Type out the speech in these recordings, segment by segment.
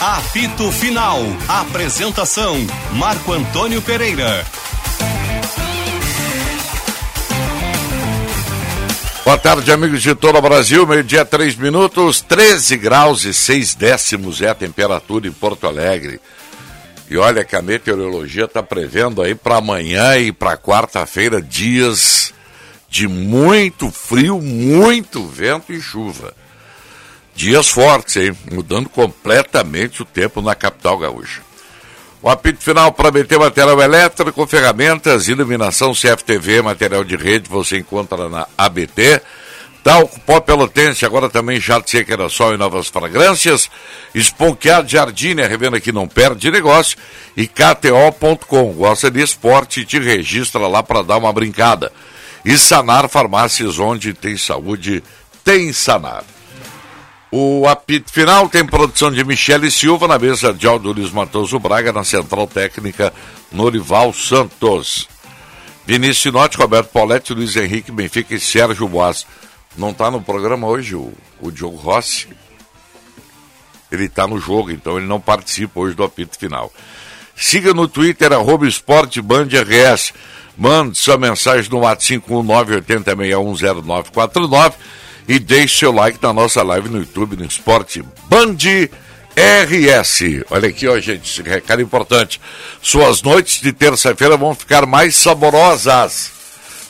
Apito Final. Apresentação: Marco Antônio Pereira. Boa tarde, amigos de todo o Brasil. Meio-dia, três minutos, 13 graus e seis décimos é a temperatura em Porto Alegre. E olha que a meteorologia está prevendo aí para amanhã e para quarta-feira dias de muito frio, muito vento e chuva. Dias fortes, hein? Mudando completamente o tempo na capital gaúcha. O apito final para meter material elétrico, ferramentas, iluminação CFTV, material de rede, você encontra na ABT. Talco Pó Pelotense, agora também Jato Seca Sol e novas fragrâncias. Esponqueado Jardine, a revenda que não perde negócio. E KTO.com, gosta de esporte, te registra lá para dar uma brincada. E Sanar Farmácias, onde tem saúde, tem Sanar. O apito final tem produção de Michele Silva na mesa de Aldo Luiz Matoso Braga, na central técnica Norival Santos. Vinícius Notti, Roberto Pauletti, Luiz Henrique Benfica e Sérgio Boas. Não está no programa hoje o, o Diogo Rossi? Ele está no jogo, então ele não participa hoje do apito final. Siga no Twitter, arroba Esporte Band RS. Mande sua mensagem no WhatsApp 519810949 e deixe seu like na nossa live no YouTube, no Esporte Band RS. Olha aqui, ó, gente, recado importante. Suas noites de terça-feira vão ficar mais saborosas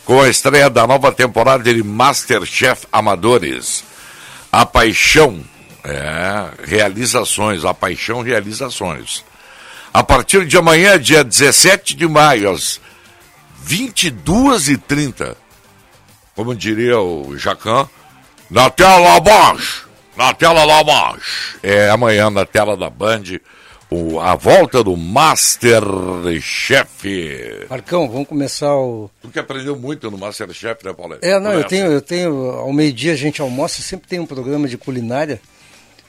com a estreia da nova temporada de Masterchef Amadores. A paixão, é, realizações, a paixão, realizações. A partir de amanhã, dia 17 de maio, às 22h30, como diria o Jacan, na tela abaixo, na tela lá abaixo. É amanhã na tela da Band, o, a volta do Masterchef. Marcão, vamos começar o. Tu que aprendeu muito no Masterchef, né, Paulo? É, não, eu tenho, eu tenho. Ao meio-dia a gente almoça, sempre tem um programa de culinária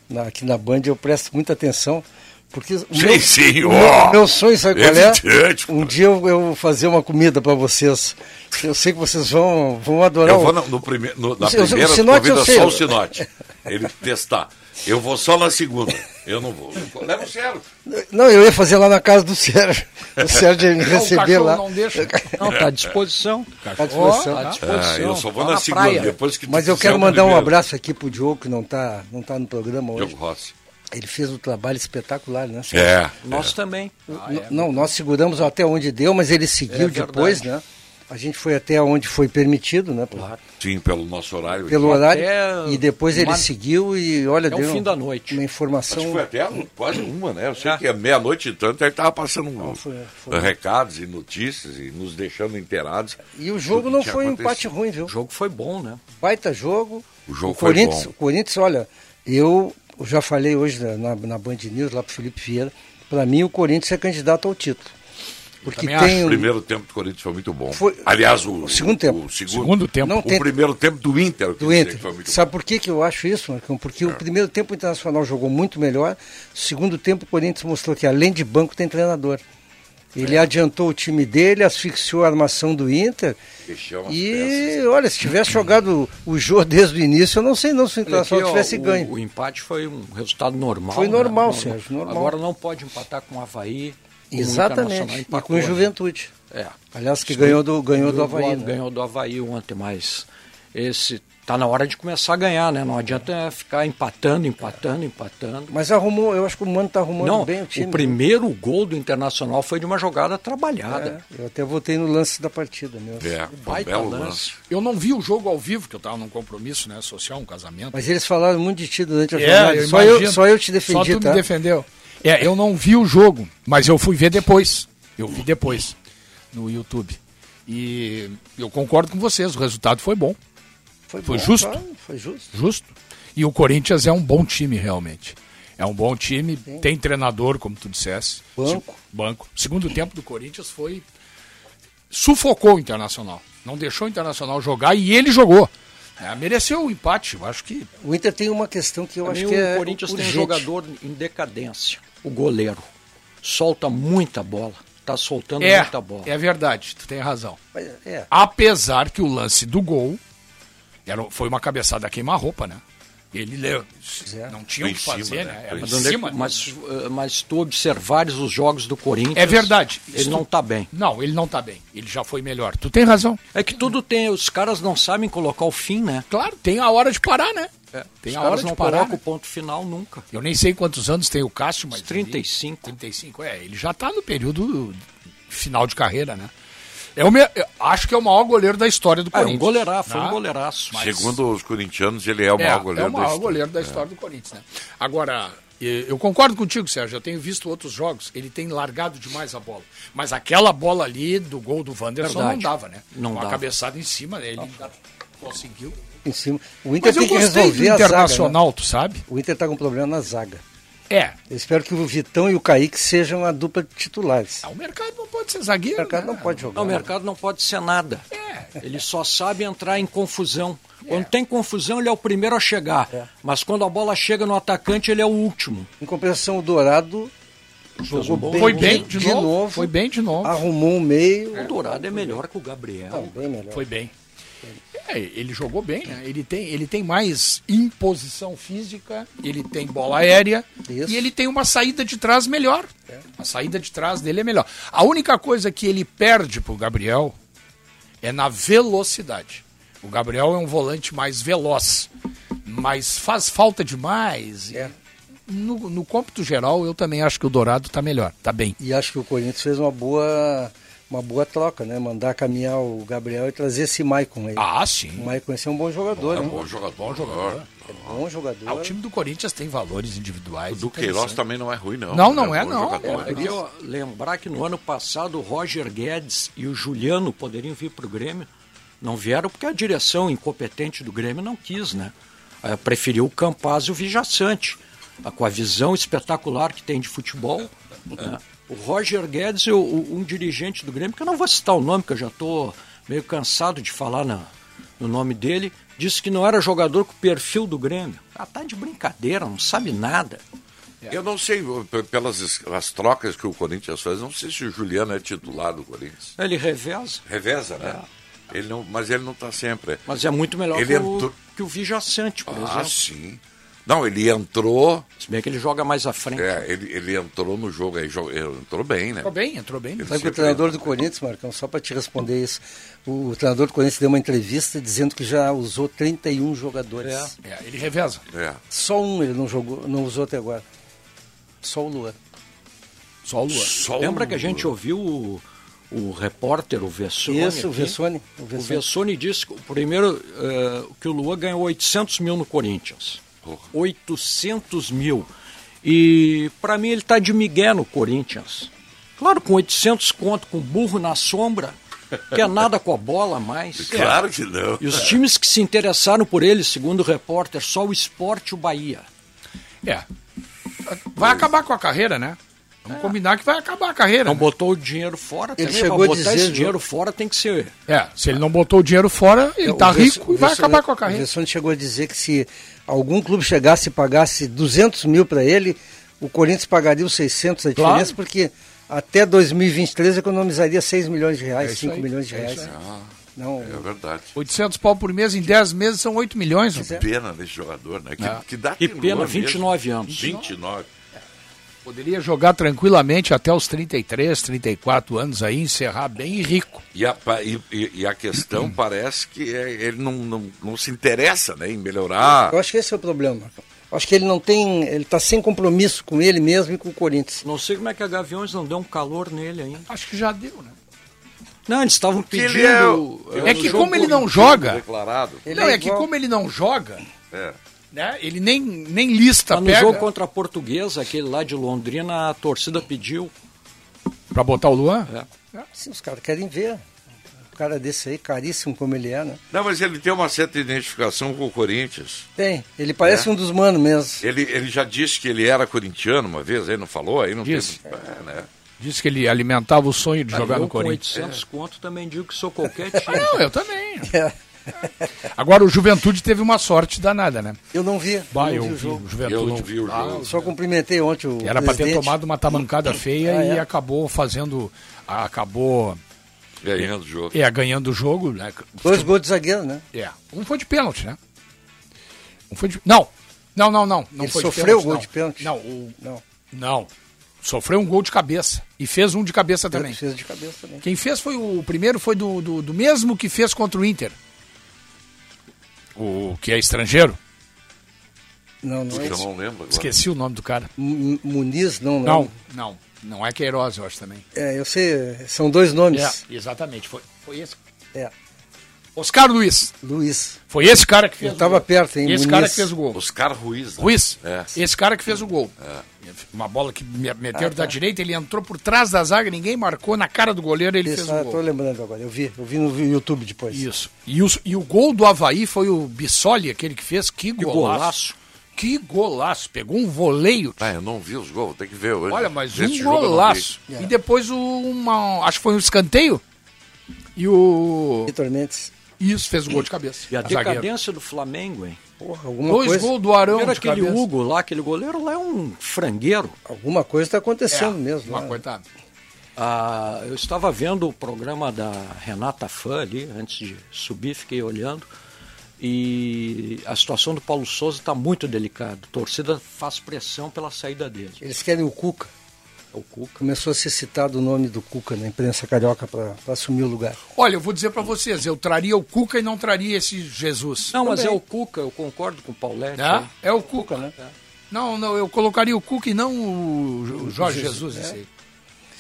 na, aqui na Band, eu presto muita atenção. Porque o sim, meu, sim, ó. meu, meu sonho, sabe qual é? Evidente, Um dia eu, eu vou fazer uma comida para vocês. Eu sei que vocês vão, vão adorar. Eu vou no, no prime, no, na primeira, eu Sinote eu convida só o Sinote. Ele testar. Eu vou só na segunda. Eu não vou. Leva o Sérgio. Não, eu ia fazer lá na casa do Sérgio. O Sérgio ia me receber lá. não deixa. Não, tá à disposição. À disposição. Tá à Ah, disposição. eu só vou Tá na, na segunda. Depois que Mas eu quero mandar um primeiro. abraço aqui pro Diogo, que não está não tá no programa hoje. Diogo Rossi. Ele fez um trabalho espetacular, né? É. Nós também. N- Não, nós seguramos até onde deu, mas ele seguiu É depois, né? A gente foi até onde foi permitido, né? Claro. Sim, pelo nosso horário. Pelo horário. Até E depois ele uma- seguiu e olha, Até o deu fim da noite. uma Acho informação. que foi até quase uma, né? Eu sei que é meia-noite e tanto, ele estava passando um- foi- foi. recados e notícias e nos deixando inteirados. E o jogo não foi um empate ruim, viu? O jogo foi bom, né? Baita jogo. O jogo o foi Corinthians, bom. O Corinthians, olha, eu já falei hoje na, na, Band News, lá pro Felipe Vieira, para mim o Corinthians é candidato ao título. Porque tem O um- primeiro tempo do Corinthians foi muito bom. Foi- Aliás, o, o segundo tempo. O segundo, Segundo tempo. Não o tem- primeiro tempo do Inter. eu do Inter. que foi muito Sabe por que, que eu acho isso, Marcão? Porque É. o primeiro tempo o Internacional jogou muito melhor. Segundo tempo, o Corinthians mostrou que além de banco tem treinador. Ele É. adiantou o time dele, asfixiou a armação do Inter. E peças. olha, se tivesse jogado o jogo desde o início, eu não sei não se o Internacional aqui, ó, tivesse o, ganho. O empate foi um resultado normal. Foi normal, né? Sérgio, normal. Agora não pode empatar com o Havaí. com o Exatamente. Internacional, E empatou, com o né? Juventude. É. Aliás, que ganhou do, ganhou do Havaí. né? Ganhou do Havaí ontem, mas esse tá na hora de começar a ganhar, né? Não adianta ficar empatando, empatando, empatando. Mas arrumou, eu acho que o Mano tá arrumando Não, bem o time. né? primeiro gol do Internacional foi de uma jogada trabalhada. É, eu até votei no lance da partida mesmo. É, foi um baita belo lance. lance. Eu não vi o jogo ao vivo, que eu estava num compromisso né, social, um casamento. Mas eles falaram muito de ti durante a É, jornada. eu só, eu, só eu te defendi, Só tu tá? me defendeu. É, eu não vi o jogo, mas eu fui ver depois. Eu vi depois no YouTube. E eu concordo com vocês, o resultado foi bom, Foi, Foi bom, justo? claro, foi justo. justo. E o Corinthians é um bom time, realmente. É um bom time, tem treinador, como tu dissesse. Banco. Se- Banco. O segundo tempo do Corinthians foi. sufocou o Internacional. Não deixou o Internacional jogar e ele jogou. É, mereceu o empate, eu acho que. O Inter tem uma questão que eu Pra acho que o é Corinthians tem um urgente. jogador em decadência. O goleiro. Solta muita bola. Tá soltando É, muita bola. é verdade, tu tem razão. Mas, É, Apesar que o lance do gol era, foi uma cabeçada a queima-roupa, né? Ele leu. É. Não tinha o que em cima, fazer, né? né? Era Mas, é que- cima. mas, eh, mas tu observares os jogos do Corinthians. É verdade. Ele não tu- tá bem. Não, ele não tá bem. Ele já foi melhor. Tu tem razão. É que tudo tem. Os caras não sabem colocar o fim, né? Claro, tem a hora de parar, né? Tem os a hora de não parar. colocam né? o ponto final nunca. Eu nem sei quantos anos tem o Cássio, mas. Uns 35. 35, é. Ele já tá no período final de carreira, né? É o me... acho que é o maior goleiro da história do Ah, é um Corinthians. goleiraço, foi né? um goleiraço. Mas- Segundo os corintianos, ele é o maior goleiro é o maior da história. goleiro da história do Corinthians, né? Agora, eu concordo contigo, Sérgio. Eu tenho visto outros jogos, ele tem largado demais a bola. Mas aquela bola ali do gol do Wanderson Verdade. não dava, né? Não Com a dava. cabeçada em cima, né? ele ainda conseguiu. Em cima. O Inter Mas eu tem que gostei do resolver a zaga. Internacional, né? tu sabe? O Inter tá com problema na zaga. É. Eu espero que o Vitão e o Kaique sejam a dupla de titulares. Ah, O mercado não pode ser zagueiro. O mercado né? não pode jogar. Não, o mercado não pode ser nada. É. Ele só sabe entrar em confusão. Quando tem confusão, ele é o primeiro a chegar. É. Mas quando a bola chega no atacante, ele é o último. Em compensação, o Dourado jogou bem, Foi bem de, novo, novo. Foi bem de novo. Arrumou um meio. O Dourado é melhor que o Gabriel. Não, bem melhor. Foi bem. É, ele jogou bem, né? Ele tem, ele tem mais imposição física, ele tem bola aérea Isso. e ele tem uma saída de trás melhor. A saída de trás dele é melhor. A única coisa que ele perde pro Gabriel é na velocidade. O Gabriel é um volante mais veloz, mas faz falta demais. É. No, no cômputo geral, eu também acho que o Dourado tá melhor, tá bem. E acho que o Corinthians fez uma boa, uma boa troca, né? Mandar caminhar o Gabriel e trazer esse Maicon aí. Ah, O sim. Maicon esse é um bom jogador, É um né? bom jogador. Bom jogador. É bom jogador. Ah, o time do Corinthians tem valores individuais. O do Queiroz também não é ruim, não. Não, não é, bom não. jogador. Eu queria lembrar que no ano passado o Roger Guedes e o Juliano poderiam vir para o Grêmio. Não vieram porque a direção incompetente do Grêmio não quis, né? Eh, Preferiu o Campaz e o Vijaçante. Ah, Com a visão espetacular que tem de futebol. O Roger Guedes, o- o- um dirigente do Grêmio, que eu não vou citar o nome, que eu já estou meio cansado de falar na- no nome dele, disse que não era jogador com o perfil do Grêmio. Ah, tá de brincadeira, não sabe nada. Eu não sei, pelas as trocas que o Corinthians faz, não sei se o Juliano é titular do Corinthians. Ele reveza. Reveza, né? Ele não, mas ele não está sempre. Mas é muito melhor Ele que, o, entrou- que o Vijaçante, por Ah, exemplo. sim. Não, ele entrou. Se bem que ele joga mais à frente. É, ele, ele entrou no jogo aí, entrou bem, né? Entrou bem, entrou bem. Ele Sabe que o treinador entra. do Corinthians, Marcão, só para te responder isso, o, o treinador do Corinthians deu uma entrevista dizendo que já usou 31 jogadores. É. É, ele reveza. É. Só um ele não jogou, não usou até agora. Só o Luan. Só o Luan. Só Lembra o- que a gente ouviu o, o repórter, o Vessone? Isso, o? Vessone. O O Vessone. Vessone disse que, o primeiro, eh, que o Luan ganhou 800 mil no Corinthians. Porra. 800 mil. E para mim ele tá de migué no Corinthians. Claro, com 800 conto, com burro na sombra, quer nada com a bola mais. Claro que não. E os times que se interessaram por ele, segundo o repórter, só o Sport e o Bahia. É. Vai acabar com a carreira, né? Vamos combinar que vai acabar a carreira. Não né? botou o dinheiro fora Ele também. chegou botar dizer, esse dinheiro fora tem que ser. É, se ele não botou o dinheiro fora, ele O tá Vess- rico o e vai acabar com a O carreira. Vessone chegou a dizer que se algum clube chegasse e pagasse 200 mil para ele, o Corinthians pagaria os 600 a Claro. diferença, porque até 2023 economizaria 6 milhões de reais, É isso 5 aí, milhões de é reais. isso Não, É verdade. 800 pau por mês em 10 meses são 8 milhões. É. Pena desse jogador, né? Que, É. que dá Que pena, mesmo. 29 anos. 29. Poderia jogar tranquilamente até os 33, 34 anos aí, encerrar bem rico. E a, e, e- a questão parece que é- ele não, não, não se interessa né, em melhorar. Eu acho que esse é o problema. Marcão. Eu acho que ele não tem, ele está sem compromisso com ele mesmo e com o Corinthians. Não sei como é que a Gaviões não deu um calor nele ainda. Acho que já deu, né? Não, eles estavam Que pedindo. ele é o- eh, É no que jogo como ele não joga, Declarado. Ele não, é é que como ele não joga, É. né? Ele nem, nem lista Tá no pega jogo contra a Portuguesa, aquele lá de Londrina, a torcida pediu. pra botar o Luan. É. Sim, os caras querem ver. Um cara desse aí, caríssimo como ele é, né? Não, mas ele tem uma certa identificação com o Corinthians. Tem. Ele parece É? um dos manos mesmo. Ele, ele já disse que ele era corintiano uma vez, aí não falou? Aí não Disse. teve. É, né? Disse que ele alimentava o sonho de jogar eu no com Corinthians. 800 conto também digo que sou qualquer time. Não, eu também. É. Agora o Juventude teve uma sorte danada, né? Eu não vi. Bah, não eu vi o vi jogo. o Juventude. Eu não vi o Ah, jogo. Só cumprimentei ontem o Era pra ter tomado uma tamancada feia Ah, e é? acabou fazendo. Acabou Ganhando o jogo. é, ganhando o jogo. Né? Dois gols de zagueiro, né? É. Um foi de pênalti, né? Um foi de... Não, Não, não, não. não Ele foi sofreu o gol não. de pênalti? Não, o- Não, não. Sofreu um gol de cabeça. E fez um de cabeça também. fez de cabeça também. Quem fez foi o, o primeiro foi do, do, do mesmo que fez contra o Inter. O que é estrangeiro. Não, não é Eu não lembro agora. Esqueci o nome do cara. M- Muniz, não, não. Não, não. Não é Queiroz, eu acho também. É, eu sei, são dois nomes. É, exatamente. Foi, foi esse. É, Oscar Luiz. Luiz. Foi esse cara que fez Eu o tava gol. perto, hein, Esse Muniz. cara que fez o gol. Oscar Ruiz. né? Ruiz. É. Esse cara que fez o gol. Uma bola que me- meteram Ah, tá. da direita, ele entrou por trás da zaga, ninguém marcou na cara do goleiro, ele Isso, fez o tô gol. lembrando agora. Eu vi, eu vi no YouTube depois. Isso. E, os- e o gol do Havaí foi o Bissoli, aquele que fez. Que Que golaço. golaço. Que golaço. Pegou um voleio. Ah, eu não vi os gols, tem que ver hoje. Olha, mas Esse um golaço. É. E depois o, uma. Acho que foi um escanteio. E o. Vitor Mendes. Isso, fez o gol de cabeça. E a Zagueiro. decadência do Flamengo, hein? Porra, alguma Dois coisa, gols do Arão. Primeiro aquele cabeça. Hugo lá, aquele goleiro lá é um frangueiro. alguma coisa está É, acontecendo mesmo. Uma né? coisa. Ah, eu estava vendo o programa da Renata Fã ali, antes de subir, fiquei olhando. E a situação do Paulo Souza está muito delicada. A torcida faz pressão pela saída dele. Eles querem o Cuca. É o Cuca. Começou a ser citado o nome do Cuca na imprensa carioca para assumir o lugar. Olha, eu vou dizer pra vocês, eu traria o Cuca e não traria esse Jesus. Não, mas é Também. o Cuca, eu concordo com o Paulette. É, é o Cuca, né? Não, não, eu colocaria o Cuca e não o, o Jorge Jesus, esse aí.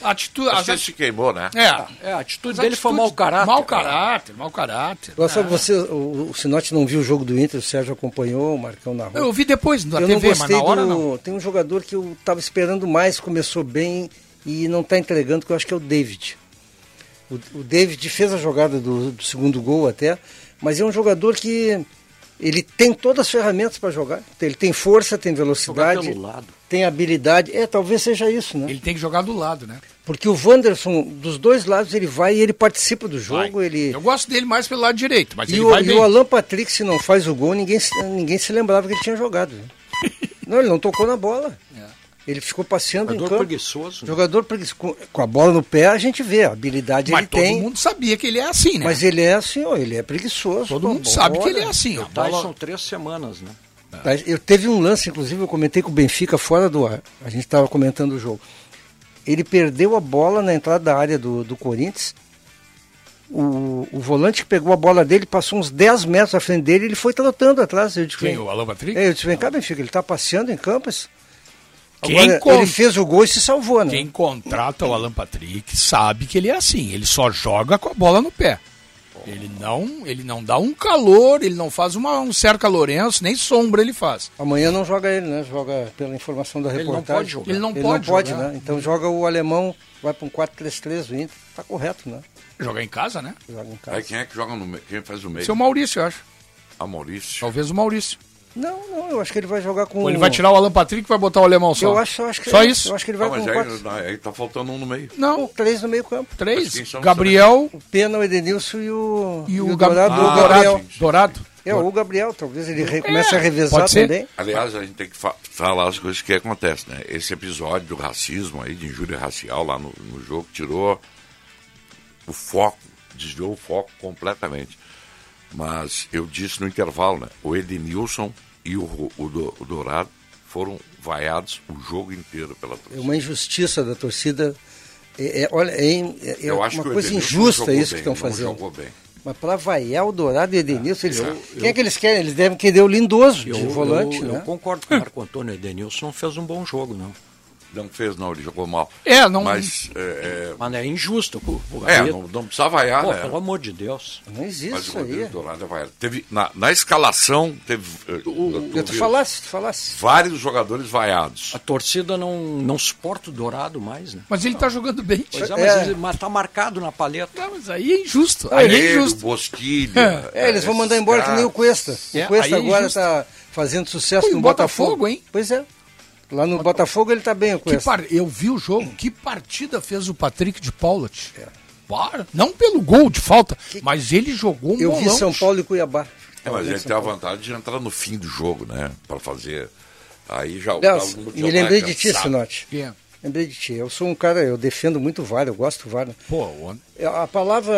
A atitude, Acho que ele se queimou, né? é, É, a atitude as dele foi mau caráter. Mau caráter, mau caráter. Agora, sabe, você, o, o Sinote não viu o jogo do Inter, o Sérgio acompanhou, o Marcão na rua. Eu vi depois na eu TV, não mas gostei na hora do. não. Tem um jogador que eu estava esperando mais, começou bem e não está entregando, que eu acho que é o David. O, o David fez a jogada do, do segundo gol até, mas é um jogador que ele tem todas as ferramentas para jogar. Ele tem força, tem Jogar velocidade, pelo lado. tem habilidade. É, talvez seja isso, né? Ele tem que jogar do lado, né? Porque o Wanderson, dos dois lados, ele vai e ele participa do jogo. Vai. Ele... Eu gosto dele mais pelo lado direito, mas E, ele o, vai e bem. o Alan Patrick, se não faz o gol, ninguém, se- ninguém se lembrava que ele tinha jogado. viu? não, ele não tocou na bola. Ele ficou passeando em Jogador campo. preguiçoso. né? Jogador preguiçoso. Com, com a bola no pé, a gente vê. A habilidade Mas ele todo tem. mundo sabia que ele é assim, né? Mas ele é assim, ó, ele é preguiçoso. todo mundo sabe que bola. ele é assim. A bola... três semanas, né? Eu teve um lance, inclusive, eu comentei com o Benfica fora do ar. A gente estava comentando o jogo. Ele perdeu a bola na entrada da área do, do Corinthians. O, o volante que pegou a bola dele passou uns 10 metros à frente dele e ele foi trotando atrás. Eu disse, Quem? "Vem." O Alan Patrick? É, eu disse, vem cá, Benfica, ele está passeando em Campos. Quem Agora, con- ele fez o gol e se salvou, né? Quem contrata o Alan Patrick sabe que ele é assim. Ele só joga com a bola no pé. Ele não, ele não dá um calor, ele não faz uma, um cerca Lourenço, nem sombra ele faz. Amanhã não joga ele, né? Joga pela informação da Ele não reportagem. pode jogar. Ele não Ele pode não pode, jogar. né? Então joga o alemão, vai para um 4-3-3 o Inter. Tá correto, né? Jogar em casa, né? Joga em Aí casa. quem é que joga no meio? Quem faz o meio? Seu Maurício, eu acho. A Maurício. Talvez o Maurício. Não, não, eu acho que ele vai jogar com. Ou ele vai tirar o Alan Patrick e vai botar o alemão só. Eu acho, eu acho que Só é, isso? Eu acho que ele Ah, vai mas com aí, quatro, não, aí tá faltando um no meio. Não, três no meio campo. Mas três. Gabriel O Pena, o Edenilson e o. e o, Dourado. Gab- o ah, Gabriel. Dourado. Dourado. É, o Gabriel, talvez ele re- comece a revezar pode ser. também. Aliás, a gente tem que fa- falar as coisas que acontecem, né? Esse episódio do racismo aí, de injúria racial lá no, no jogo, tirou o foco, desviou o foco completamente. Mas eu disse no intervalo, né? O Edenilson e o, o, o Dourado foram vaiados o jogo inteiro pela É torcida. uma injustiça da torcida. É, é- olha, é, é- é eu acho uma que coisa injusta isso que bem, estão não fazendo. jogou bem. Mas para vaiar o Dourado e o Edenilson, eles, quem é que eles querem? Eles devem querer o Lindoso Eu, de volante, eu, né? eu concordo com o Marco Antônio Edenilson, não fez um bom jogo, não. Não fez, não, ele jogou mal. É, não. Mas, é, Mas é injusto. O, o é, é, não, não precisa vaiar, Pô, né? pelo amor de Deus. Não existe Mas isso o aí. Dourado é. Teve, na, na escalação, teve eh, eu tu vi falasse, tu falasse. vários jogadores vaiados. A torcida não, não suporta o Dourado mais, né? Mas ele tá jogando bem. Pois é, É. mas ele mas tá marcado na paleta. Não, mas aí é injusto. Aí é Ele, o injusto. Bosquilha. É, eles vão mandar embora que nem o Cuesta. É, o Cuesta aí é agora está fazendo sucesso Pô, no Botafogo. Botafogo, hein? Pois é. Lá no Botafogo ele está bem, o Que Cuesta. par- Eu vi o jogo. Que partida fez o Patrick de Paulat? Para. Não pelo gol de falta, mas ele jogou um Eu vi bolão. São Paulo e Cuiabá. É, mas ele tem a vantagem de entrar no fim do jogo, né? Para fazer. Aí já Não, me lembrei vai de ti. Sinote. É. Lembrei de ti. Eu sou um cara, eu defendo muito o VAR, eu gosto do VAR. né? Pô, o- É, A palavra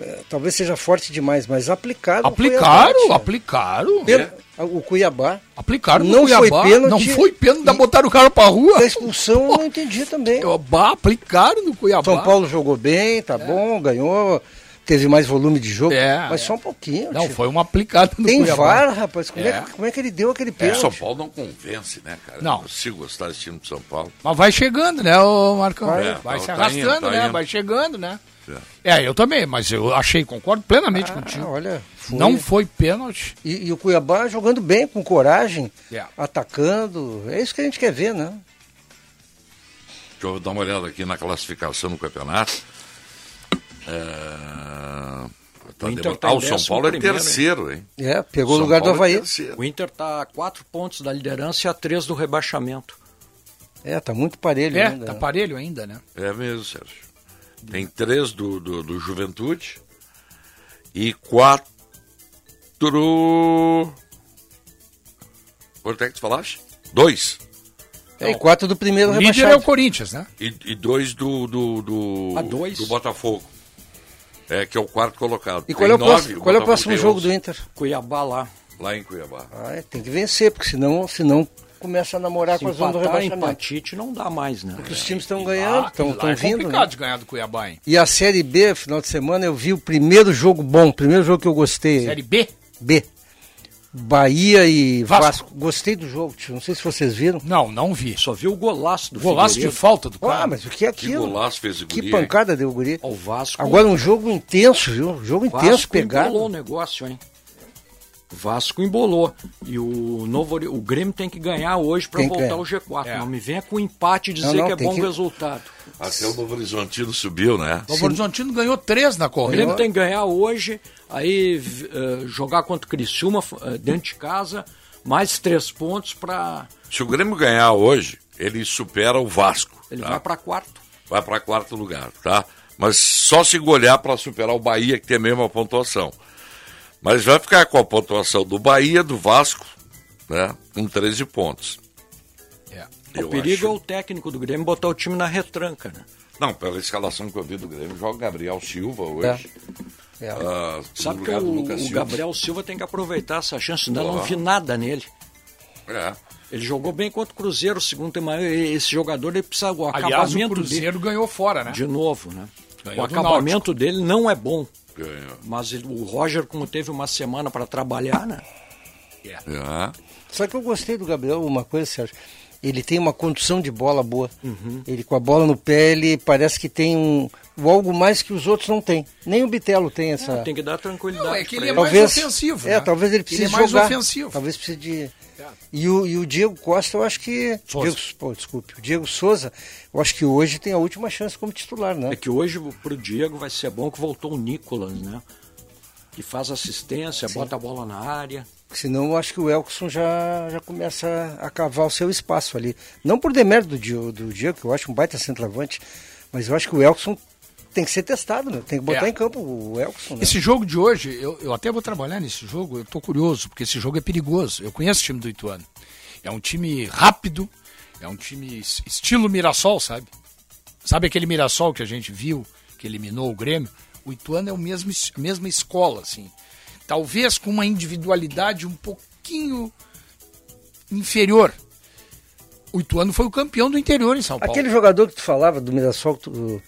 eh, talvez seja forte demais, mas aplicado. foi aplicaram, abate. aplicaram. Pelo- O Cuiabá. Aplicaram no Não foi Cuiabá. pênalti. Não foi pênalti, ainda botaram o cara pra rua. A expulsão eu não entendi também. Cuiabá, aplicaram no Cuiabá. São Paulo jogou bem, tá bom, ganhou, teve mais volume de jogo, É, mas é. só um pouquinho. Não, tio. foi uma aplicada no Tem Cuiabá. VAR, rapaz. Como é. É. que, como é que ele deu aquele É, pênalti? São Paulo não convence, né, cara? Não. Eu consigo gostar desse time de São Paulo. Mas vai chegando, né, ô Marcão? Vai. Vai, É, se tá arrastando, indo, tá né? indo. Vai chegando, né? É, eu também, mas eu achei, concordo plenamente Ah, contigo. olha, foi. Não foi pênalti. E, e o Cuiabá jogando bem, com coragem, É. atacando. É isso que a gente quer ver, né? Deixa eu dar uma olhada aqui na classificação do campeonato. É... Tá O Inter tá ah, o São Paulo é hein? terceiro, hein? É, pegou o lugar do Paulo é Havaí. terceiro. O Inter está a quatro pontos da liderança e a três do rebaixamento. É, tá muito parelho É, ainda. tá né? parelho ainda, né? É mesmo, Sérgio. Tem três do, do, do Juventude e quatro. Quanto é que tu falaste? Dois. É, e quatro do primeiro O líder é o rebaixado. Corinthians, né? E, e dois do, do, do, Ah, dois? do Botafogo. É, que é o quarto colocado. E qual é o nove, próximo, qual é o próximo jogo do Inter? Cuiabá lá. Lá em Cuiabá. Ah, é, tem que vencer, porque senão, senão começa a namorar Se com a zona do rebaixamento. empatite não dá mais, né? Porque os times estão ganhando, estão é vindo. complicado né? de ganhar do Cuiabá, hein? E a Série B, final de semana, eu vi o primeiro jogo bom, o primeiro jogo que eu gostei. Série B? B. Bahia e Vasco. Vasco. Gostei do jogo, tio. Não sei se vocês viram. Não, não vi. Só viu o golaço do Golaço de Figueiredo. falta do cara. Ah, mas o que é Que aquilo? golaço fez o Que guri, pancada deu o guri. O Vasco. Agora um jogo intenso, viu? Jogo o intenso, Vasco pegado. o negócio, hein? O Vasco embolou. E o Novo o Grêmio tem que ganhar hoje para voltar ganhar. ao G4. É. Não me venha com empate dizer Não, não, que é bom que- resultado. Até o Novo Horizontino subiu, né? O Novo Horizontino ganhou três na O corrida. Grêmio tem que ganhar hoje, aí eh, jogar contra o Criciúma eh, dentro de casa, mais três pontos para Se o Grêmio ganhar hoje, ele supera o Vasco. ele tá? vai para quarto. vai para quarto lugar, tá? Mas só se golear para superar o Bahia, que tem a mesma pontuação. Mas vai ficar com a pontuação do Bahia, do Vasco, né? Com 13 pontos. É. O Eu perigo acho. é o técnico do Grêmio botar o time na retranca, né? Não, pela escalação que eu vi do Grêmio, joga Gabriel Silva hoje. É. ah, Sabe que o, o. Gabriel Silva tem que aproveitar essa chance, ainda não vi nada nele. É. Ele jogou bem contra o Cruzeiro, segundo tem mais. Esse jogador ele precisa o Aliás, o acabamento Cruzeiro ganhou fora, né? dele de novo, né? Ganhou o acabamento dele não é bom. Ganhou. Mas ele- o Roger, como teve uma semana para trabalhar, né? É. Só que eu gostei do Gabriel, uma coisa, Sérgio. Ele tem uma condução de bola boa. Uhum. Ele com a bola no pé, ele parece que tem um, um algo mais que os outros não têm. Nem o Bitelo tem essa. Tem que dar tranquilidade. Não, é que ele é ele. mais talvez, ofensivo, É, né? talvez ele Ele precise é mais jogar. ofensivo. Talvez precise de. E o, e o Diego Costa, eu acho que. Souza. Diego, pô, desculpe. O Diego Souza, eu acho que hoje tem a última chance como titular, né? É que hoje pro Diego vai ser bom que voltou o Nicolas, né? Que faz assistência, bota a bola na área. Senão eu acho que o Elkson já, já começa a cavar o seu espaço ali. Não por demérito do Diego, do Diego, que eu acho um baita centroavante, mas eu acho que o Elkson tem que ser testado, né? Tem que botar É. em campo o Elkson. Né? Esse jogo de hoje, eu, eu até vou trabalhar nesse jogo, eu tô curioso, porque esse jogo é perigoso. Eu conheço o time do Ituano. É um time rápido, é um time es- estilo Mirassol, sabe? Sabe aquele Mirassol que a gente viu, que eliminou o Grêmio? O Ituano é o mesmo, es- a mesma escola, assim. Talvez com uma individualidade um pouquinho inferior. O Ituano foi o campeão do interior em São Paulo. Aquele jogador que tu falava do Mirassol, que tu-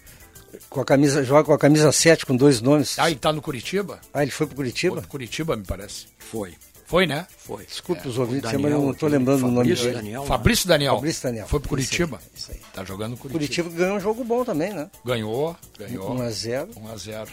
com a camisa, joga com a camisa 7 com dois nomes. Ah, ele tá no Curitiba? Ah, ele foi pro Foi Curitiba? pro Curitiba, me parece. Foi, Foi, né? foi. Desculpe os É, ouvintes, o mas eu não tô lembrando o nome Fabrício dele. Daniel, né? Fabrício Daniel. Fabrício Daniel. Foi pro Curitiba. Isso aí, isso aí. Tá jogando no Curitiba. Curitiba ganhou um jogo bom também, né? Ganhou, ganhou. 1 a 0 1 a 0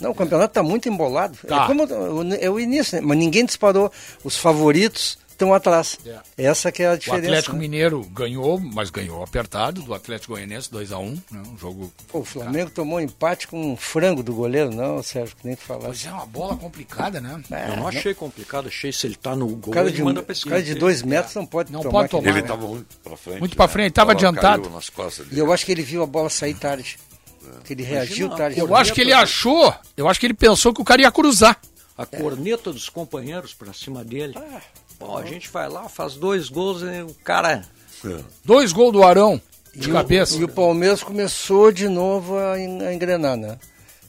Não, o campeonato tá muito embolado. Tá. É, como, o- é o início, né? Mas ninguém disparou. Os favoritos estão atrás. É. Essa que é a O diferença. Atlético né? Mineiro ganhou, mas ganhou apertado do Atlético Goianiense 2x1, né? Um jogo. Pô, o Flamengo tomou um empate com um frango do goleiro, não, Sérgio, que nem tu falasse. Pois é, uma bola complicada, né? É, Eu não achei complicado, achei se ele tá no O gol, cara ele de, manda um, pra cara de dois metros não pode Não tomar. pode tomar. Ele né? estava muito para frente. Muito pra né? frente, tava A bola adiantado. caiu nas costas E eu acho que ele viu a bola sair tarde. Que ele reagiu tarde. Eu acho que ele achou, eu acho que ele pensou que o cara ia cruzar. A corneta dos companheiros pra cima dele. Ah. Pô, a gente vai lá, faz dois gols e o cara. Dois gols do Arão. de cabeça. E o Palmeiras começou de novo a, a engrenar, né?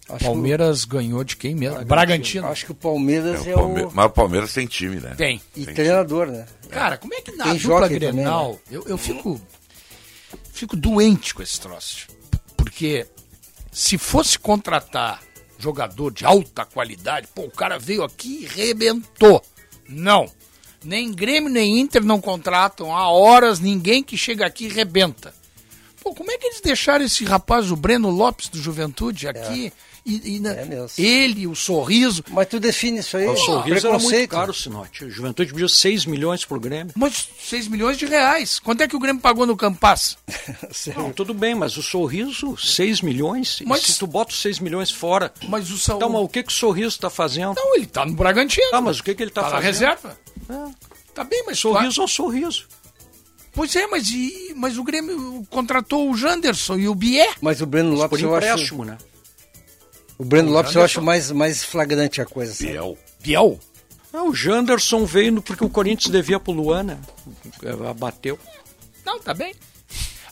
Acho Palmeiras que... ganhou de quem mesmo? Bragantino. Acho que o Palmeiras é, o, Palmeiras, o... Mas o Palmeiras tem time, né? Tem. E tem treinador, time. né? Cara, como é que na tem dupla Grenal... Também, né? eu, eu fico, fico doente com esse troço. Porque se fosse contratar jogador de alta qualidade, pô, o cara veio aqui e rebentou. Não. Nem Grêmio nem Inter não contratam há horas ninguém que chega aqui e rebenta. Pô, como é que eles deixaram esse rapaz, o Breno Lopes do Juventude, aqui? É. E, e na, é ele, o sorriso. Mas tu define isso aí. O sorriso era muito caro, Sinote. O Juventude pediu 6 milhões pro Grêmio. Mas 6 milhões de reais. Quanto é que o Grêmio pagou no Campas? Não, tudo bem, mas o sorriso, 6 milhões. Mas se tu bota os 6 milhões fora. Mas o sal... Então, mas o que, que o sorriso está fazendo? Não, ele está no Bragantino. Ah, mas o que, que ele está tá fazendo? Na reserva. É. Tá bem, mas. Sorriso ou sorriso. Pois é, mas, e, mas o Grêmio contratou o Janderson e o Bié. Mas o Breno Lopes por empréstimo, acho... né? O Breno Lopes eu acho mais, mais flagrante a coisa. Sabe? Biel. Biel? Não, o Janderson veio porque o Corinthians devia pro Luan, né? Bateu. Não, tá bem.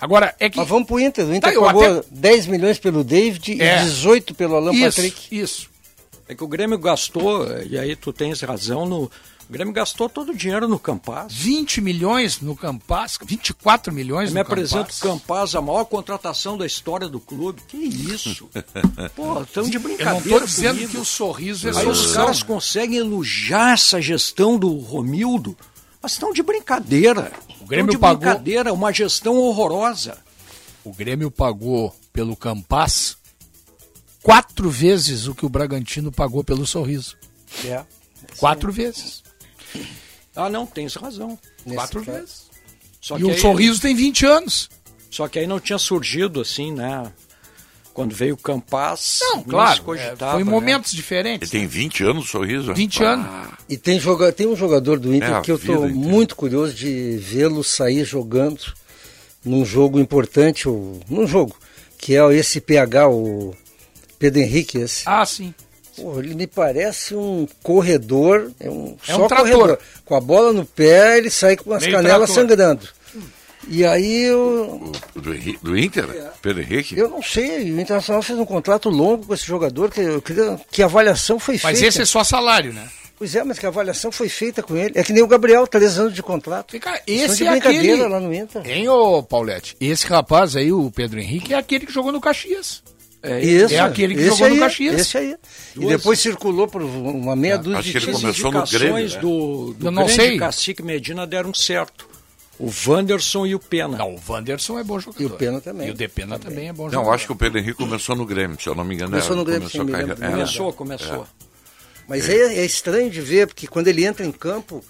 Agora, é que. Mas vamos pro Inter. O Inter tá, pagou até... 10 milhões pelo David é. e 18 pelo Alan isso, Patrick. Isso. É que o Grêmio gastou, e aí tu tens razão, no, o Grêmio gastou todo o dinheiro no Campaz. 20 milhões no Campaz, 24 milhões Eu no me apresento o Campaz, a maior contratação da história do clube. Que isso? Pô, estão de brincadeira. Eu não tô dizendo comigo. que o sorriso é Aí solução. os caras conseguem elogiar essa gestão do Romildo, mas estão de brincadeira. O Grêmio de pagou... brincadeira, uma gestão horrorosa. O Grêmio pagou pelo Campaz quatro vezes o que o Bragantino pagou pelo sorriso. É. Quatro vezes. Ah, não, tens razão. Nesse Quatro caso. vezes. Só e o aí, sorriso tem 20 anos. Só que aí não tinha surgido assim, né? Quando veio o Campaz. Não, claro. É, foi em né? momentos né? diferentes. Ele tem 20 anos o sorriso? 20 ah. anos. E tem, joga, tem um jogador do Inter é que eu estou muito curioso de vê-lo sair jogando num jogo importante, ou, num jogo, que é esse PH, o Pedro Henrique. Esse. Ah, sim. Pô, ele me parece um corredor, é um, é só um corredor. Com a bola no pé, ele sai com as Meio canelas trator. sangrando. E aí eu. O, do, do Inter? É. Pedro Henrique? Eu não sei. O Internacional fez um contrato longo com esse jogador, que, eu queria, que a avaliação foi feita. Mas esse é só salário, né? Pois é, mas que a avaliação foi feita com ele. É que nem o Gabriel, três anos de contrato. Fica, esse é aquele... lá no Inter. Hein, ô Paulette? Esse rapaz aí, o Pedro Henrique, é aquele que jogou no Caxias. É, isso, é aquele que jogou aí, no Caxias. Esse aí. E depois circulou por uma meia ah, dúzia de Acho que ele começou no Grêmio. Né? do, do Eu não sei. Cacique Medina deram certo. O Wanderson e o Pena. Não, o Wanderson é bom jogador. E o Pena também. E o Depena também. também é bom não, jogador. Não, acho que o Pedro Henrique começou no Grêmio, se eu não me engano. Começou no Grêmio, começou, sim, começou, começou. É. Mas é. É, é estranho de ver, porque quando ele entra em campo,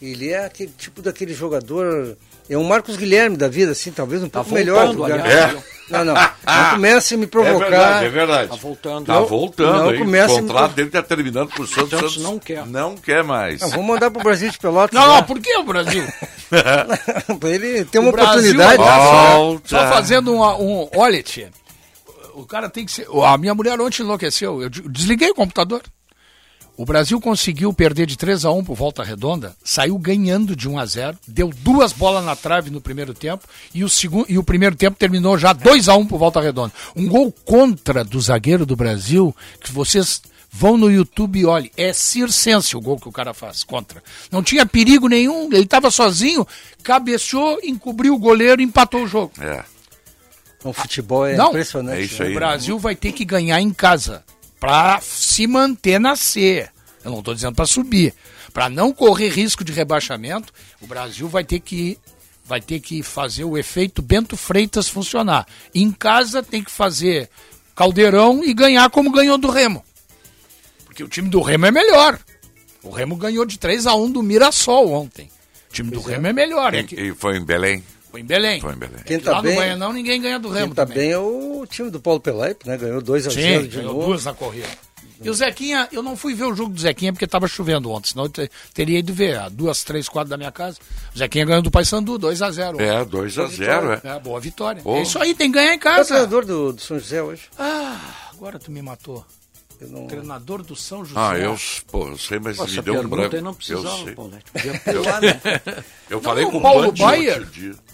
ele é aquele tipo daquele jogador é um Marcos Guilherme da vida, assim, talvez um tá pouco voltando, melhor. É. Não, não. Não comece a me provocar. É verdade, é verdade. Tá voltando. Tá voltando. Não, não o contrato me... dele tá terminando pro Santos. Santos não quer. Não quer mais. Não, vamos mandar pro Brasil de Pelotas. Não, não, por que o Brasil? pra ele ter uma o oportunidade. Brasil, só, só fazendo um, um. Olha, tia, o cara tem que ser. A minha mulher ontem enlouqueceu. Eu desliguei o computador. O Brasil conseguiu perder de 3 a 1 por volta redonda, saiu ganhando de 1 a 0, deu duas bolas na trave no primeiro tempo e o segundo e o primeiro tempo terminou já 2 a 1 por volta redonda. Um gol contra do zagueiro do Brasil, que vocês vão no YouTube e olhem, é circense o gol que o cara faz contra. Não tinha perigo nenhum, ele estava sozinho, cabeceou, encobriu o goleiro e empatou o jogo. É. O futebol é Não, impressionante. É isso aí, o Brasil vai ter que ganhar em casa para se manter na C. Eu não estou dizendo para subir. Para não correr risco de rebaixamento, o Brasil vai ter que vai ter que fazer o efeito Bento Freitas funcionar. Em casa tem que fazer caldeirão e ganhar como ganhou do Remo. Porque o time do Remo é melhor. O Remo ganhou de 3 a 1 do Mirassol ontem. O time pois do é. Remo é melhor. E, e foi em Belém? Foi em Belém. Foi em Belém. Quem tá Lá bem, no não ninguém ganha do Remo. Quem tá também. bem é o time do Paulo Pelaipe, né? Ganhou 2 a 0 de ganhou novo. duas na corrida. E o Zequinha, eu não fui ver o jogo do Zequinha porque estava chovendo ontem, senão eu teria ido ver, a duas, três quadras da minha casa. O Zequinha ganhou do Paysandu, 2x0. É, 2x0, é. é. Boa vitória. É isso aí, tem que ganhar em casa. Qual é o treinador do, do São José hoje? Ah, agora tu me matou. Não... Treinador do São José. Ah, eu, pô, eu sei, mas Nossa, me deu um branco. não precisava, eu Paulete. eu, eu falei não, com o Paulo Baier.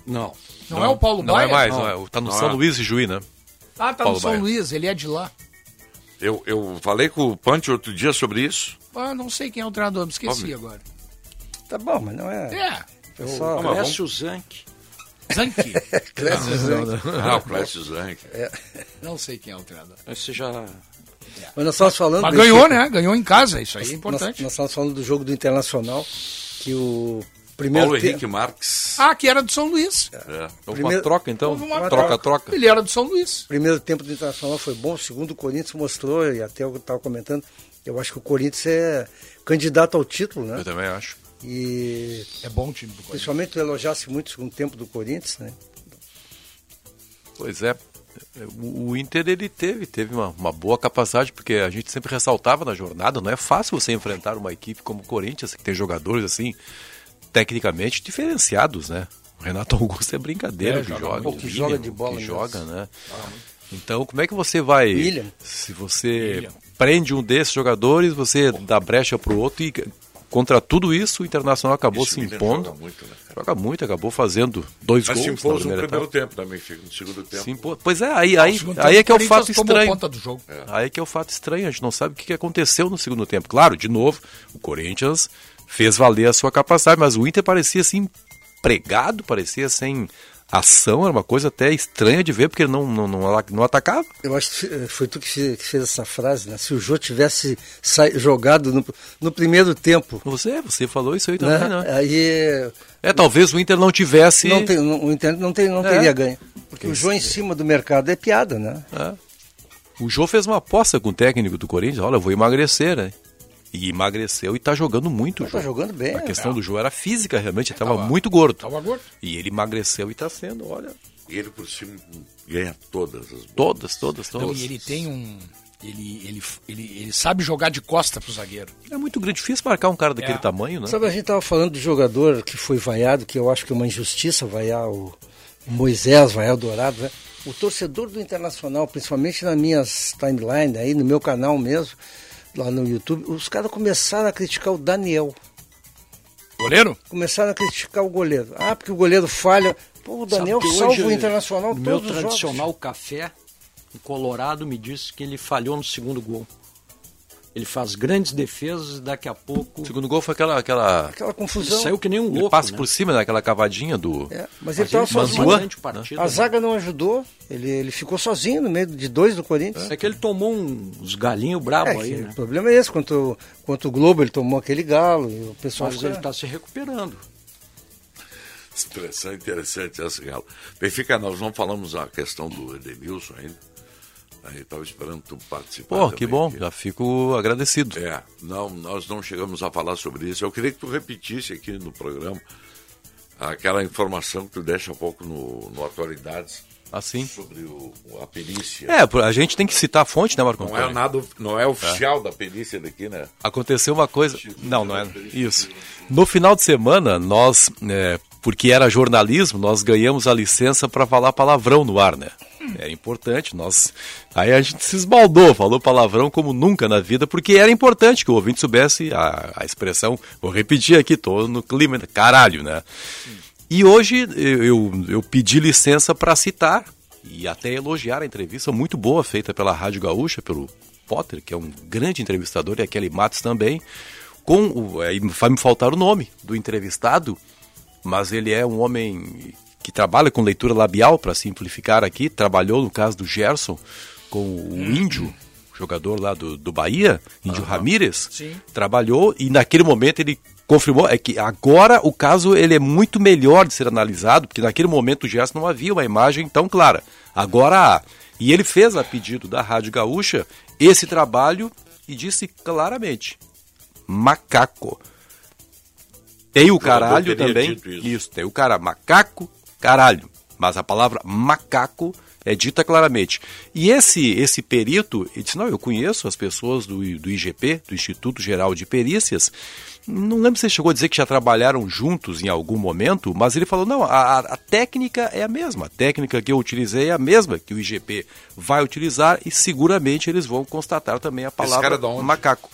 Não. Não, é o Paulo Não Baia? é mais, não, é. Tá no Não São é. Luís de Juí, né? Ah, tá Paulo no São Baia. Luís, ele é de lá. Eu, eu falei com o Pante outro dia sobre isso. Ah, não sei quem é o treinador, me esqueci Homem. agora. Tá bom, mas não é. É, é só- mas Cresce o Zanck. Zanke. Ah, o Clécio Zanck. não sei quem é o treinador. Esse já. Mas nós estávamos falando. Mas ganhou, né? Ganhou em casa, isso aí é Nós, importante. nós estávamos falando do jogo do Internacional, que o primeiro Paulo te- Henrique Marques. Ah, que era do São Luís. É. Então, Primeiro- uma troca, então. Houve uma Troca-troca. Ele era do São Luís. primeiro tempo do Internacional foi bom, segundo o Corinthians mostrou, e até eu estava comentando, eu acho que o Corinthians é candidato ao título, né? Eu também acho. E É bom o time do Corinthians. principalmente tu elogiasse muito o segundo tempo do Corinthians, né? Pois é. O o Inter ele teve, teve uma, uma boa capacidade, porque a gente sempre ressaltava na jornada, não é fácil você enfrentar uma equipe como o Corinthians, que tem jogadores assim, tecnicamente diferenciados, né? O Renato Augusto é brincadeira É, que joga joga, o Que joga William, de bola que mesmo. joga, né? Então, como é que você vai. William. Se você William. prende um desses jogadores, você dá brecha pro outro e contra tudo isso, o Internacional acabou Esse se impondo. joga muito, né? Joga muito, acabou fazendo dois Mas gols. se impôs no primeiro tempo também, fica no segundo tempo. Se impôs. Pois é, aí, aí, aí é que é o fato estranho. conta do jogo. Aí é que é o fato estranho, a gente não sabe o que aconteceu no segundo tempo. Claro, de novo, o Corinthians fez valer a sua capacidade, mas o Inter parecia assim pregado, parecia sem ação, era uma coisa até estranha de ver, porque ele não, não, não, não atacava. Eu acho que foi tu que fez, que fez essa frase, né? Se o Jô tivesse jogado no, no primeiro tempo, Você, você falou isso aí também, né? né? Aí É, talvez o Inter não tivesse. não, tem, não, o Inter não, tem, não É. teria ganho. Porque o Jô em cima do mercado é piada, né? É. O Jô fez uma aposta com o técnico do Corinthians, olha, eu vou emagrecer, né? E emagreceu e tá jogando muito. Mas o Jô. tá jogando bem, A é. questão do Jô era física, realmente, ele estava Tava- muito gordo. Tava gordo. E ele emagreceu e tá sendo, olha, E ele por cima ganha todas as bolas. todas, todas, Não, todas. e ele tem um. Ele, ele, ele, ele sabe jogar de costa pro zagueiro. É muito grande, difícil marcar um cara daquele É. tamanho, né? Sabe, a gente estava falando do jogador que foi vaiado, que eu acho que é uma injustiça vaiar o, o Moisés, vaiar o Dourado, né? O torcedor do Internacional, principalmente nas minhas timelines, aí no meu canal mesmo, lá no YouTube, os caras começaram a criticar o Daniel. Goleiro? Começaram a criticar o goleiro. Ah, porque o goleiro falha. Pô, o Daniel salva o Internacional meu todos os tradicional jogos. café, o Colorado me disse que ele falhou no segundo gol. Ele faz grandes defesas e daqui a pouco O segundo gol foi aquela. aquela... Aquela ele confusão. saiu que nem um Ele louco. passa né? por cima daquela cavadinha do. É, mas ele Mas estava ele sozinho. Partida. A né? zaga não ajudou. Ele, ele ficou sozinho no meio de dois do Corinthians. É que ele tomou uns galinhos É, brabo aí, né? O problema é esse, quanto, quanto o Globo ele tomou aquele galo, e o pessoal Mas ele está se recuperando. Expressão interessante essa, Galo. Benfica, nós não falamos a questão do Edenilson ainda. A gente estava esperando tu participar. Pô, que bom, aqui. já fico agradecido. É, não, nós não chegamos a falar sobre isso. Eu queria que tu repetisse aqui no programa aquela informação que tu deixa há pouco no, no Atualidades Assim. sobre o, a perícia. É, a gente tem que citar a fonte, né, Marco Não é nada, não é oficial da perícia daqui, né? Aconteceu uma coisa. Não, não é. Isso. No final de semana, nós, é, porque era jornalismo, nós ganhamos a licença para falar palavrão no ar, né? É importante, nós. Aí a gente se esbaldou, falou palavrão como nunca na vida, porque era importante que o ouvinte soubesse a, a expressão. Vou repetir aqui, tô no clima, caralho, né? E hoje eu, eu, eu pedi licença para citar e até elogiar a entrevista muito boa feita pela Rádio Gaúcha, pelo Potter, que é um grande entrevistador, e a Kelly Matos também, com o, vai me faltar o nome do entrevistado, mas ele é um homem que trabalha com leitura labial, para simplificar aqui, trabalhou no caso do Gerson com o Índio, jogador lá do, do Bahia, Índio Ramírez, Sim. trabalhou e naquele momento ele confirmou é que agora o caso ele é muito melhor de ser analisado, porque naquele momento o Gerson não havia uma imagem tão clara. Agora há. E ele fez a pedido da Rádio Gaúcha esse trabalho e disse claramente: macaco. Tem o caralho também. isso. Isso, tem o cara macaco, caralho. Mas a palavra macaco é dita claramente. E esse esse perito, ele disse: Não, eu conheço as pessoas do, do IGP, do Instituto Geral de Perícias. Não lembro se ele chegou a dizer que já trabalharam juntos em algum momento, mas ele falou: não, a, a técnica é a mesma. A técnica que eu utilizei é a mesma que o IGP vai utilizar e seguramente eles vão constatar também a palavra é macaco.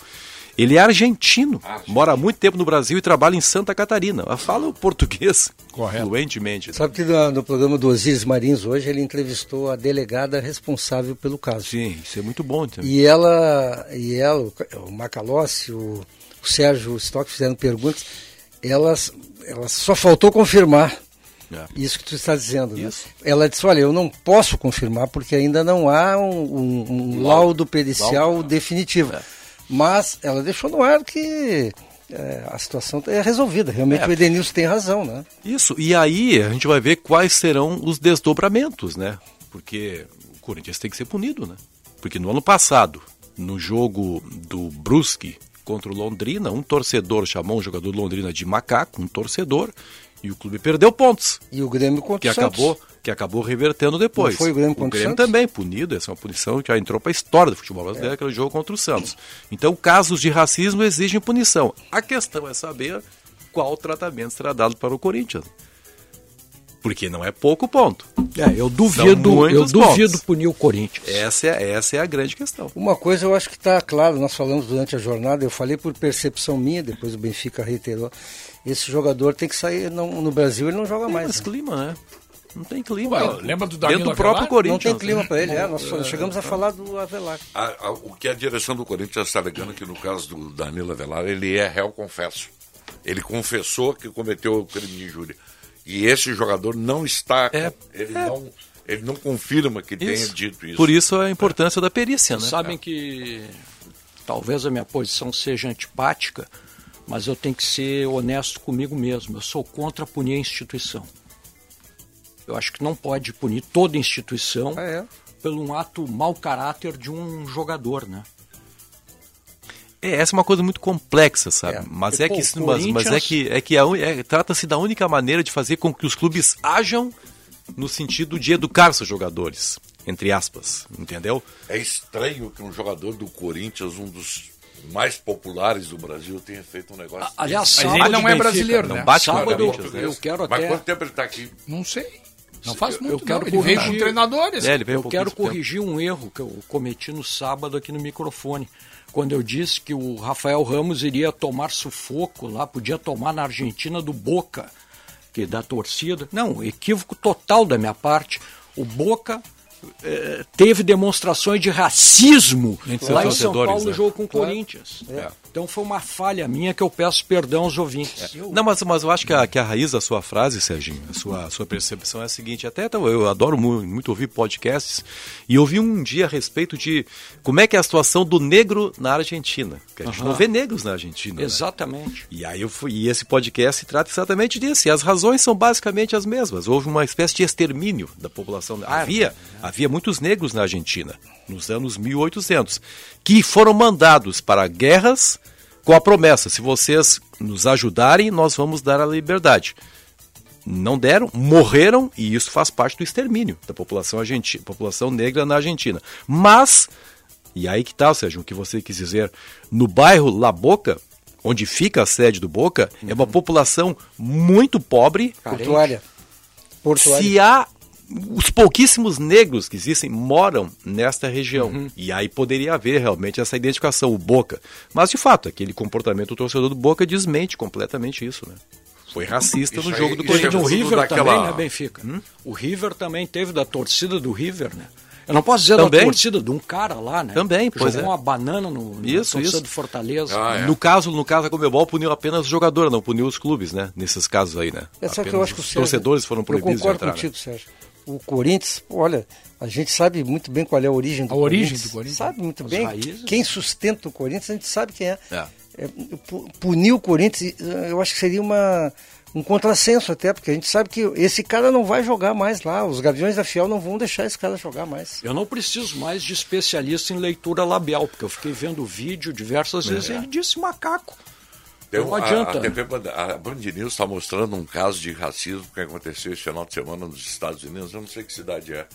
Ele é argentino, mora há muito tempo no Brasil e trabalha em Santa Catarina. Fala o português Correto. fluentemente. Sabe que no, no programa do Osiris Marins hoje ele entrevistou a delegada responsável pelo caso. Sim, isso é muito bom. Então. E ela, e ela o, o Macalossi, o, o Sérgio Stock fizeram perguntas. Elas, elas só faltou confirmar É. isso que tu está dizendo. Né? Ela disse: Olha, eu não posso confirmar porque ainda não há um, um- um laudo pericial definitivo. Mas ela deixou no ar que é, a situação é resolvida. Realmente É. o Edenilson tem razão, né? Isso, e aí a gente vai ver quais serão os desdobramentos, né? Porque o Corinthians tem que ser punido, né? Porque no ano passado, no jogo do Brusque contra o Londrina, um torcedor chamou um jogador do Londrina de macaco, um torcedor, e o clube perdeu pontos, E o Grêmio contra que o Santos. acabou, que acabou revertendo depois. Não foi o Grêmio contra o Santos? também punido, essa é uma punição que já entrou para a história do futebol brasileiro, aquele jogo contra o Santos. Então, casos de racismo exigem punição. A questão é saber qual tratamento será dado para o Corinthians. Porque não é pouco ponto. É, eu duvido, eu duvido pontos. punir o Corinthians. Essa é, essa é a grande questão. Uma coisa eu acho que está claro, nós falamos durante a jornada, eu falei por percepção minha, depois o Benfica reiterou. Esse jogador tem que sair, não, no Brasil ele não joga Tem mais. mais né? clima, né? Não tem clima. Ué, lembra do Danilo Dentro do próprio Avelar? Corinthians. Não tem clima para ele, é, nós chegamos a falar do Avelar. A- a- o que a direção do Corinthians está alegando que no caso do Danilo Avelar, ele é réu confesso. Ele confessou que cometeu o crime de injúria. E esse jogador não está. É, ele, Não, ele não confirma que tenha Isso. dito isso. Por isso a importância da perícia, né? Sabem que talvez a minha posição seja antipática, mas eu tenho que ser honesto comigo mesmo. Eu sou contra punir a instituição. Eu acho que não pode punir toda instituição Ah, é? pelo um ato mau caráter de um jogador, né? É, essa é uma coisa muito complexa, sabe? É. mas E, é pô, que, o mas, mas é Corinthians- que, é que a é- trata-se da única maneira de fazer com que os clubes ajam no sentido de educar seus jogadores, entre aspas, entendeu? É estranho que um jogador do Corinthians, um dos mais populares do Brasil, tenha feito um negócio. Aliás, Mas sábado ele não é brasileiro, não né? bate com o Sábado Corinthians, né? eu quero Mas até quanto tempo ele está aqui? Não sei. Não faz Eu muito, quero não. Ele veio com corrigir- treinadores. É, ele veio Eu um quero corrigir um erro que eu cometi no sábado aqui no microfone. Quando eu disse que o Rafael Ramos iria tomar sufoco lá, podia tomar na Argentina do Boca, que da torcida. Não, equívoco total da minha parte. O Boca eh, teve demonstrações de racismo Entre lá em São torcedores, Paulo no né? jogo com o Corinthians. Então foi uma falha minha que eu peço perdão aos ouvintes. Não, mas, mas eu acho que a, que a raiz da sua frase, Serginho, a sua, a sua percepção é a seguinte, até então, eu adoro muito, muito ouvir podcasts, e ouvi um dia a respeito de como é que é a situação do negro na Argentina. Que a gente não vê negros na Argentina. né? Exatamente. E aí eu fui, e esse podcast trata exatamente disso. E as razões são basicamente as mesmas. Houve uma espécie de extermínio da população. Havia, havia muitos negros na Argentina, nos anos 1800, que foram mandados para guerras com a promessa: se vocês nos ajudarem, nós vamos dar a liberdade. Não deram, morreram, e isso faz parte do extermínio da população argentina, população negra na Argentina. Mas e aí que tá, Sérgio, o que você quis dizer. No bairro La Boca, onde fica a sede do Boca, é uma população muito pobre. Portuária. Portuária. Se há os pouquíssimos negros que existem moram nesta região. E aí poderia haver realmente essa identificação, o Boca. Mas, de fato, aquele comportamento do torcedor do Boca desmente completamente isso, né? Foi racista Isso no aí- jogo do isso é Corinthians. O River daquela- também, né, Benfica? O River também teve da torcida do River, né? Eu não posso dizer Também. da torcida de um cara lá, né? Também, pois jogou é. uma banana no, Isso, torcida isso. do Fortaleza. Ah, é. No caso, no caso, a Comebol puniu apenas o jogador, não puniu os clubes, né? Nesses casos aí, né? É só que eu acho que o os Sérgio, torcedores foram Eu proibidos de concordo entrar. né? contigo, Sérgio. O Corinthians, olha, a gente sabe muito bem qual é a origem do A origem Corinthians. do Corinthians. Sabe muito As bem. raízes. Quem sustenta o Corinthians, a gente sabe quem é. É. É, pu- punir o Corinthians, eh, eu acho que seria uma, um contrassenso até, porque a gente sabe que esse cara não vai jogar mais lá. Os Gaviões da Fiel não vão deixar esse cara jogar mais. Eu não preciso mais de especialista em leitura labial, porque eu fiquei vendo o vídeo diversas vezes e ele disse macaco. Tem Não um- a- adianta. A, TV Band- a Band News está mostrando um caso de racismo que aconteceu esse final de semana nos Estados Unidos. Eu não sei que cidade é.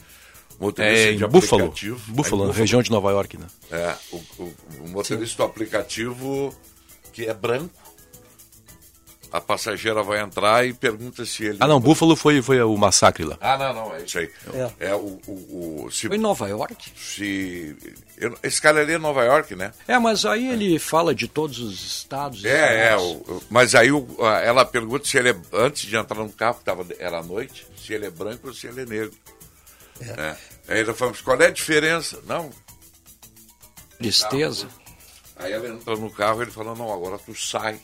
Motorista É de em Buffalo, aplicativo. Buffalo, É, em região de Nova York, né? É, o, o- o motorista do aplicativo que é branco a passageira vai entrar e pergunta se ele. Ah, não, Búfalo foi, foi o massacre lá. Ah, não, não, é isso aí. É, é o, o, o, se, Foi em Nova York? Se, eu, esse cara ali é Nova York, né? É, mas aí ele fala de todos os estados. É, é. O, mas aí o, ela pergunta se ele é, antes de entrar no carro, tava, era noite, se ele é branco ou se ele é negro. É. é. Aí ele falou, qual é a diferença? Não. Tristeza. Aí ela entra no carro e ele falou, não, agora tu sai.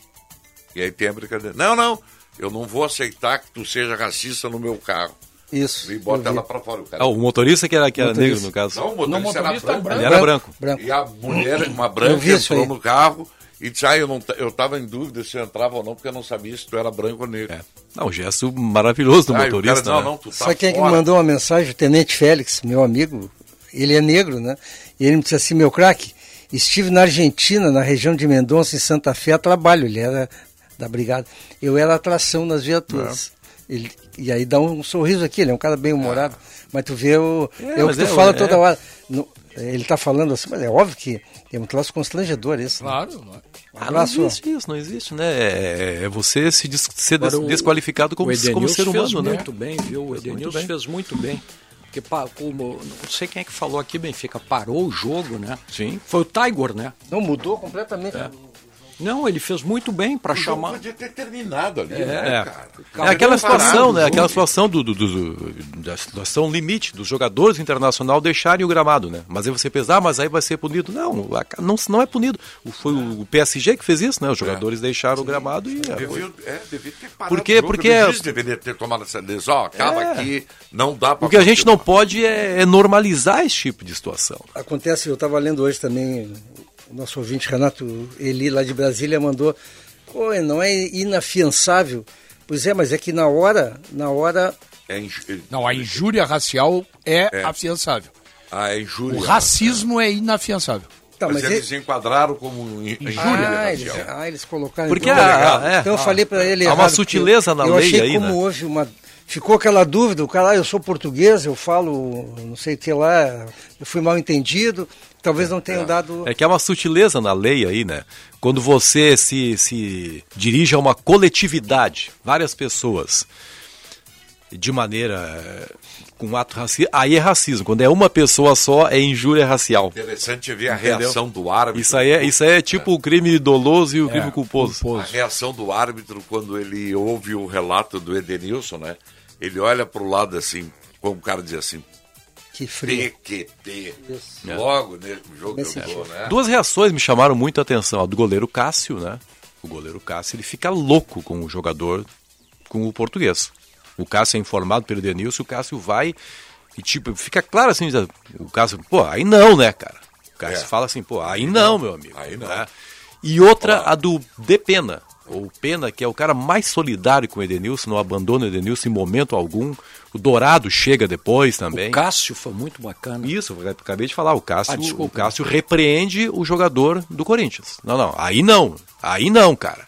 E aí tem a brincadeira. Não, não, eu não vou aceitar que tu seja racista no meu carro. Isso. E bota ela pra fora. O, cara. Ah, o motorista que era, que era negro, no caso. Não, o motorista, não, motorista era, branco. Ele era branco. branco. E a mulher, uma branca, entrou no carro e disse, ah, eu, não, eu tava em dúvida se eu entrava ou não, porque eu não sabia se tu era branco ou negro. É. Não, um gesto maravilhoso do ah, motorista. Cara, não, né? não, tu tá Sabe quem é que me mandou uma mensagem? O Tenente Félix, meu amigo, ele é negro, né? E ele me disse assim, meu craque, estive na Argentina, na região de Mendonça, em Santa Fé, a trabalho. Ele era da brigada. Eu era atração nas viaturas. É. Ele, e aí dá um sorriso aqui, ele é um cara bem humorado. É. Mas tu vê o. É, é o que tu é, fala toda hora. No, ele está falando assim, mas é óbvio que tem um troço constrangedor esse. Né? Claro. Né? Ah, não existe isso, não existe, né? É, é você se des, ser des, desqualificado como, como ser humano, fez né? muito bem, viu? O Edenilson fez muito bem. Porque, como, não sei quem é que falou aqui, Benfica, parou o jogo, né? Sim. Foi o Tiger, né? Não, mudou completamente. É. Não, ele fez muito bem para chamar. Podia ter terminado ali, é, né, cara? É aquela situação, né? Aquela situação do, do, do, da situação limite dos jogadores internacional deixarem o gramado, né? Mas aí você pesar, ah, mas aí vai ser punido. Não, não, não é punido. Foi o PSG que fez isso, né? Os jogadores é. deixaram Sim. o gramado e. Devia, é, devia ter parado. Por quê? Porque. deveria ter tomado essa decisão, ó, acaba é. aqui, não dá para. O que a gente não pode é, é normalizar esse tipo de situação. Acontece, eu estava lendo hoje também o nosso ouvinte Renato Eli, lá de Brasília, mandou. Pô, não é inafiançável. Pois é, mas é que na hora, na hora. É Não, a injúria racial é, é. afiançável. A injúria. O racismo é inafiançável. Tá, mas, mas eles ele... enquadraram como injúria ah, eles, ah, eles colocaram. Porque então, a, é, então eu falei para ele. Há uma sutileza na eu lei achei aí. Como né? houve uma ficou aquela dúvida, o cara, ah, eu sou português, eu falo não sei o que lá, eu fui mal entendido, talvez não tenham é. dado... É que há uma sutileza na lei aí, né? Quando você se, se dirige a uma coletividade, várias pessoas, de maneira com ato racista, aí é racismo. Quando é uma pessoa só, é injúria racial. Interessante ver a Entendeu? reação do árbitro. Isso aí é, isso aí é tipo é. o crime doloso e o é, crime culposo. culposo. A reação do árbitro quando ele ouve o relato do Edenilson, né? Ele olha para o lado assim, como o cara diz assim, que frio. TQT. Logo no jogo que eu né? Duas reações me chamaram muito a atenção. A do goleiro Cássio, né? O goleiro Cássio, ele fica louco com o jogador, com o português. O Cássio é informado pelo Denilson, o Cássio vai e, tipo, fica claro assim, o Cássio, pô, aí não, né, cara? O Cássio é. fala assim, pô, aí, aí não, não, meu amigo. Aí não. Né? E outra, a do Depena, ou Pena, que é o cara mais solidário com o Edenilson, não abandona o Edenilson em momento algum. O Dourado chega depois também. O Cássio foi muito bacana. Isso, acabei de falar, o Cássio, ah, o Cássio repreende o jogador do Corinthians. Não, não, aí não, aí não, cara.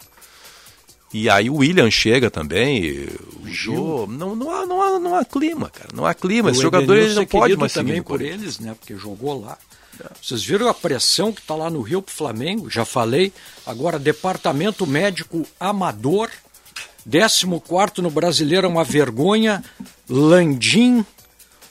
E aí o William chega também. O Gil. Não, não, há, não, há, não há clima, cara. Não há clima. Esse jogador ele não pode mais também por eles, né? Porque jogou lá. Vocês viram a pressão que está lá no Rio para o Flamengo? Já falei. Agora, departamento médico amador. 14 no brasileiro é uma vergonha. Landim.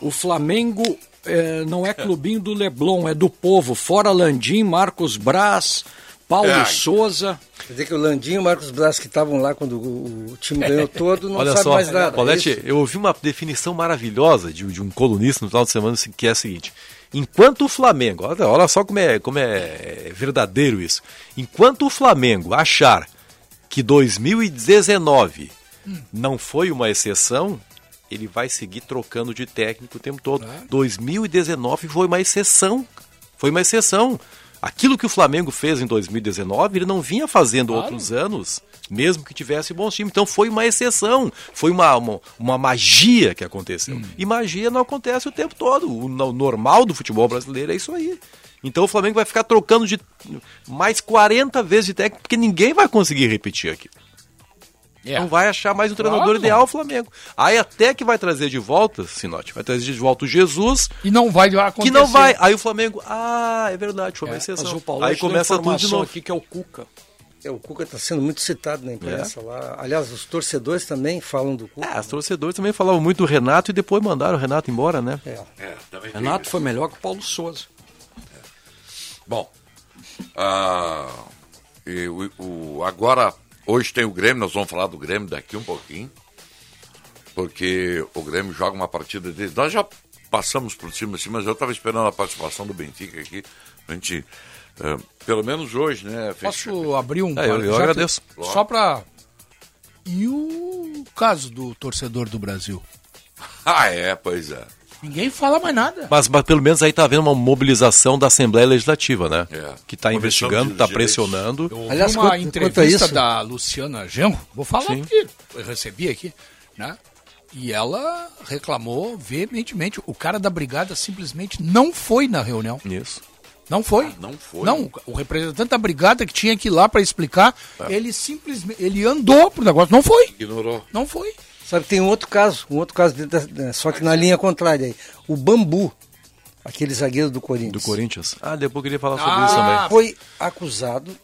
O Flamengo é, não é clubinho do Leblon, é do povo. Fora Landim, Marcos Braz, Paulo é. Souza. Quer dizer que o Landinho e o Marcos Braz, que estavam lá quando o, time ganhou todo, não Olha sabe só, mais nada. Paulette, é eu ouvi uma definição maravilhosa de, de, um colunista no final de semana, que é a seguinte. Enquanto o Flamengo, olha, olha só como é, como é verdadeiro isso. Enquanto o Flamengo achar que 2019 hum. não foi uma exceção, ele vai seguir trocando de técnico o tempo todo. 2019 foi uma exceção. Foi uma exceção. Aquilo que o Flamengo fez em 2019, ele não vinha fazendo claro. outros anos, mesmo que tivesse bons times. Então foi uma exceção, foi uma, uma, uma magia que aconteceu. Hum. E magia não acontece o tempo todo. O normal do futebol brasileiro é isso aí. Então o Flamengo vai ficar trocando de mais 40 vezes de técnico, porque ninguém vai conseguir repetir aquilo. Yeah. É. Não vai achar mais um treinador claro. ideal o Flamengo. Aí até que vai trazer de volta, Sinote, vai trazer de volta o Jesus. E não vai acontecer. Que não vai. Aí o Flamengo, ah, é verdade, foi uma é, exceção. O Paulo Aí começa tudo de novo. aqui que é o Cuca. É, o Cuca está sendo muito citado na imprensa é. lá. Aliás, os torcedores também falam do Cuca. É, os torcedores também falavam muito do Renato e depois mandaram o Renato embora, né? É. é Renato foi melhor que o Paulo Souza. É. Bom, uh, e, o, o, agora, hoje tem o Grêmio, nós vamos falar do Grêmio daqui um pouquinho, porque o Grêmio joga uma partida dele. Nós já passamos por cima assim, mas eu estava esperando a participação do Benfica aqui, a gente é, pelo menos hoje, né? Posso abrir um... É, eu, eu agradeço. Que, só para... E o caso do torcedor do Brasil? Ah, é, pois é. Ninguém fala mais nada. Mas, mas, pelo menos aí está havendo uma mobilização da Assembleia Legislativa, né? É. Que está investigando, está pressionando. Eu ouvi Aliás, uma quanto, entrevista quanto da Luciana Genro, vou falar Sim. porque eu recebi aqui, né? E ela reclamou veementemente. O cara da brigada simplesmente não foi na reunião. Isso. Não foi. Ah, não foi. Não, o representante da brigada que tinha que ir lá para explicar, é. ele simplesmente ele andou pro negócio, não foi. Ignorou. Não foi. Sabe, tem um outro caso, um outro caso, só que na linha contrária aí. O Bambu, aquele zagueiro do Corinthians. Do Corinthians. Ah, depois eu queria falar sobre ah, isso também. Foi acusado,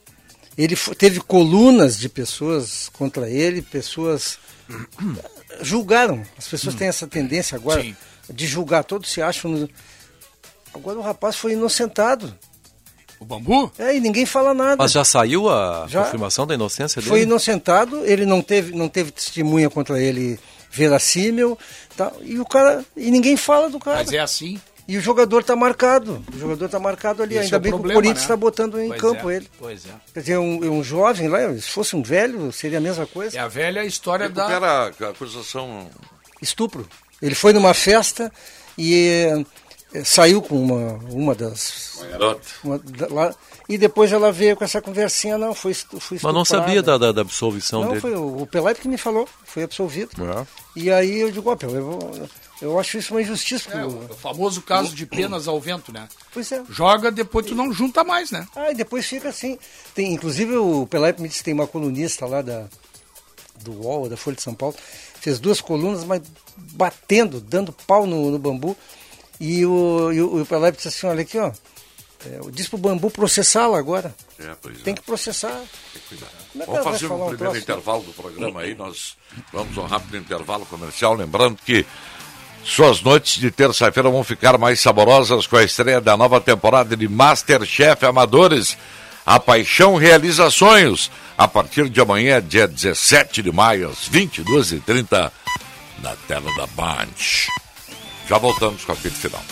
ele teve colunas de pessoas contra ele, pessoas julgaram. As pessoas hum. têm essa tendência agora Sim. de julgar, todos se acham Agora o rapaz foi inocentado. O bambu? É, e ninguém fala nada. Mas já saiu a já confirmação da inocência dele? Foi inocentado, ele não teve, não teve testemunha contra ele verossímil, tá, e o cara, e ninguém fala do cara. Mas é assim. E o jogador está marcado. O jogador está marcado ali. Esse Ainda é bem problema, que o Corinthians está né? botando em pois campo é, ele. Pois é. Quer dizer, um, um jovem lá, se fosse um velho, seria a mesma coisa. É a velha história Recupera da. a acusação. Estupro. Ele foi numa festa e eh, saiu com uma, uma das. Uma, lá, e depois ela veio com essa conversinha, não, foi, foi Mas não sabia da, da, da absolvição não, dele. Foi o, o Pelé que me falou, foi absolvido. É. E aí eu digo, ó, Pelé, eu, eu acho isso uma injustiça. É, o, o famoso caso de penas ao vento, né? Pois é. Joga, depois tu não junta mais, né? Ah, e depois fica assim. Tem, inclusive o Pelé me disse que tem uma colunista lá da, do UOL, da Folha de São Paulo, fez duas colunas, mas batendo, dando pau no, no bambu. E o, e o, o Pelé disse assim, olha aqui, ó, é, diz pro Bambu processá-la agora. É, Tem é. que processar. Tem que cuidar. É vamos fazer um primeiro um intervalo do programa aí, nós vamos um rápido intervalo comercial, lembrando que suas noites de terça-feira vão ficar mais saborosas com a estreia da nova temporada de Masterchef Amadores. A paixão realiza sonhos. A partir de amanhã, dia 17 de maio, às 22h30, na tela da Band. Já voltamos com a fita final.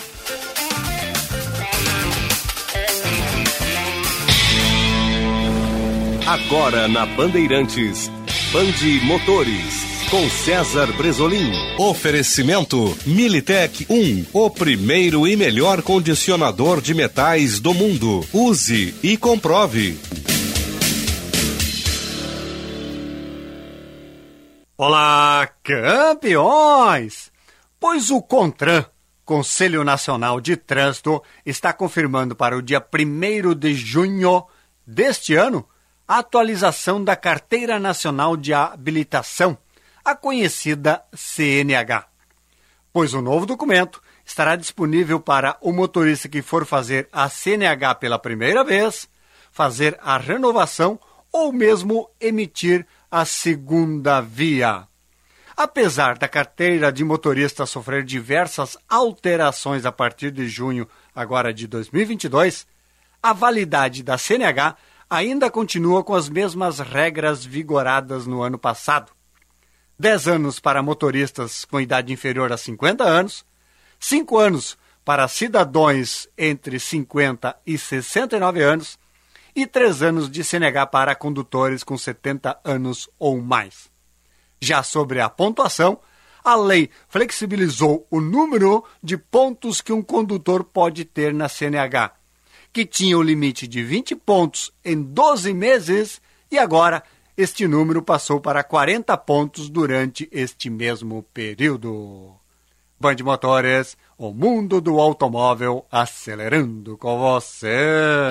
Agora na Bandeirantes, Bande Motores, com César Bresolim. Oferecimento Militech 1, o primeiro e melhor condicionador de metais do mundo. Use e comprove. Olá, campeões! Pois o CONTRAN, Conselho Nacional de Trânsito, está confirmando para o dia 1 de junho deste ano a atualização da Carteira Nacional de Habilitação, a conhecida CNH. Pois o novo documento estará disponível para o motorista que for fazer a CNH pela primeira vez, fazer a renovação ou mesmo emitir a segunda via. Apesar da carteira de motorista sofrer diversas alterações a partir de junho agora de 2022, a validade da CNH ainda continua com as mesmas regras vigoradas no ano passado. 10 anos para motoristas com idade inferior a 50 anos, 5 anos para cidadãos entre 50 e 69 anos e 3 anos de CNH para condutores com 70 anos ou mais. Já sobre a pontuação, a lei flexibilizou o número de pontos que um condutor pode ter na CNH, que tinha o limite de 20 pontos em 12 meses e agora este número passou para 40 pontos durante este mesmo período. Band Motores, o mundo do automóvel acelerando com você.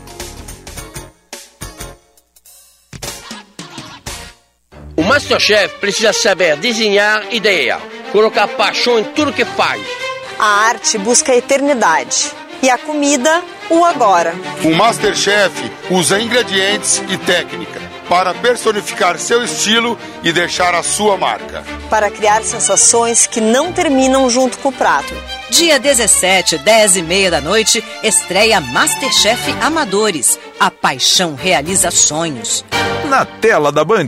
Masterchef precisa saber desenhar ideia, colocar paixão em tudo que faz. A arte busca a eternidade e a comida, o agora. O Masterchef usa ingredientes e técnica para personificar seu estilo e deixar a sua marca. Para criar sensações que não terminam junto com o prato. Dia 17, 10 e meia da noite, estreia Masterchef Amadores. A paixão realiza sonhos. Na tela da Band.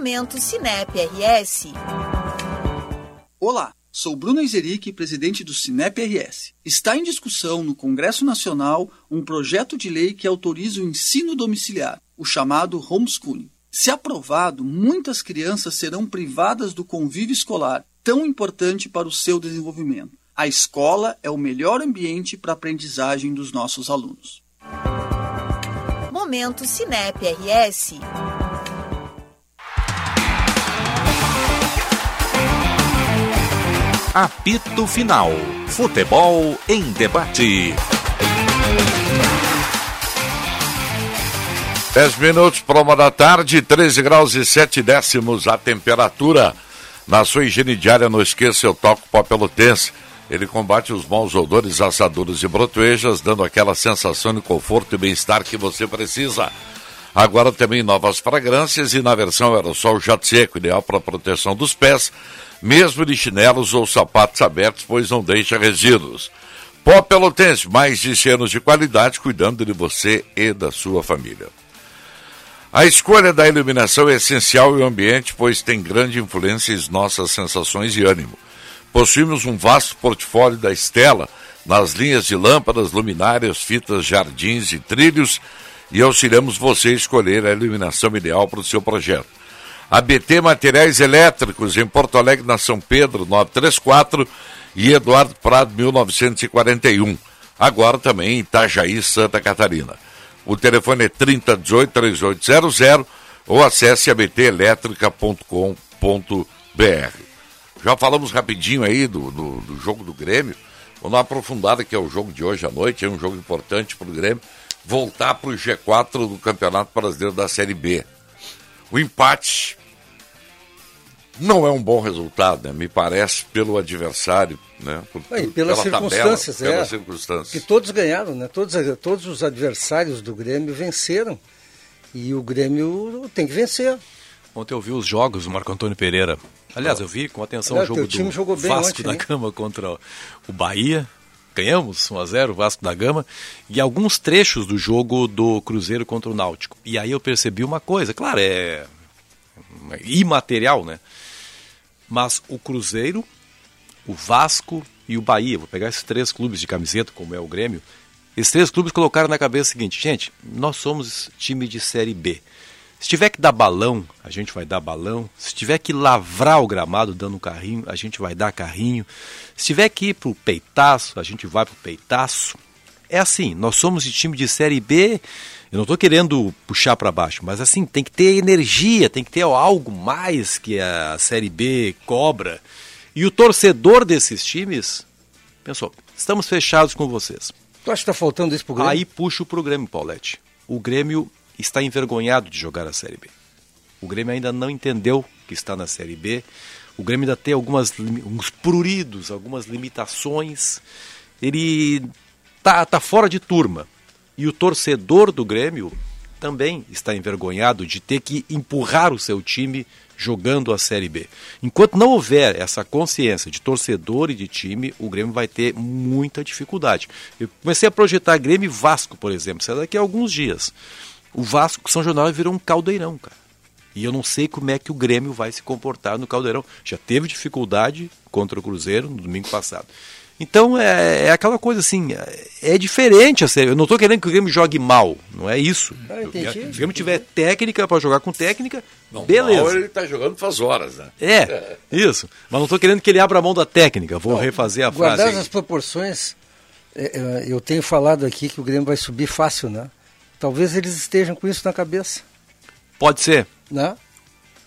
Momento Cinep RS. Olá, sou Bruno Izeric, presidente do Cinep RS. Está em discussão no Congresso Nacional um projeto de lei que autoriza o ensino domiciliar, o chamado homeschooling. Se aprovado, muitas crianças serão privadas do convívio escolar, tão importante para o seu desenvolvimento. A escola é o melhor ambiente para a aprendizagem dos nossos alunos. Momento Cinep RS. Apito Final. Futebol em debate. 10 minutos para uma da tarde, 13 graus e 7 décimos a temperatura. Na sua higiene diária, não esqueça, eu toco pó pelotense. Ele combate os maus odores, assaduras e brotuejas, dando aquela sensação de conforto e bem-estar que você precisa. Agora também novas fragrâncias e na versão aerosol jato seco, ideal para proteção dos pés, mesmo de chinelos ou sapatos abertos, pois não deixa resíduos. Pó Pelotense, mais de 100 anos de qualidade, cuidando de você e da sua família. A escolha da iluminação é essencial em ambiente, pois tem grande influência em nossas sensações e ânimo. Possuímos um vasto portfólio da Estela nas linhas de lâmpadas, luminárias, fitas, jardins e trilhos e auxiliamos você a escolher a iluminação ideal para o seu projeto. ABT Materiais Elétricos, em Porto Alegre, na São Pedro, 934 e Eduardo Prado, 1941. Agora também em Itajaí, Santa Catarina. O telefone é 3018-3800 ou acesse abtelétrica.com.br. Já falamos rapidinho aí do, do, do jogo do Grêmio. Vamos dar uma aprofundada que é o jogo de hoje à noite, é um jogo importante para o Grêmio voltar para o G4 do Campeonato Brasileiro da Série B. O empate não é um bom resultado, né? me parece, pelo adversário, né? Por, e pelas pela circunstâncias, tabela, é. pelas circunstâncias. Que todos ganharam, né? Todos, todos os adversários do Grêmio venceram. E o Grêmio tem que vencer. Ontem eu vi os jogos do Marco Antônio Pereira. Aliás, eu vi com atenção o jogo do Vasco ontem, da? Cama contra o Bahia. ganhamos 1 a 0 Vasco da Gama, e alguns trechos do jogo do Cruzeiro contra o Náutico. E aí eu percebi uma coisa, claro, é imaterial, né? Mas o Cruzeiro, o Vasco e o Bahia, vou pegar esses três clubes de camiseta, como é o Grêmio, esses três clubes colocaram na cabeça o seguinte, gente, nós somos time de Série B. Se tiver que dar balão, a gente vai dar balão. Se tiver que lavrar o gramado dando carrinho, a gente vai dar carrinho. Se tiver que ir pro peitaço, a gente vai pro peitaço. É assim, nós somos de time de Série B. Eu não estou querendo puxar para baixo, mas assim, tem que ter energia, tem que ter algo mais que a Série B cobra. E o torcedor desses times pensou, estamos fechados com vocês. Tu acha que está faltando isso pro Grêmio? Aí puxo pro Grêmio, Paulette. O Grêmio está envergonhado de jogar a Série B. O Grêmio ainda não entendeu que está na Série B. O Grêmio ainda tem algumas uns pruridos, algumas limitações. Ele tá, tá fora de turma. E o torcedor do Grêmio também está envergonhado de ter que empurrar o seu time jogando a Série B. Enquanto não houver essa consciência de torcedor e de time, o Grêmio vai ter muita dificuldade. Eu comecei a projetar Grêmio e Vasco, por exemplo, será daqui a alguns dias. O Vasco, São Januário, virou um caldeirão, cara. E eu não sei como é que o Grêmio vai se comportar no caldeirão. Já teve dificuldade contra o Cruzeiro no domingo passado. Então é, é aquela coisa assim, é, é diferente a série. Eu não estou querendo que o Grêmio jogue mal, não é isso. Ah, entendi, Se o Grêmio tiver técnica para jogar com técnica, beleza. Mal ele está jogando faz horas, né? É, isso. Mas não estou querendo que ele abra a mão da técnica. Vou refazer a frase. Guardadas aí. as proporções, é, é, eu tenho falado aqui que o Grêmio vai subir fácil, né? Talvez eles estejam com isso na cabeça, Pode ser. né?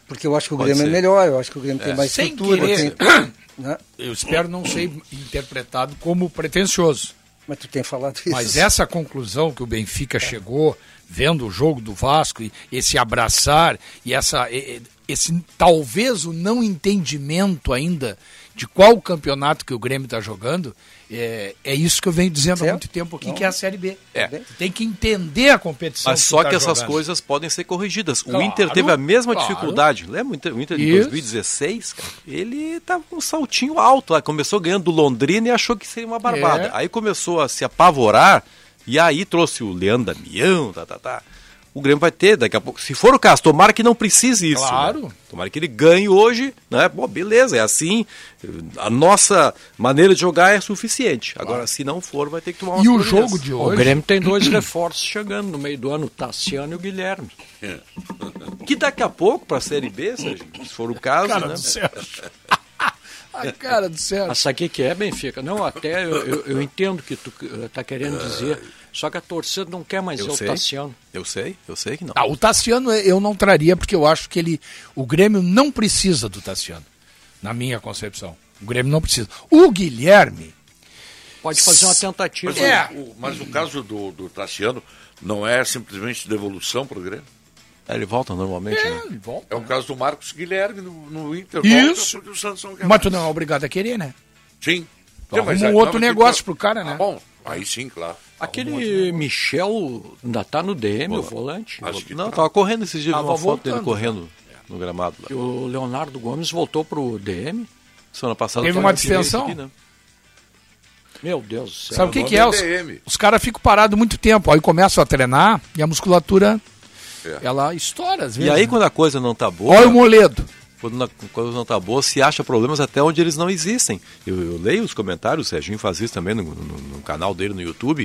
Porque eu acho que o Pode Grêmio ser. é melhor, eu acho que o Grêmio tem É. mais Sem estrutura. querer. tem- né? Eu espero não ser interpretado como pretensioso. Mas tu tem falado isso. Mas essa conclusão que o Benfica chegou, vendo o jogo do Vasco, e esse abraçar e essa, esse talvez o não entendimento ainda de qual campeonato que o Grêmio está jogando, é, é isso que eu venho dizendo há muito tempo aqui, que é a Série B. É. Tu tem que entender a competição. Mas tu só tá que essas jogando. coisas podem ser corrigidas. O Claro, Inter teve a mesma claro. dificuldade. Lembra o Inter, o Inter de Isso. 2016? Cara? Ele estava com um saltinho alto lá. Começou ganhando do Londrina e achou que seria uma barbada. É. Aí começou a se apavorar e aí trouxe o Leandro Damião, tá, tá, tá. O Grêmio vai ter daqui a pouco. Se for o caso, tomara que não precise isso. Claro. né? Tomara que ele ganhe hoje, né? Bom, beleza, é assim. A nossa maneira de jogar é suficiente. Agora, se não for, vai ter que tomar umas E o jogo de O hoje. Grêmio tem dois reforços chegando no meio do ano, o Tassiano e o Guilherme. Que daqui a pouco, para a Série B, Sérgio, se for o caso, Cara né? do Sérgio. A cara do Sérgio. Mas sabe o que que é, Benfica? Não, até eu, eu, eu entendo o que tu está querendo dizer, só que a torcida não quer mais Eu ver sei. o Tassiano. Eu sei, eu sei que não. Ah, o Tassiano eu não traria porque eu acho que ele, o Grêmio não precisa do Tassiano, na minha concepção. O Grêmio não precisa. O Guilherme, Pode fazer uma tentativa. Mas, É. o, o- mas o caso do, do Tassiano não é simplesmente devolução para o Grêmio? É, ele volta normalmente, é, né? ele volta. É o caso do Marcos Guilherme no, no Inter. Isso. Volta porque o Santos não quer Mas tu não é obrigado a querer, né? Sim. Tu Não, mas um outro negócio tem- pro cara, né? Ah, bom, aí sim, claro. Aquele Michel ainda tá no DM, o volante. Acho que Não, tá. tava correndo esses dias, Tava uma foto dele voltando. correndo no gramado lá. E o Leonardo Gomes voltou pro DM. Semana passada Teve uma distensão? aqui, né? Meu Deus do céu. Sabe o que, que é? é Os, DM. os caras ficam parados muito tempo, aí começam a treinar e a musculatura É. ela estoura às E vezes. aí, né? quando a coisa não tá boa, Olha o Moledo. Quando a coisa não tá boa, se acha problemas até onde eles não existem. Eu, eu leio os comentários, o Serginho faz isso também no, no- no canal dele no YouTube.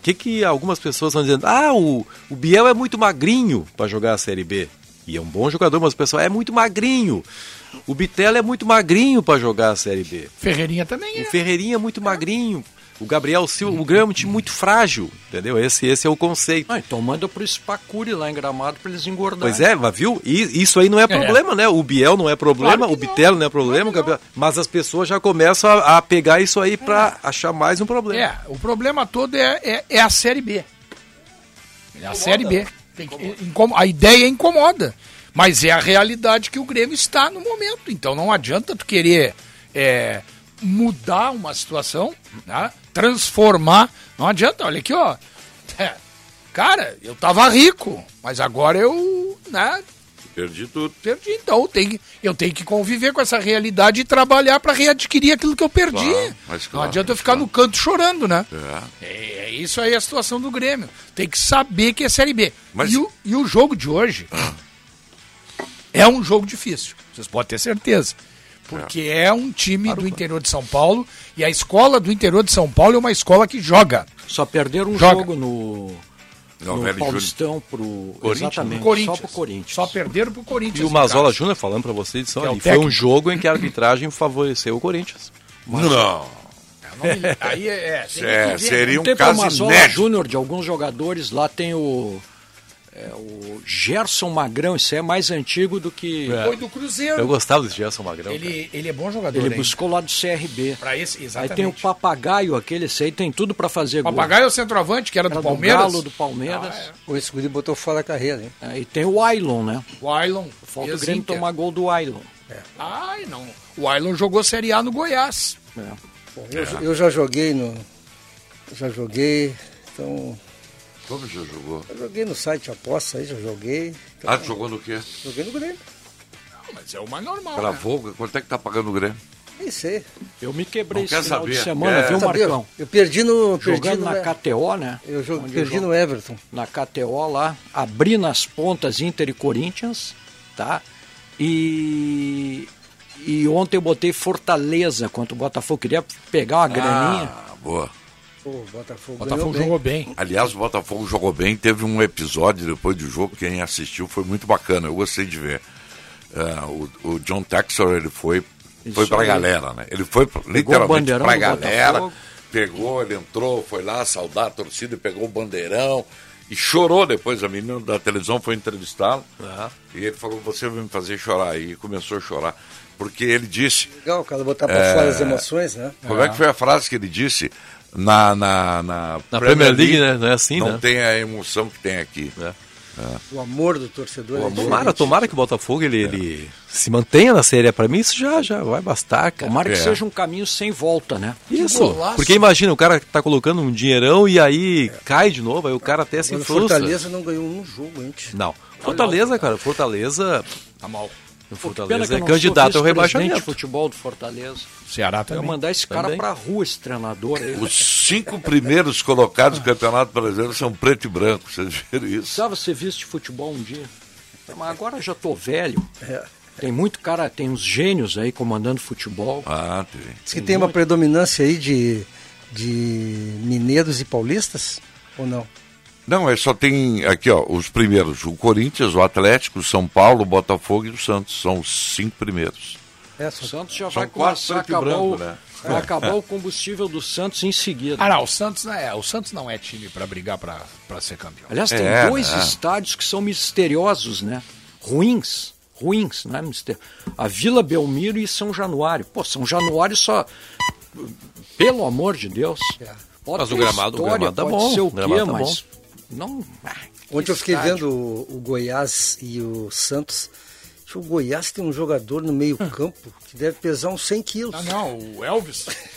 O que, que algumas pessoas estão dizendo? Ah, o, o Biel é muito magrinho para jogar a Série B. E é um bom jogador, mas o pessoal é muito magrinho. O Bitelo é muito magrinho para jogar a Série B. Ferreirinha também O é. Ferreirinha é muito magrinho. O Gabriel Silva, o Grêmio é um time muito frágil, entendeu? Esse, esse é o conceito. Ah, então manda pro Spacuri lá em Gramado pra eles engordarem. Pois é, mas viu? E isso aí não é problema, né? O Biel não é problema, Claro o Bitelo não, é problema, o Gabriel... mas as pessoas já começam a, a pegar isso aí pra achar mais um problema. É, o problema todo é, é, é a Série B. É a Série B. Tem que- incomo- a ideia incomoda. Mas é a realidade que o Grêmio está no momento. Então não adianta tu querer é, mudar uma situação, né? transformar. Não adianta, olha aqui, ó. É, cara, eu tava rico, mas agora eu, né? Perdi tudo. Perdi, então tem, que- eu tenho que conviver com essa realidade e trabalhar para readquirir aquilo que eu perdi. Claro, mas Não claro, adianta eu ficar no canto chorando, né? É. É, é isso aí a situação do Grêmio. Tem que saber que é Série B. Mas- E, o, e o jogo de hoje é um jogo difícil. Vocês podem ter certeza. Porque é, um time do interior de São Paulo e a escola do interior de São Paulo é uma escola que joga. Só perderam um Joga. jogo no, Não, no Paulistão pro. Corinthians, exatamente, né? Corinthians. só pro Corinthians. Só perderam pro Corinthians. E o Mazola. Júnior falando pra vocês, só é o foi um jogo em que a arbitragem favoreceu o Corinthians. Não. Não me- Aí é, é, É, seria né? um caso o Mazola inédito. Júnior de alguns jogadores, lá tem o. é, o Gerson Magrão, isso aí é mais antigo do que. Foi do Cruzeiro. Eu gostava desse Gerson Magrão. cara. Ele, ele é bom jogador, Ele hein? buscou lá do CRB. Pra esse, Aí exatamente. tem o papagaio, aquele, esse aí tem tudo pra fazer gol. Papagaio é o centroavante, que era, Era do do Palmeiras. Galo, do Palmeiras. Ah, O esse guri botou fora a carreira, hein? é. E tem o Ailon, né? O Ailon. Falta o. Grêmio tomar gol do Ailon. Ai, não. O Ailon jogou Série A no Goiás. É. Bom, eu, eu já joguei no. Já joguei. Então. Como já jogou? Eu joguei no site aposta aí, já joguei. Então, Ah, tu jogou no quê? Joguei no Grêmio. Não, mas é o mais normal. né? Gravou? Quanto é que tá pagando o Grêmio? Nem sei. Eu me quebrei Não esse quer final saber. de semana, É. viu, Sabia? Marcão? Eu perdi no. Perdi Jogando no, na KTO, né? Eu jo- Onde perdi eu no Everton. na KTO lá, abri nas pontas Inter e Corinthians, tá? E e ontem eu botei Fortaleza contra o Botafogo, queria pegar uma graninha. Ah, boa. Pô, o Botafogo, Botafogo jogou bem. Aliás, o Botafogo jogou bem. Teve um episódio depois do jogo, quem assistiu foi muito bacana. Eu gostei de ver. É, o, o John Texor, ele foi, foi pra aí. galera, né? Ele foi literalmente pra galera. Botafogo. Pegou, ele entrou, foi lá saudar a torcida e pegou o bandeirão. E chorou depois. A menina da televisão foi entrevistá-lo. E ele falou: Você vai me fazer chorar. E começou a chorar. Porque ele disse. Legal, o cara botar pra É. fora as emoções, né? Como é que foi a frase que ele disse? Na, na, na, Na Premier League, né? Não é assim, não né? tem a emoção que tem aqui. O amor do torcedor. é Tomara, tomara que o Botafogo ele, ele se mantenha na série. Pra mim isso já, já vai bastar, cara. Tomara que É. seja um caminho sem volta, né? Isso, porque imagina, o cara tá colocando um dinheirão e aí cai de novo, aí o cara até se frustra. Fortaleza não ganhou um jogo antes. Não. Fortaleza, cara, Fortaleza. Tá mal. O Pena que Fortaleza eu é candidato ao rebaixamento. de futebol do Fortaleza. Ceará Eu ia também. mandar esse cara pra rua, esse treinador aí. Os cinco primeiros colocados do Campeonato Brasileiro são preto e branco. Vocês viram isso? Precisava ser visto de futebol um dia. Mas agora eu já tô velho. É. Tem muito cara, tem uns gênios aí comandando futebol. Ah, tem. Diz que tem uma predominância aí de, de mineiros e paulistas? Ou não? Não, é só tem aqui, ó, os primeiros. O Corinthians, o Atlético, o São Paulo, o Botafogo e o Santos. São os cinco primeiros. É, O. Santos já São vai começar a preto acabar, branco, o, né? vai acabar o combustível do Santos em seguida. Ah, não, o Santos não é, o Santos não é time pra brigar pra, pra ser campeão. Aliás, tem É, dois né? estádios que são misteriosos, né? Ruins. Ruins, não é mister... A Vila Belmiro e São Januário. Pô, São Januário só. Pelo amor de Deus. Pode Mas o gramado- o história, gramado tá pode bom, ser o o gramado quê, tá mas. Não. ah, Ontem eu fiquei estádio. vendo o, o Goiás e o Santos. O Goiás tem um jogador no meio campo que deve pesar uns 100 quilos. Não, não, o Elvis. O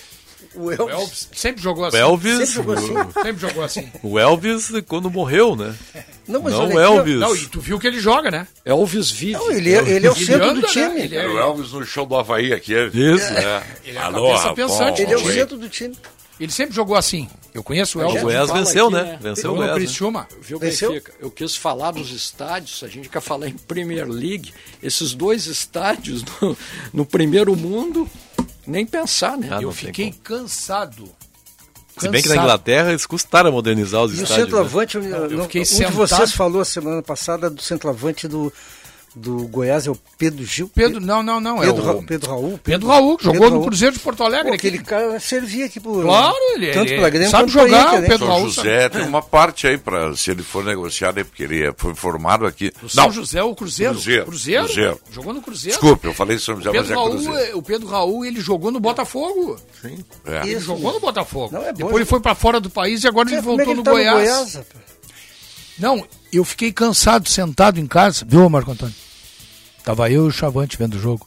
O Elvis. Elvis sempre jogou assim. O Elvis, Sempre jogou assim. Sempre jogou assim. o Elvis quando morreu, né? Não, mas Não o. Elvis. Não, e tu viu que ele joga, né? Elvis vive. Não, ele, é, ele é o Ele centro anda, do né? time. Ele é- o Elvis no show do Havaí aqui. Isso. É. Ele é a cabeça pensante. Ele é o centro do time. Ele sempre jogou assim. Eu conheço o O Elvis. Goiás venceu, aqui, né? né? Venceu o Goiás. né? Criciúma. Viu, Venceu? Benfica? Eu quis falar dos estádios, a gente quer falar em Premier League. Esses dois estádios no, no primeiro mundo, nem pensar, né? Ah, Eu fiquei cansado. Se bem que na. Inglaterra eles custaram a modernizar os E o estádios. né? centroavante, eu- eu fiquei um de sentado. vocês falou a semana passada do centroavante do, do Goiás, é o Pedro Gil. Pedro, não, não, não. Pedro, é Ra- o... Pedro Raul. Pedro Raul, que jogou Pedro no. Cruzeiro de Porto Alegre. Pô, aqui. aquele cara servia aqui pro. Claro, ele- Tanto ele pra Grêmio sabe jogar, o né? Pedro São Raul José tem uma parte aí para se ele for negociado aí, porque ele é- foi formado aqui. O São Não, José, o Cruzeiro. Cruzeiro, Cruzeiro. Cruzeiro. Jogou no Cruzeiro. desculpe, eu falei São O José, mas Pedro, é Raul, Cruzeiro. é- o Pedro Raul, ele jogou no Botafogo. É. Ele Isso. jogou no Botafogo. Não, é bom, Depois ele né? foi pra fora do país e agora ele Como é que voltou ele no tá Goiás. Não, eu fiquei cansado, sentado em casa, viu, Marco Antônio? Tava eu e o Chavante vendo o jogo.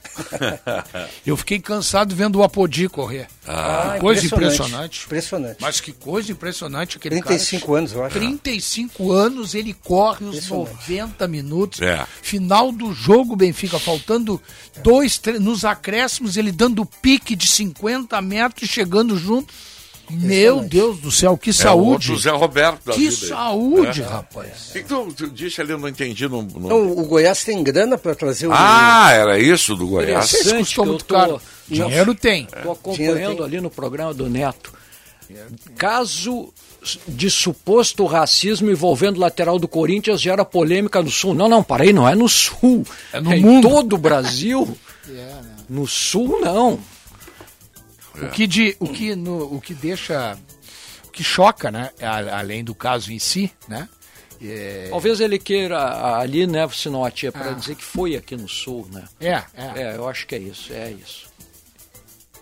Eu fiquei cansado vendo o Apodi correr. Ah, Que coisa impressionante. impressionante. Impressionante. Mas que coisa impressionante aquele 35 cara. anos, eu acho. 35 anos, ele corre os Impressionante. 90 minutos. É. Final do jogo, Benfica, faltando dois, três, nos acréscimos, ele dando pique de 50 metros, chegando junto. Meu Deus do céu, que É saúde. o Zé Roberto da Que vida saúde, É. rapaz. O que, que tu, tu disse ali? Eu não entendi. Não, não- Então, o Goiás tem grana para trazer o. Ah, era isso do Goiás. Que eu tô- Dinheiro tem. Estou acompanhando ali no programa do Neto. Caso de suposto racismo envolvendo o lateral do Corinthians gera polêmica no Sul. Não, não, parei, não é no Sul. É no em mundo. todo o Brasil. No Sul, não. O que, de, o, que no, o que deixa. O que choca, né? a- Além do caso em si, né? É, Talvez ele queira ali, né, Sinote, é para Ah. dizer que foi aqui no Sul, né? É, é. É, eu acho que é isso, é isso.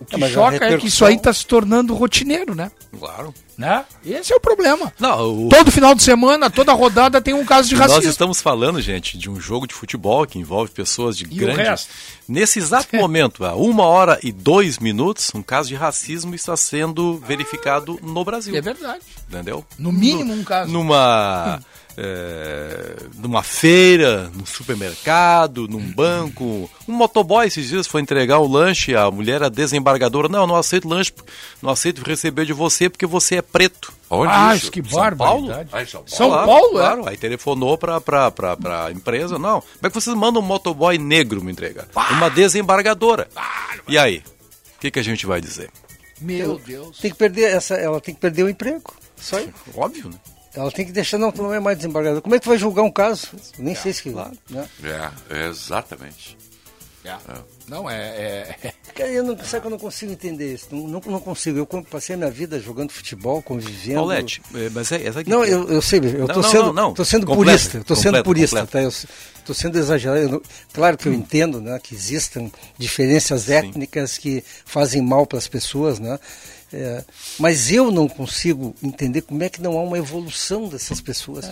O que choca é que isso aí está se tornando rotineiro, né? Claro. né? Esse é o problema. Não, o- Todo final de semana, toda rodada tem um caso de racismo. Nós estamos falando, gente, de um jogo de futebol que envolve pessoas de E o grande. Nesse exato momento, há uma hora e dois minutos, um caso de racismo está sendo verificado no Brasil. É verdade. Entendeu? No mínimo um caso. Numa. É, numa feira, num supermercado, num banco. Um motoboy esses dias foi entregar o lanche, a mulher, a desembargadora, não, não aceito lanche, não aceito receber de você porque você é preto. Onde Ah, isso? que São Paulo? barbaridade. Ah, em São Paulo. São Claro, Paulo, é? claro. Aí telefonou pra, pra, pra, pra empresa. Não. Como é que vocês mandam um motoboy negro me entregar? Uma desembargadora. E aí? O que, que a gente vai dizer? Meu Deus. Tem que perder essa, ela tem que perder o emprego. Só aí. Óbvio, né? Ela tem que deixar, não, tu não é mais desembargador. Como é que tu vai julgar um caso? Nem sei se. Né? É, exatamente. Não, é. é- Cara, eu não, sabe que eu não consigo entender isso. Não, não, não consigo. Eu passei a minha vida jogando futebol, convivendo. Paulette, é, mas é, essa aqui. Não, eu, eu sei, eu Não, tô não, sendo, não, não. tô sendo Completa, purista, tô sendo completa, purista, completa. tá? Eu tô sendo exagerado. Eu não- claro que eu entendo, né, que existam diferenças étnicas que fazem mal para as pessoas, né? É, mas eu não consigo entender como é que não há uma evolução dessas pessoas.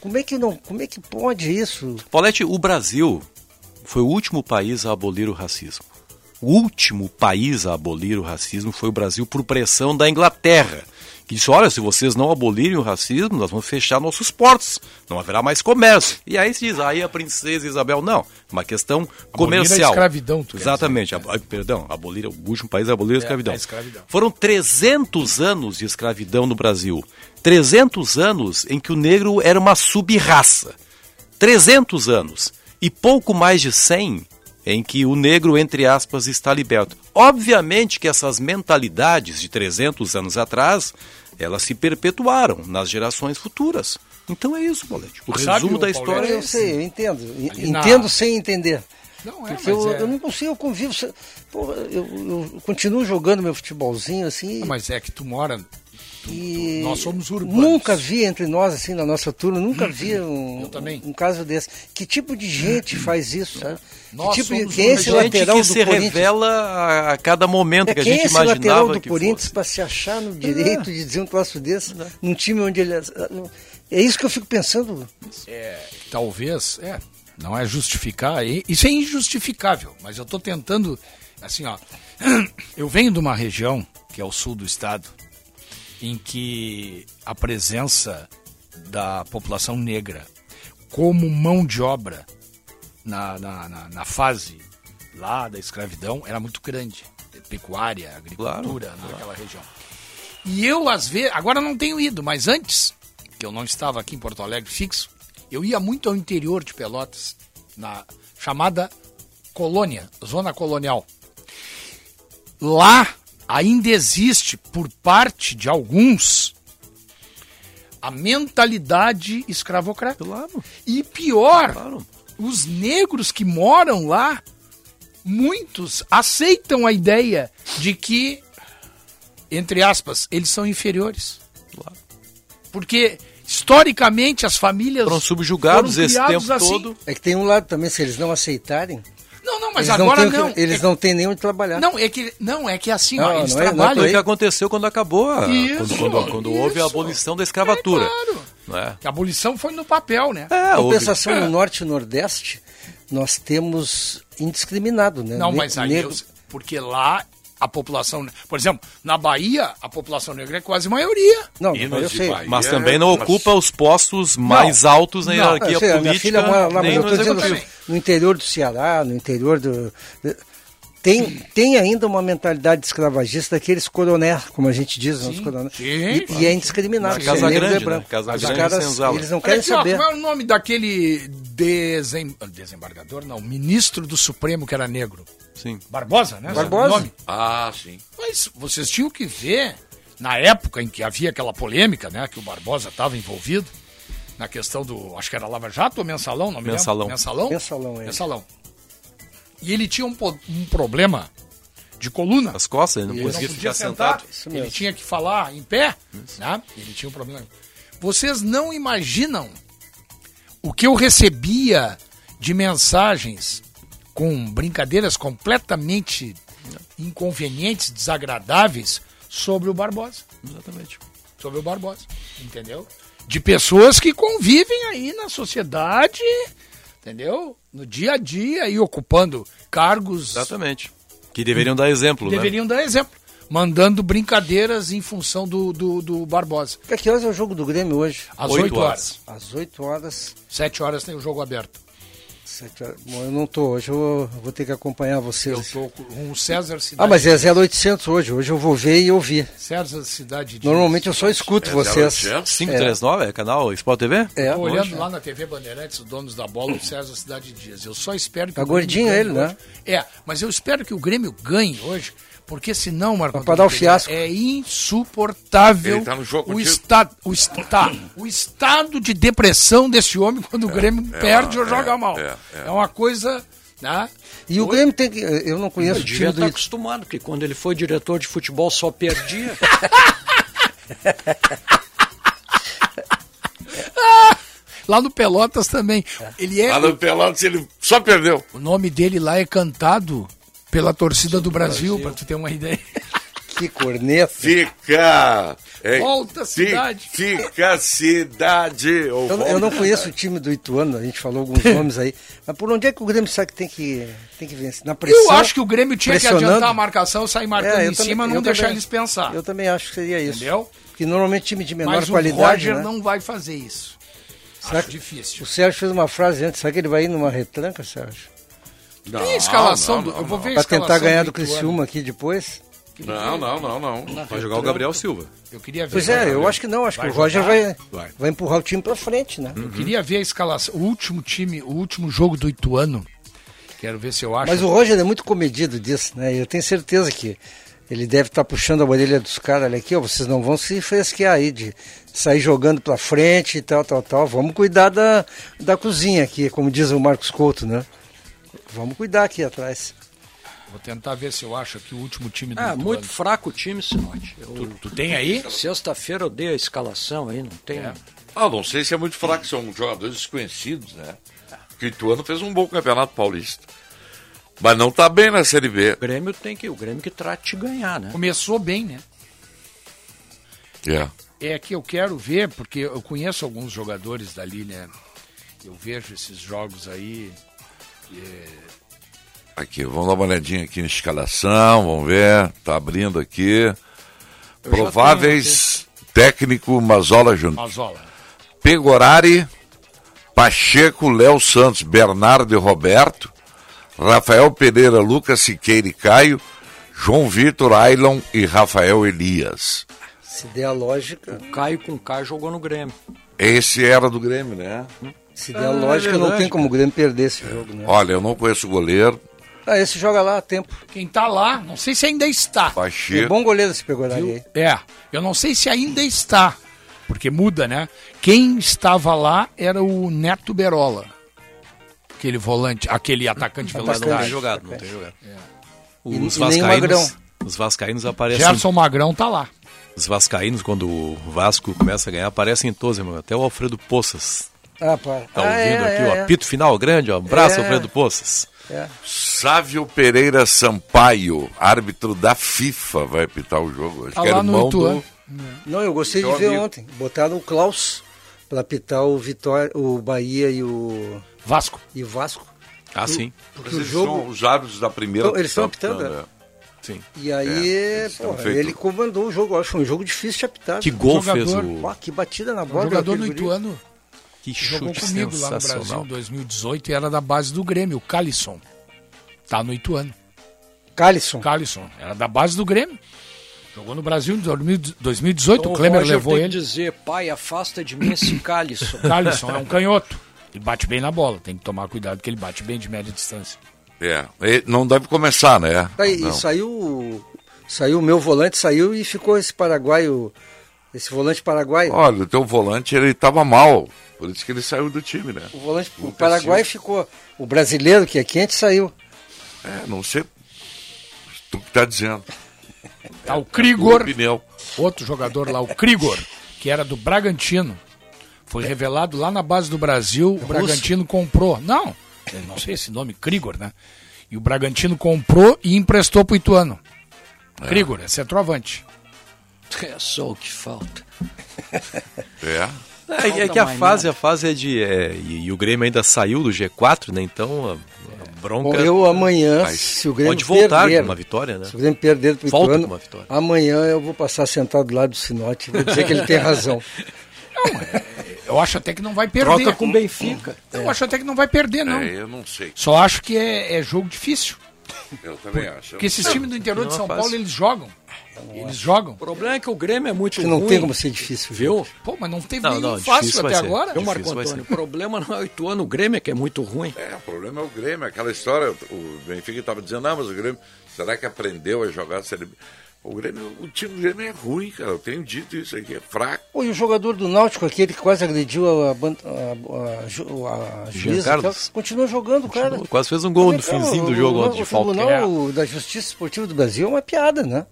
Como é que não, como é que pode isso? Paulette, o Brasil foi o último país a abolir o racismo. O último país a abolir o racismo foi o Brasil por pressão da Inglaterra. Que disse, olha, se vocês não abolirem o racismo, nós vamos fechar nossos portos. Não haverá mais comércio. E aí se diz, aí a princesa Isabel, não. Uma questão comercial. a escravidão, tu Exatamente. ab- ah, perdão, abolir, o último país a abolir a escravidão. a escravidão. Foram 300 anos de escravidão no Brasil. 300 anos em que o negro era uma sub-raça. 300 anos. E pouco mais de 100 em que o negro, entre aspas, está liberto. Obviamente que essas mentalidades de 300 anos atrás, elas se perpetuaram nas gerações futuras. Então é isso, Bolete. O Sabe, resumo da Paulete, história é Eu esse. sei, eu entendo. Entendo sem entender. Não, é, Porque mas eu, é- eu não consigo, eu convivo. Pô, eu, eu continuo jogando meu futebolzinho assim. Mas é que tu mora. E nós somos urbanos. Nunca vi entre nós, assim, na nossa turma, nunca vi um, Eu também. um caso desse. Que tipo de gente faz isso, sabe? Nós que tipo, somos quem é esse gente lateral que do se Corinthians? revela a, a cada momento É, que a quem é gente esse lateral imaginava do que Corinthians para se achar no direito de dizer um troço desse num time onde ele. É isso que eu fico pensando. É, talvez, é, não é justificar, e- isso é injustificável, mas eu estou tentando, assim, ó, eu venho de uma região, que é o sul do estado, em que a presença da população negra como mão de obra na, na, na, na fase lá da escravidão era muito grande, pecuária, agricultura, naquela região. E eu, às vezes, agora não tenho ido, mas antes, que eu não estava aqui em Porto Alegre fixo, eu ia muito ao interior de Pelotas, na chamada colônia, zona colonial. Lá ainda existe, por parte de alguns, a mentalidade escravocrata. E pior, os negros que moram lá, muitos aceitam a ideia de que, entre aspas, eles são inferiores. Porque, historicamente, as famílias. Foram subjugados foram esse tempo assim. todo. É que tem um lado também, se eles não aceitarem. Não, não, mas agora não. que- eles É- não têm nem onde trabalhar. Não, é que, não, é que assim, Não, ó, eles não é- não é trabalham. Foi o que aconteceu quando acabou, a, Isso, quando, quando- quando houve a isso. abolição da escravatura. claro. Não é? A abolição foi no papel, né? É, houve. Compensação no norte e nordeste, nós temos indiscriminado, né? Não, Ne- mas aí, negro- eu- porque lá a população, por exemplo, na Bahia, a população negra é quase maioria. Não, Mas também não ocupa os postos mais altos na Não, hierarquia eu sei, a minha política. filha mora lá, mas eu no tô dizendo assim, no interior do Ceará, no interior do. Tem, tem ainda uma mentalidade escravagista daqueles coroné, como a gente diz, né, os coroné. sim, e, claro. e é indiscriminado. É Casa Grande, é branco. né? Casa Os Grande, caras, eles não querem aqui, ó, saber. como é o nome daquele desem... desembargador? Não, ministro do Supremo que era negro. Sim. Barbosa, né? Barbosa. Nome. Ah, sim. Mas vocês tinham que ver, na época em que havia aquela polêmica, né? Que o Barbosa estava envolvido, na questão do. Acho que era Lava Jato ou Mensalão, não me lembro. Mensalão. Mensalão? Mensalão, é. Mensalão. E ele tinha um, um problema de coluna. As costas, ele não Ele conseguia podia ficar sentar, sentado. Ele tinha que falar em pé, né? Ele tinha um problema. Vocês não imaginam o que eu recebia de mensagens com brincadeiras completamente inconvenientes, desagradáveis sobre o Barbosa. Exatamente. Sobre o Barbosa, entendeu? De pessoas que convivem aí na sociedade, entendeu? No dia a dia e ocupando cargos Exatamente. Que deveriam dar exemplo, né? deveriam dar exemplo. Mandando brincadeiras em função do, do, do Barbosa. Que horas é o jogo do Grêmio hoje? Às Oito 8 horas. Às 8 horas. 7 horas tem o jogo aberto. Sete horas. Bom, eu não tô hoje, eu vou, ter que acompanhar Eu vocês. tô com o César Cidade. Ah, mas é 0800 hoje. Hoje eu vou ver e ouvir. César Cidade Dias. Normalmente eu só escuto É vocês. 0800? 539 é canal Sport TV? É, Tô olhando lá na TV Bandeirantes, os donos da bola, o César Cidade Dias. Eu só espero que Tá gordinho ganhe ele, né? hoje. É, mas eu espero que o Grêmio ganhe hoje, porque senão, Marco dar o fiasco. É insuportável tá no jogo o, estado, o, está, o estado de depressão desse homem quando o Grêmio é perde uma- ou joga é, mal. é, É, é. uma coisa. Né? E o Grêmio tem que. Eu não conheço Ele o devia time estar do. acostumado, porque quando ele foi diretor de futebol só perdia. Lá no Pelotas também. Ele é. Lá no Pelotas ele só perdeu. O nome dele lá é cantado pela torcida do Brasil, pra tu ter uma ideia. Que corneta. Fica. é, Volta, cidade. Fica cidade. Eu, eu não conheço o time do Ituano, a gente falou alguns nomes aí. Mas por onde é que o Grêmio sabe que tem que, tem que vencer? Na pressão? Eu acho que o Grêmio tinha que pressionando? adiantar a marcação, sair marcando É, em também- cima, não deixar também- eles pensar. Eu também acho que seria isso. Entendeu? Porque normalmente time de menor Mas qualidade. o Roger né? não vai fazer isso. Será Acho que- difícil. O Sérgio fez uma frase antes, será que ele vai ir numa retranca, Sérgio? Não, Tem a escalação não, do. não, eu vou não. ver a Pra tentar ganhar do. Criciúma aqui depois? Não, não, não, não. Vai jogar o Gabriel Silva. Eu queria ver. Pois é, eu acho que não, acho Vai que o Roger vai, Vai. vai empurrar o time pra frente, né? Eu queria ver a escalação. O último time, o último jogo do Ituano. Quero ver se eu acho. Mas o Roger é muito comedido disso, né? Eu tenho certeza que ele deve estar puxando a orelha dos caras olha aqui, ó, vocês não vão se fresquear aí de sair jogando pra frente e tal, tal, tal. Vamos cuidar da, da cozinha aqui, como diz o Marcos Couto, né? Vamos cuidar aqui atrás. Vou tentar ver se eu acho aqui o último time do Ah, Ituano. muito fraco o time, Sinote. Eu- Tu, tu tem aí? Sexta-feira eu dei a escalação aí, não tem. Ah, não sei se é muito fraco, são jogadores desconhecidos, né? Porque o Ituano fez um bom campeonato paulista. Mas não tá bem na Série B. O Grêmio tem que, o Grêmio que trate de ganhar, né? Começou bem, né? É. É que eu quero ver, porque eu conheço alguns jogadores dali, né? Eu vejo esses jogos aí. É, Aqui, vamos dar uma olhadinha aqui na escalação, vamos ver. Tá abrindo aqui. Prováveis técnico Mazola Júnior. Mazola. Pegorari, Pacheco, Léo Santos, Bernardo e Roberto, Rafael Pereira, Lucas Siqueira e Caio, João Vitor, Ailon e Rafael Elias. Se der a lógica. O Caio com Caio jogou no Grêmio. Esse era do Grêmio, né? Se der Ah, lógica, é não tem como o Grêmio perder esse jogo, né? Olha, eu não conheço o goleiro. Ah, esse joga lá a tempo. Quem tá lá, não sei se ainda está. É Pacheco. bom goleiro esse Pegorari aí. É, eu não sei se ainda está, porque muda, né? Quem estava lá era o Neto Berola. Aquele volante, aquele atacante Mas não tem velocidade. jogado, não tem jogado. E- e Os Magrão. vascaínos, os vascaínos aparecem. Gerson Magrão tá lá. Os vascaínos, quando o Vasco começa a ganhar, aparecem em todos, irmão. Até o Alfredo Poças. Ah, pá. Tá ah, ouvindo é, aqui, é, ó. é. Pito final grande, ó. Abraço, É. Alfredo Poças. É. Sávio Pereira Sampaio, árbitro da FIFA, vai apitar o jogo. Acho Tá que era irmão Ituano. do... Não, eu gostei de ver amigo. ontem. Botaram o Klaus para apitar o Vitória, o Bahia e o Vasco. E o Vasco. Ah, sim. Porque eles são os árbitros da primeira. Então, eles estão apitando, né? Sim. E aí, É, porra, feito- ele comandou o jogo. Acho que foi um jogo difícil de apitar. Que gol Jogador- fez o... Ah, que batida na Um bola. jogador no daquele guri. Que jogou chute comigo lá no. Brasil em 2018 e era da base do Grêmio, o Calisson. Tá no Ituano. Calisson. Calisson, era da base do Grêmio. Jogou no Brasil em 2018, Então, o Klemer Roger levou tem ele. dizer, pai, afasta de mim esse cálice. O Calisson é um canhoto. Ele bate bem na bola, tem que tomar cuidado que ele bate bem de média distância. É, e não deve começar, né? Tá Não. e saiu. Saiu o meu volante, saiu e ficou esse paraguaio. Esse volante paraguaio. Olha, o teu volante ele estava mal, por isso que ele saiu do time, né? O volante o paraguaio ficou. O brasileiro, que é quente, saiu. É, não sei. Tu que tá dizendo. Tá o Tua Krigor, opinião. outro jogador lá, o Krigor, que era do Bragantino. Foi revelado lá na base do Brasil, o Bragantino comprou. Não, não sei esse nome, Krigor, né? E o Bragantino comprou e emprestou pro Ituano. Krigor, é centroavante. É só o que falta. É. É, é que a fase, a fase é de. é, e, e o Grêmio ainda saiu do G4, né? Então a, a bronca. Bom, eu amanhã, Mas se o Grêmio Pode voltar perder, com uma vitória, né? Se o Grêmio perder pro Volta Ituano, com uma vitória. amanhã eu vou passar sentado do lado do Sinote e vou dizer que ele tem razão. Eu acho até que não vai perder. Troca com o Benfica. Eu acho até que não vai perder, não. É, eu não sei. Só acho que é, é jogo difícil. Eu também acho. Porque esses times do interior de Não São é Paulo, eles jogam. Eles jogam. O problema é que o Grêmio é muito Que não ruim. tem como ser difícil. Viu? Pô, mas não teve Não, nenhum não, fácil até ser. agora. Viu, Marco Antônio? O problema não é o Ituano, o Grêmio é que é muito ruim. É, o problema é o Grêmio, aquela história, o Benfica estava dizendo, ah, mas o Grêmio, será que aprendeu a jogar Série? O Grêmio, o time do Grêmio é ruim, cara, eu tenho dito isso aqui, é fraco. Pô, e o jogador do Náutico, aquele que quase agrediu a, a, a, ju- a juíza, aquela, continua jogando, cara. Quase fez um gol no Mas, cara, finzinho do o- jogo o, ontem de o falta. Tribunal da Justiça Esportiva do Brasil é uma piada, né?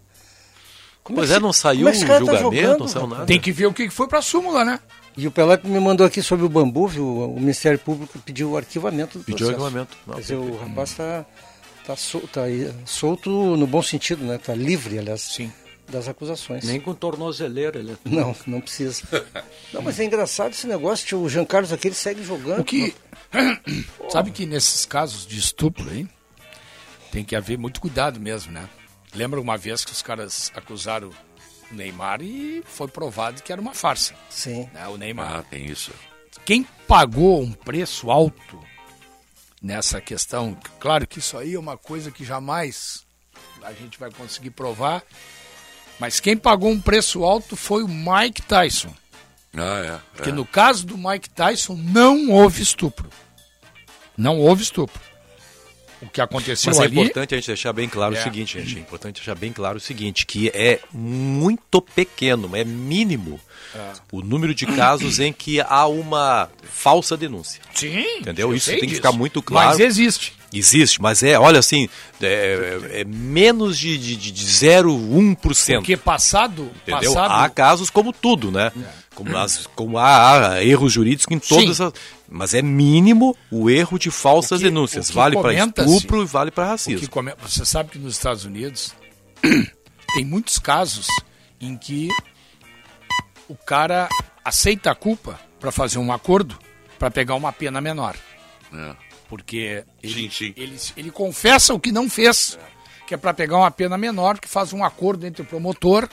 Como Pois que é, se- não saiu como é tá julgamento, jogando, não saiu nada. Tem que ver o que foi pra súmula, né? E o Pelé me mandou aqui sobre o bambu, viu? O Ministério Público pediu o arquivamento do Pediu processo. arquivamento. Não, Quer dizer, o rapaz está tá sol- tá aí solto no bom sentido, né? Está livre, aliás, Sim. das acusações. Nem com tornozeleira ele é Não, não precisa. não, mas é engraçado esse negócio, tio. O Jean Carlos aqui, ele segue jogando. O que. Sabe que nesses casos de estupro aí, tem que haver muito cuidado mesmo, né? Lembra uma vez que os caras acusaram o Neymar e foi provado que era uma farsa. Sim. Né? O Neymar. Ah, tem isso. Quem pagou um preço alto nessa questão, claro que isso aí é uma coisa que jamais a gente vai conseguir provar, mas quem pagou um preço alto foi o Mike Tyson. Ah, é. Porque é. no caso do Mike Tyson não houve estupro. Não houve estupro. O que aconteceu Mas é ali. importante a gente deixar bem claro É. o seguinte, gente. É importante deixar bem claro o seguinte, que é muito pequeno, é mínimo É. o número de casos em que há uma falsa denúncia. Sim. Entendeu? eu Isso tem que disso. ficar muito claro. Mas existe. Existe, mas é, olha assim, é, é menos de, de, de, de 0,1%. Porque passado. Entendeu? passado Há casos como tudo, né? Como, as- como há, há erros jurídicos em todas Sim. as. Mas é mínimo o erro de falsas que- denúncias. Vale para estupro e vale para O racismo. que come- Você sabe que nos Estados Unidos tem muitos casos em que o cara aceita a culpa para fazer um acordo para pegar uma pena menor. É. Porque ele, Sim, sim. ele, ele confessa o que não fez, que é para pegar uma pena menor, que faz um acordo entre o promotor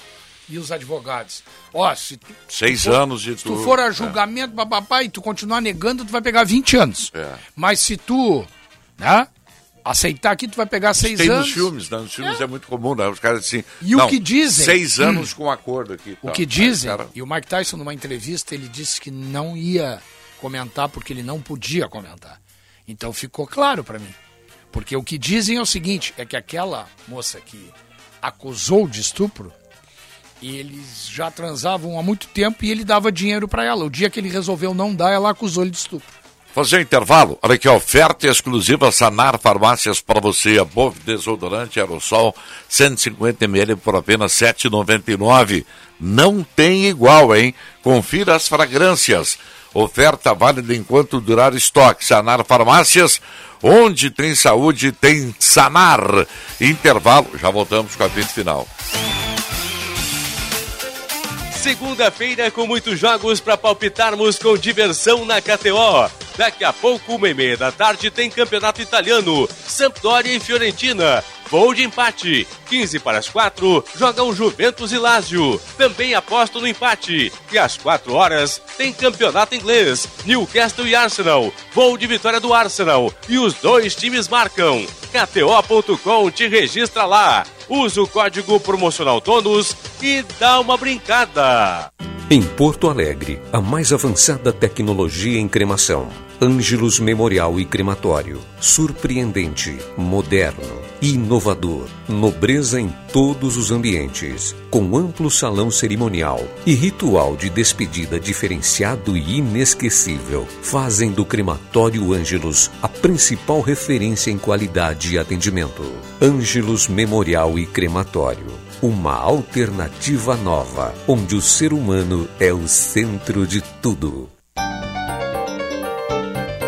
e os advogados. Ó, se tu, Seis se tu for- anos de Se tu tu- for a é. julgamento, bababá, e tu continuar negando, tu vai pegar 20 anos. É. Mas se tu, né, aceitar aqui, tu vai pegar seis Tem anos. nos filmes, né? Nos filmes é, muito comum, né? Os caras assim. E o não, que dizem? Seis anos com acordo aqui. O tá. que Aí dizem, cara- e o Mike Tyson numa entrevista, ele disse que não ia comentar porque ele não podia comentar. Então ficou claro para mim. Porque o que dizem é o seguinte, é que aquela moça que acusou de estupro, eles já transavam há muito tempo e ele dava dinheiro para ela. O dia que ele resolveu não dar, ela acusou ele de estupro. Fazer um intervalo. Olha aqui, oferta exclusiva Sanar Farmácias para você. A Bove Desodorante Aerosol 150 ml por apenas R$ 7,99. Não tem igual, hein? Confira as fragrâncias. Oferta válida enquanto durar estoque. Sanar Farmácias, onde tem saúde, tem Sanar. Intervalo, já voltamos com a pista final. Segunda-feira com muitos jogos para palpitarmos com diversão na KTO. Daqui a pouco, uma e meia da tarde, tem campeonato italiano. Sampdoria e Fiorentina. Gol de empate. 15 para as 4, jogam Juventus e Lazio. Também aposto no empate. E às 4 horas, tem campeonato inglês. Newcastle e Arsenal. Gol de vitória do Arsenal. E os dois times marcam. KTO.com te registra lá. Usa o código promocional TONUS e dá uma brincada. Em Porto Alegre, a mais avançada tecnologia em cremação. Ângelos Memorial e Crematório. Surpreendente, moderno, inovador, nobreza em todos os ambientes, com amplo salão cerimonial e ritual de despedida diferenciado e inesquecível, fazem do Crematório Ângelos a principal referência em qualidade e atendimento. Ângelos Memorial e Crematório. Uma alternativa nova, onde o ser humano é o centro de tudo.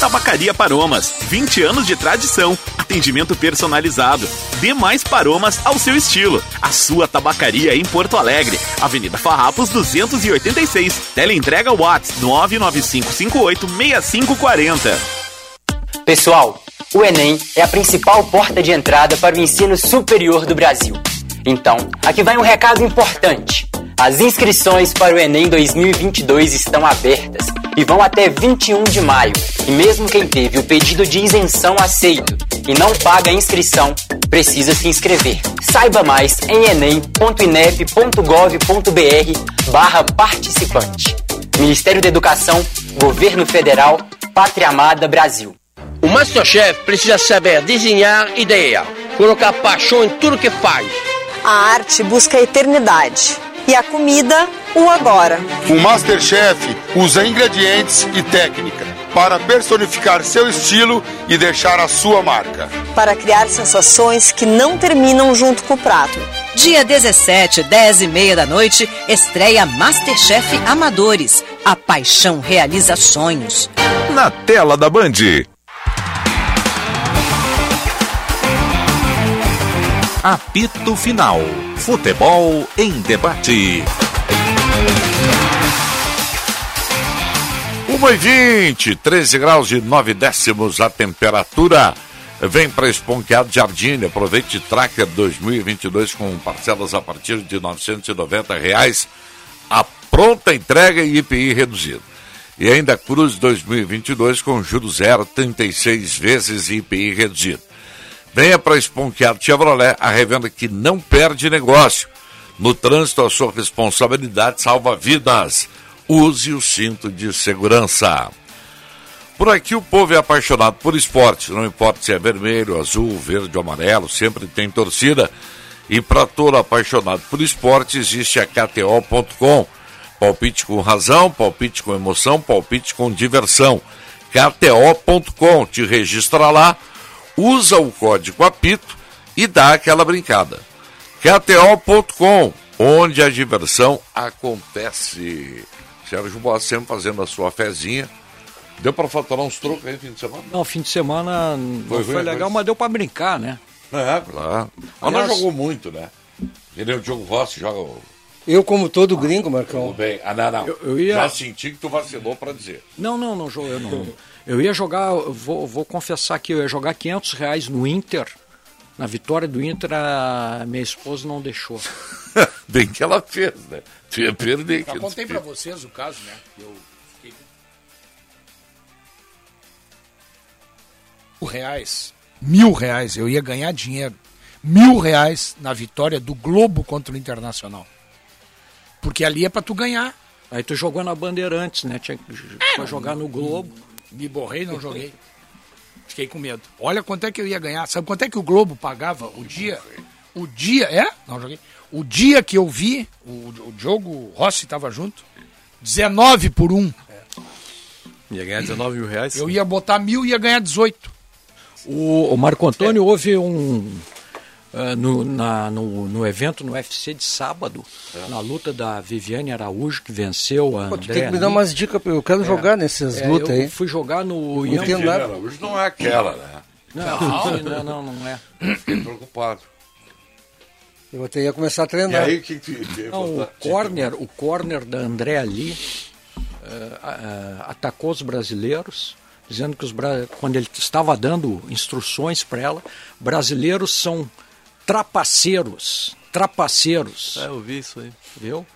Tabacaria Paromas, 20 anos de tradição, atendimento personalizado. Dê mais paromas ao seu estilo. A sua tabacaria em Porto Alegre, Avenida Farrapos 286. Teleentrega Whats 995586540. Pessoal, o Enem é a principal porta de entrada para o ensino superior do Brasil. Então, aqui vai um recado importante. As inscrições para o Enem 2022 estão abertas e vão até 21 de maio. E mesmo quem teve o pedido de isenção aceito e não paga a inscrição, precisa se inscrever. Saiba mais em enem.inep.gov.br barra participante. Ministério da Educação, Governo Federal, Pátria Amada Brasil. O Masterchef precisa saber desenhar ideia, colocar paixão em tudo que faz. A arte busca a eternidade e a comida, o agora. O Masterchef usa ingredientes e técnica para personificar seu estilo e deixar a sua marca. Para criar sensações que não terminam junto com o prato. Dia 17, 10 e meia da noite, estreia Masterchef Amadores. A paixão realiza sonhos. Na tela da Band. Apito Final. Futebol em debate. 1 e 20, 13 graus e 9 décimos a temperatura. Vem para Esponqueado Jardim, aproveite Tracker 2022 com parcelas a partir de 990 reais, a pronta entrega e IPI reduzido. E ainda Cruz 2022 com juros zero, 36 vezes IPI reduzido. Venha para Esponqueado Chevrolet, a revenda que não perde negócio. No trânsito, a sua responsabilidade salva vidas. Use o cinto de segurança. Por aqui o povo é apaixonado por esporte, não importa se é vermelho, azul, verde ou amarelo, sempre tem torcida. E para todo apaixonado por esporte existe a KTO.com. Palpite com razão, palpite com emoção, palpite com diversão. KTO.com, te registra lá usa o código APITO e dá aquela brincada. KTO.com, onde a diversão acontece. Sérgio Boa sempre fazendo a sua fezinha Deu pra faturar uns trocos aí no fim de semana? Não, fim de semana não Foi foi, ruim, legal, mas- mas deu pra brincar, né? É, claro. Mas Aliás- não jogou muito, né? Ele é o Diogo Rossi, joga o- Eu, como todo gringo, Marcão. tudo bem. Ah, não, não. Eu- eu ia- Já senti que tu vacilou pra dizer. Não, não, não joguei. Não. Eu ia jogar, vou, vou confessar que eu ia jogar 500 reais no Inter. Na vitória do Inter, a minha esposa não deixou. Bem que ela fez, né? Tu ia perder. Já contei pra vocês o caso, né? Eu fiquei... Mil reais. Mil reais. Eu ia ganhar dinheiro. Mil reais na vitória do Globo contra o Internacional. Porque ali é pra tu ganhar. Aí tu jogou na Bandeirantes, né? Tinha que pra jogar no Globo. Me borrei, não joguei. Fiquei com medo. Olha quanto é que eu ia ganhar. Sabe quanto é que o Globo pagava o dia? O dia, é? Não joguei. O dia que eu vi, o, o Diogo Rossi estava junto, 19 por 1. Ia ganhar 19 mil reais. Eu ia botar mil e ia ganhar 18. O, o Marco Antônio houve um. Ah, no, na- no, no evento no UFC de sábado, na luta da Viviane Araújo, que venceu a Pô, André. tem que me dar umas dicas, eu quero jogar nessas É, lutas eu aí. fui jogar no. Nada. Hoje não é aquela, né? Não, não, não, não é. Fiquei preocupado. Eu até ia começar a E treinar. aí, o que que que- Não, o corner, o corner da André ali eh, ah, atacou os brasileiros, dizendo que os quando ele estava dando instruções para ela, brasileiros são trapaceiros, trapaceiros. É, eu vi isso aí. Viu?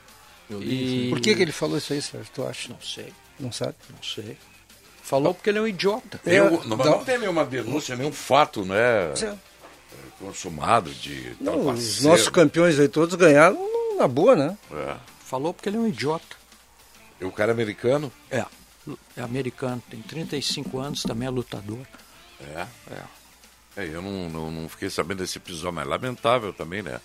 Eu E- isso Por que, que ele falou isso aí, Sérgio? Tu acha? Não sei, Não sabe? não sei. Falou porque ele é um idiota. É, não, mas dá- não tem nenhuma denúncia, nenhum fato, né? Sim. Consumado de Não, os nossos campeões aí todos ganharam na boa, né? É. Falou porque ele é um idiota. E o cara é americano? É, é americano, tem 35 anos, também é lutador. É. É. É, eu não, não, não fiquei sabendo desse episódio, mas é lamentável também, né?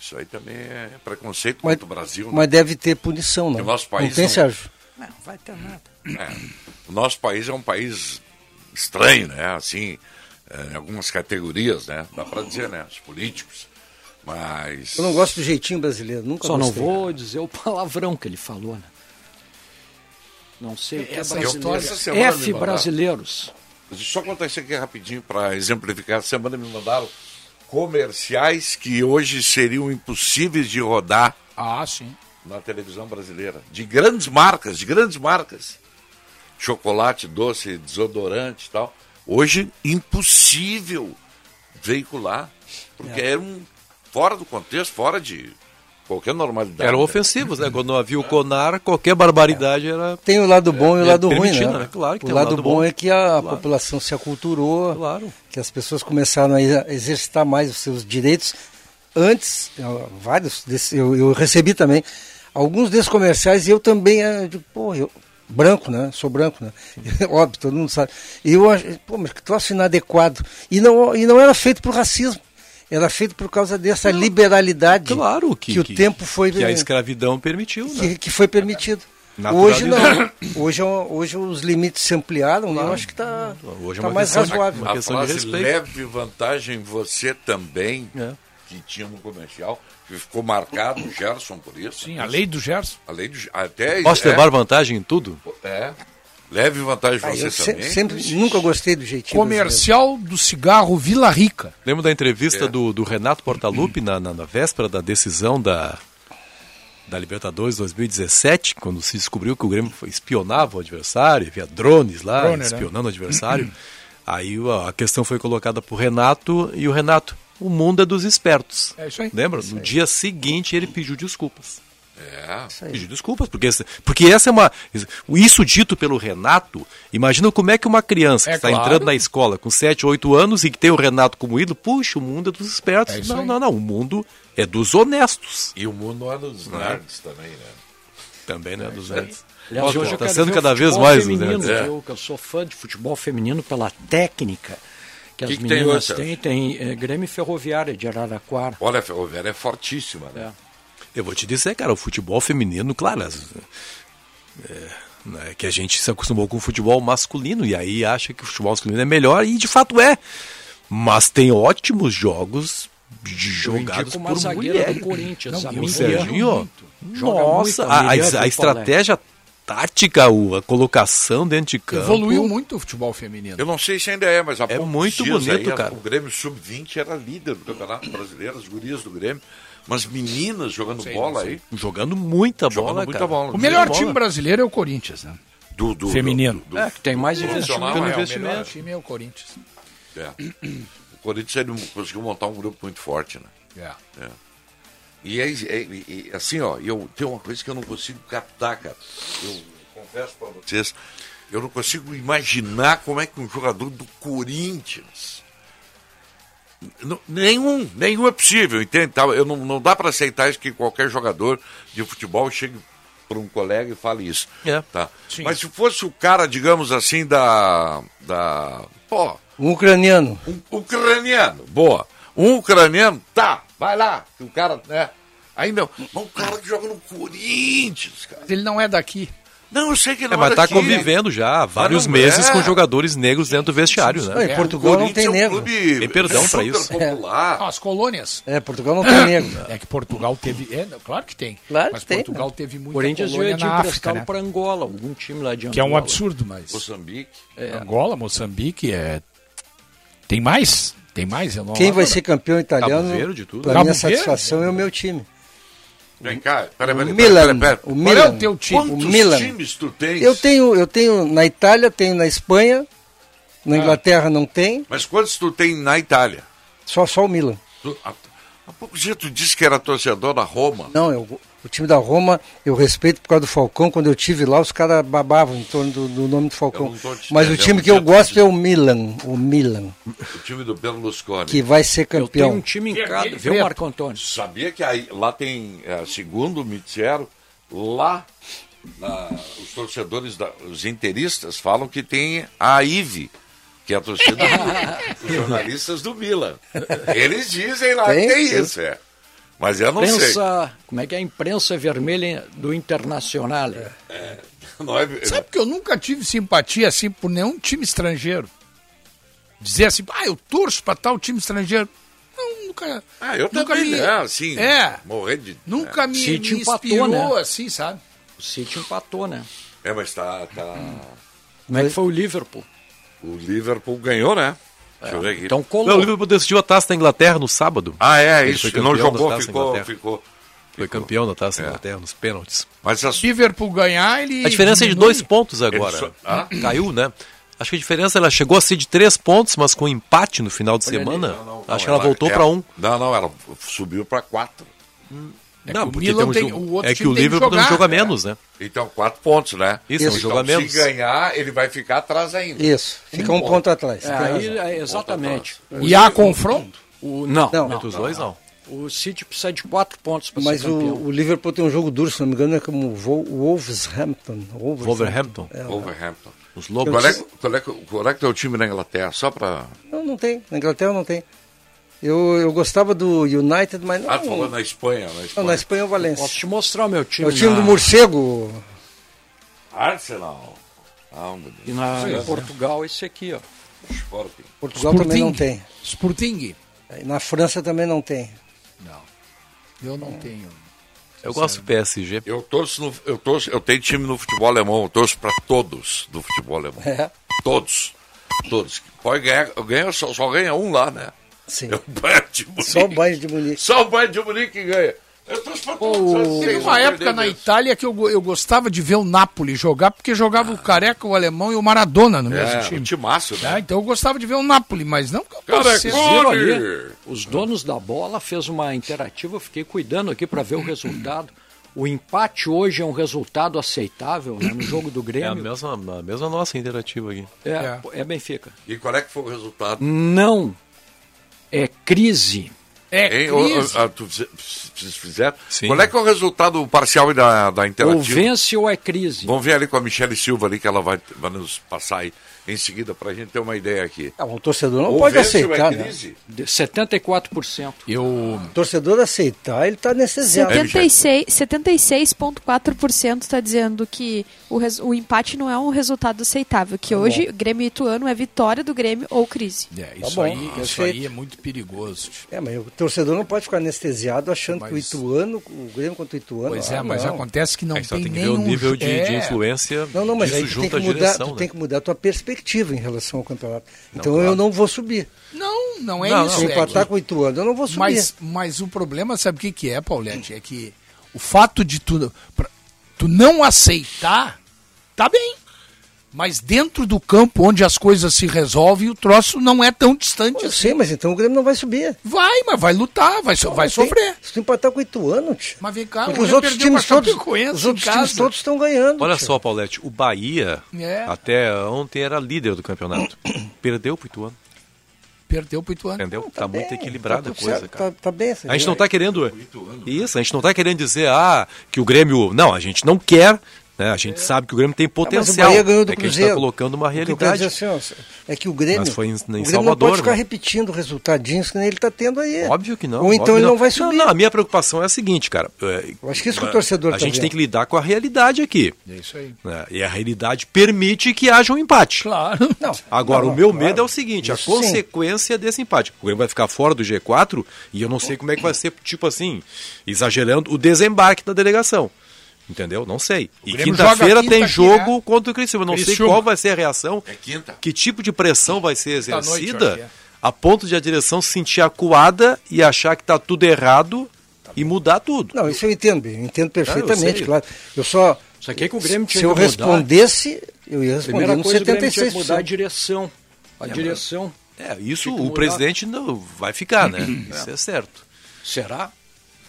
Isso aí também é preconceito Mas, contra o Brasil. mas né? deve ter punição, né? Porque o nosso país não tem, não- Sérgio? Não, vai ter nada. É, o nosso país é um país estranho, né? Assim, é, em algumas categorias, né? Dá pra dizer, né? Os políticos. Mas. Eu não gosto do jeitinho brasileiro, nunca Só não gostei. vou dizer o palavrão que ele falou, né? Não sei o que é Essa brasileiro. F brasileiros. Deixa eu só contar isso aqui rapidinho para exemplificar. Essa semana me mandaram comerciais que hoje seriam impossíveis de rodar Ah, sim. na televisão brasileira. De grandes marcas, de grandes marcas. Chocolate, doce, desodorante e tal. Hoje, impossível veicular. Porque É. eram fora do contexto, fora de qualquer normalidade. Eram ofensivos, né? Quando não havia o Conar, qualquer barbaridade era. Tem o lado bom e o É, lado ruim, permitido, né? Claro que o tem lado, bom, é que a Claro. população se aculturou, Claro. que as pessoas começaram a ex- exercitar mais os seus direitos. Antes, vários desses, eu, eu recebi também alguns desses comerciais e eu também, eh, digo, pô, eu, branco, né? Sou branco, né? Óbvio, todo mundo sabe. E eu pô, mas que troço inadequado. E não, e não era feito por racismo. Era feito por causa dessa liberalidade Claro que, o tempo foi que a escravidão permitiu, né? que, que foi permitido. Hoje não. Hoje, é hoje os limites se ampliaram e eu acho que está Hoje é tá uma mais questão razoável. uma A questão de frase respeito. leve vantagem você também, É. que tinha no comercial, que ficou marcado o Gerson por isso. Sim, a lei do Gerson. A lei do até Posso é, levar vantagem em tudo? É. Leve vantagem Ah, você eu se- também. sempre, nunca gostei do jeitinho. Comercial do cigarro Vila Rica. Lembro da entrevista É. do, do Renato Portaluppi na, na, na véspera da decisão da, da Libertadores 2017, quando se descobriu que o Grêmio foi- espionava o adversário, havia drones lá Drone, né? espionando o adversário. Aí a questão foi colocada para o Renato e o Renato, o mundo é dos espertos. É isso aí. Lembra? No dia seguinte ele pediu desculpas. É. Pediu desculpas, porque, porque essa é uma. Isso dito pelo Renato, imagina como é que uma criança É que está claro. entrando na escola com 7, 8 anos e que tem o Renato como ídolo, puxa, o mundo é dos espertos. É não, aí. não, não. O mundo é dos honestos. E o mundo é dos nerds também, né? Também não é dos nerds. Aliás, hoje eu Está sendo cada vez mais os feminino, nerds. viu? Que eu sou fã de futebol feminino pela técnica que, Que as que tem meninas hoje, têm. Tem eh, Grêmio Ferroviária de Araraquara. Olha, a Ferroviária é fortíssima, né? Eu vou te dizer, cara, o futebol feminino, claro, as- é, né, que a gente se acostumou com o futebol masculino e aí acha que o futebol masculino é melhor e de fato é. Mas tem ótimos jogos de- jogados por mulheres. do Corinthians, a e o. Serginho, nossa, a a, a- Paulo estratégia tática, a colocação dentro de campo. Evoluiu muito o futebol feminino. Eu não sei se ainda é, mas há É muito bonito, aí, cara. O Grêmio Sub-20 era líder do Campeonato Brasileiro, as gurias do Grêmio. Mas meninas jogando Sei, bola aí. Jogando muita Jogando bola, muita cara. bola. O melhor bola. time brasileiro é o Corinthians, né? Do, do- Feminino. do- do- É, que tem mais profissional, investimento. é, o investimento. O melhor. time é o Corinthians. É. O Corinthians ele conseguiu montar um grupo muito forte, né? É. É. E, é, é- e- assim, ó, eu tem uma coisa que eu não consigo captar, cara. Eu confesso pra vocês, eu não consigo imaginar como é que um jogador do Corinthians. Nenhum, nenhum é possível, entende? Eu não, não dá para aceitar isso que qualquer jogador de futebol chegue para um colega e fale isso. É. Tá? Sim. Mas se fosse o cara, digamos assim, da. da pô, Um ucraniano. um ucraniano, boa. Um ucraniano, tá, vai lá, que o cara, né? Ainda, mas um cara que joga no Corinthians, cara. Ele não é daqui. Não, eu sei que É, não mas tá daqui. convivendo já há vários não meses é. com jogadores negros dentro do vestiário, Não, né? em Portugal não tem é um negro. Tem perdão pra super isso. popular. As colônias. É, Portugal não tem negro. É que Portugal teve. É, claro que tem. Claro mas que tem, Portugal né? teve muita Corinthians colônia na África, né? para Angola, algum time lá de Angola. Que é um absurdo, mas. Moçambique. Angola, Moçambique, é. Tem mais? Tem mais? Eu não Quem vai lembro. ser campeão italiano, Cabo Verde, tudo. pra Cabo minha Verde? satisfação, é o meu time. Vem cá, peraí, peraí, Milan. peraí, peraí. O Qual Milan. é o teu time? Quantos O Milan. times tu tens? Eu tenho, eu tenho na Itália, tenho na Espanha, na Inglaterra não tem, Mas quantos tu tem na Itália? só, só o Milan. Tu- há, há pouco dia tu disse que era torcedor da Roma. Não, eu, o time da Roma eu respeito por causa do Falcão. Quando eu tive lá, os caras babavam em torno do, do nome do Falcão. Mas o time que eu gosto é o Milan, o Milan, O time do Berlusconi. que vai ser Eu tenho campeão. um time em e viu, preto. Marco Antônio? Sabia que aí, lá tem, é, segundo me disseram, lá na- os torcedores, da- os interistas falam que tem a IVE, que é a torcida dos jornalistas do Milan. Eles dizem lá Tem? que tem Tem. isso, é. Mas eu não sei. Como é que é a imprensa vermelha do Internacional? Não é- Sabe que eu nunca tive simpatia assim por nenhum time estrangeiro? Dizer assim, ah, eu torço pra tal time estrangeiro. Não, nunca. Ah, eu nunca também, me, né? Assim, É. morrer de... Nunca me, City me empatou, inspirou né? assim, sabe? O City empatou, né? É, mas tá, tá... Como é que foi o Liverpool? O Liverpool ganhou, né? Deixa eu ver aqui. Então colou. Não, o Liverpool decidiu a taça da Inglaterra no sábado. Ah, é, Ele isso. foi Não jogou, ficou, ficou. Foi campeão da taça da É. Inglaterra nos pênaltis. Mas as... Liverpool ganhar, ele. A diferença é de dois pontos agora. Só- Ah? Caiu, né? Acho que a diferença ela chegou a ser de três pontos, mas com empate no final de Olha ali, semana. não, não, acho que não, ela voltou é- para um. Não, não, ela subiu para quatro. É não, que o porque Milan tem um tem- jogo- o outro é que o Liverpool tem um jogo a menos, né? Então, quatro pontos, né? Isso, é um então, jogo a menos. Se ganhar, ele vai ficar atrás ainda. Isso, fica um ponto atrás. É, é, exatamente. E há confronto? O, não, Não. Entre os dois, não. O City precisa de quatro pontos para ser Mas campeão. o, o Liverpool tem um jogo duro, se não me engano, é como o o Wolverhampton. Wolverhampton. É, Wolverhampton. Os Qual lobos. é, qual, é, qual é que é o time na Inglaterra? Só para. Não, não tem. Na Inglaterra não tem. Eu, eu gostava do United, mas não. Ah, falou na Espanha. Na não, Espanha. na Espanha é o Valência. Posso te mostrar o meu É time. o time na- do morcego. Arsenal. Ah, E na, Sim, em Portugal, esse aqui, ó. Sporting. Portugal também não tem. Sporting. Na França também não tem. Eu não tenho. Eu gosto do PSG. Eu torço, no, eu torço, eu tenho time no futebol alemão, eu torço para todos do futebol alemão. É. Todos. Todos. Pode ganhar, ganha, só, só ganha um lá, né? Sim. É o Bayern de Munique. Só o Bayern de Munique. Só o Bayern de Munique que ganha. Eu para todos. Teve uma época na Itália que eu, eu gostava de ver o Napoli jogar, porque jogava o Careca, o Alemão e o Maradona no mesmo É, time. um timaço, né? Ah, então eu gostava de ver o Napoli, mas não que eu ali, os donos da bola fez uma interativa, eu fiquei cuidando aqui para ver o resultado. O empate hoje é um resultado aceitável né, no jogo do É a Grêmio. mesma, a mesma nossa interativa aqui. É, é Benfica. E qual é que foi o resultado? Não. É crise. É crise. ah, Vocês fizeram? Sim. Qual é que é o resultado parcial da, da Ou interativa? vence ou é crise. Vamos ver ali com a Michele Silva ali, que ela vai, vai nos passar aí em seguida para a gente ter uma ideia aqui. Ah, o torcedor não Ou pode é aceitar, né? crise? De 74%. Eu, O torcedor aceitar, ele está anestesiado. 76 76,4% está dizendo que o, res- o empate não é um resultado aceitável, que hoje Grêmio Ituano é vitória do Grêmio ou crise. é, Tá isso bom, aí, isso aí é muito perigoso. É, mas o torcedor não pode ficar anestesiado achando mas... que o Ituano, o Grêmio contra o Ituano. Pois é, ah, mas não. acontece que não tem, tem, tem que ver o nível de, é... de, influência. Não, não, mas aí tu tem que mudar, direção, tu né? tem que mudar a tua perspectiva em relação ao campeonato. Então não, claro. eu não vou subir. Não, não é não, isso. Se empatar é que... com o Ituano, eu não vou subir. Mas, mas o problema, sabe o que, que é, Paulette? É que o fato de tu, pra, tu não aceitar, tá bem. Mas dentro do campo onde as coisas se resolvem, o troço não é tão distante eu assim. Sim, mas então o Grêmio não vai subir. Vai, mas vai lutar, vai, so, vai sofrer. Se tu empatar com o Ituano, tch. Mas vem cá, Porque os outros times todos, os outros times todos estão ganhando. Olha tch. só, Paulette, o Bahia é. até ontem era líder do campeonato. Perdeu pro Ituano. Perdeu pro Ituano. Entendeu? Não, tá, tá muito equilibrada tá a coisa, cara. Tá, tá bem, a gente não tá querendo. Isso, a gente não tá querendo dizer, ah, que o Grêmio. Não, a gente não quer né? A gente é. sabe que o Grêmio tem potencial. Ah, ganhou do é que a gente está colocando uma realidade. Assim, ó, é que o Grêmio, mas foi em, em o Grêmio Salvador, não pode ficar né? repetindo resultadinhos que ele está tendo aí. Óbvio que não. Ou então ele não, vai subir. Não, não, a minha preocupação é a seguinte, cara. É, Eu acho que isso que o torcedor A tá gente vendo. tem que lidar com a realidade aqui. É isso aí. Né? E a realidade permite que haja um empate. Claro. Não, Agora, não, o meu claro. medo é o seguinte, Isso a consequência desse empate. O Grêmio vai ficar fora do G4 e eu não sei como é que vai ser, tipo assim, exagerando, o desembarque da delegação. Entendeu? Não sei. O e quinta-feira joga tem quinta jogo aqui, é? contra o Criciúma. Não sei Criciúma. qual vai ser a reação. É quinta. Que tipo de pressão vai ser Quinta noite, eu exercida que é. a ponto de a direção se sentir acuada e achar que está tudo errado e mudar tudo. Não, isso eu entendo, eu entendo perfeitamente, sei. claro. Eu só. Só que, é que o Grêmio tinha se eu mudar. respondesse, eu ia responder Primeira no coisa, o Grêmio tinha 76%. que mudar a direção. A direção. É, isso o mudar. presidente não vai ficar, né? Isso é certo. Será?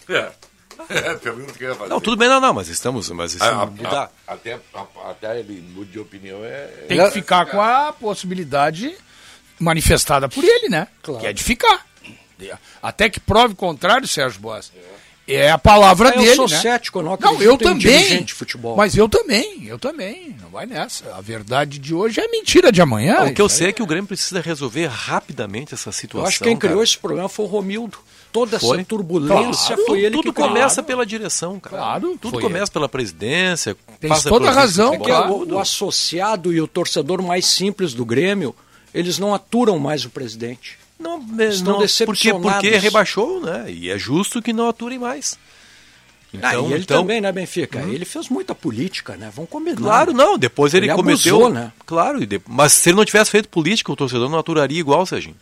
É. É, pergunta que eu ia fazer. Não, tudo bem, não, não, mas estamos, mas isso A- a- mudar. a- até, a- até ele mude de opinião é. Tem que ficar com a possibilidade manifestada por ele, né? Claro. Que é de ficar. Até que prove o contrário, Sérgio Boas. É a palavra Ah, eu dele, sou né? cético, eu não Não, acredito eu também. de futebol. Mas eu também, eu também. Não vai nessa. A verdade de hoje é mentira de amanhã. o que eu sei é que o Grêmio precisa resolver rapidamente essa situação. Eu acho que quem criou cara. esse problema foi o Romildo. Toda Foi. essa turbulência Claro, foi ele tudo que começa pela direção, cara. Claro, tudo foi começa pela presidência. Passa toda a razão, Porque claro. o, o associado e o torcedor mais simples do Grêmio, eles não aturam mais o presidente. Não, Estão não, porque, decepcionados. porque rebaixou, né? E é justo que não aturem mais. Ah, Então, e ele então, também, né, Benfica? Ele fez muita política, né? Vamos combinar. Claro, não. Depois ele, Ele cometeu. abusou, né? Claro, mas se ele não tivesse feito política, o torcedor não aturaria igual, Serginho.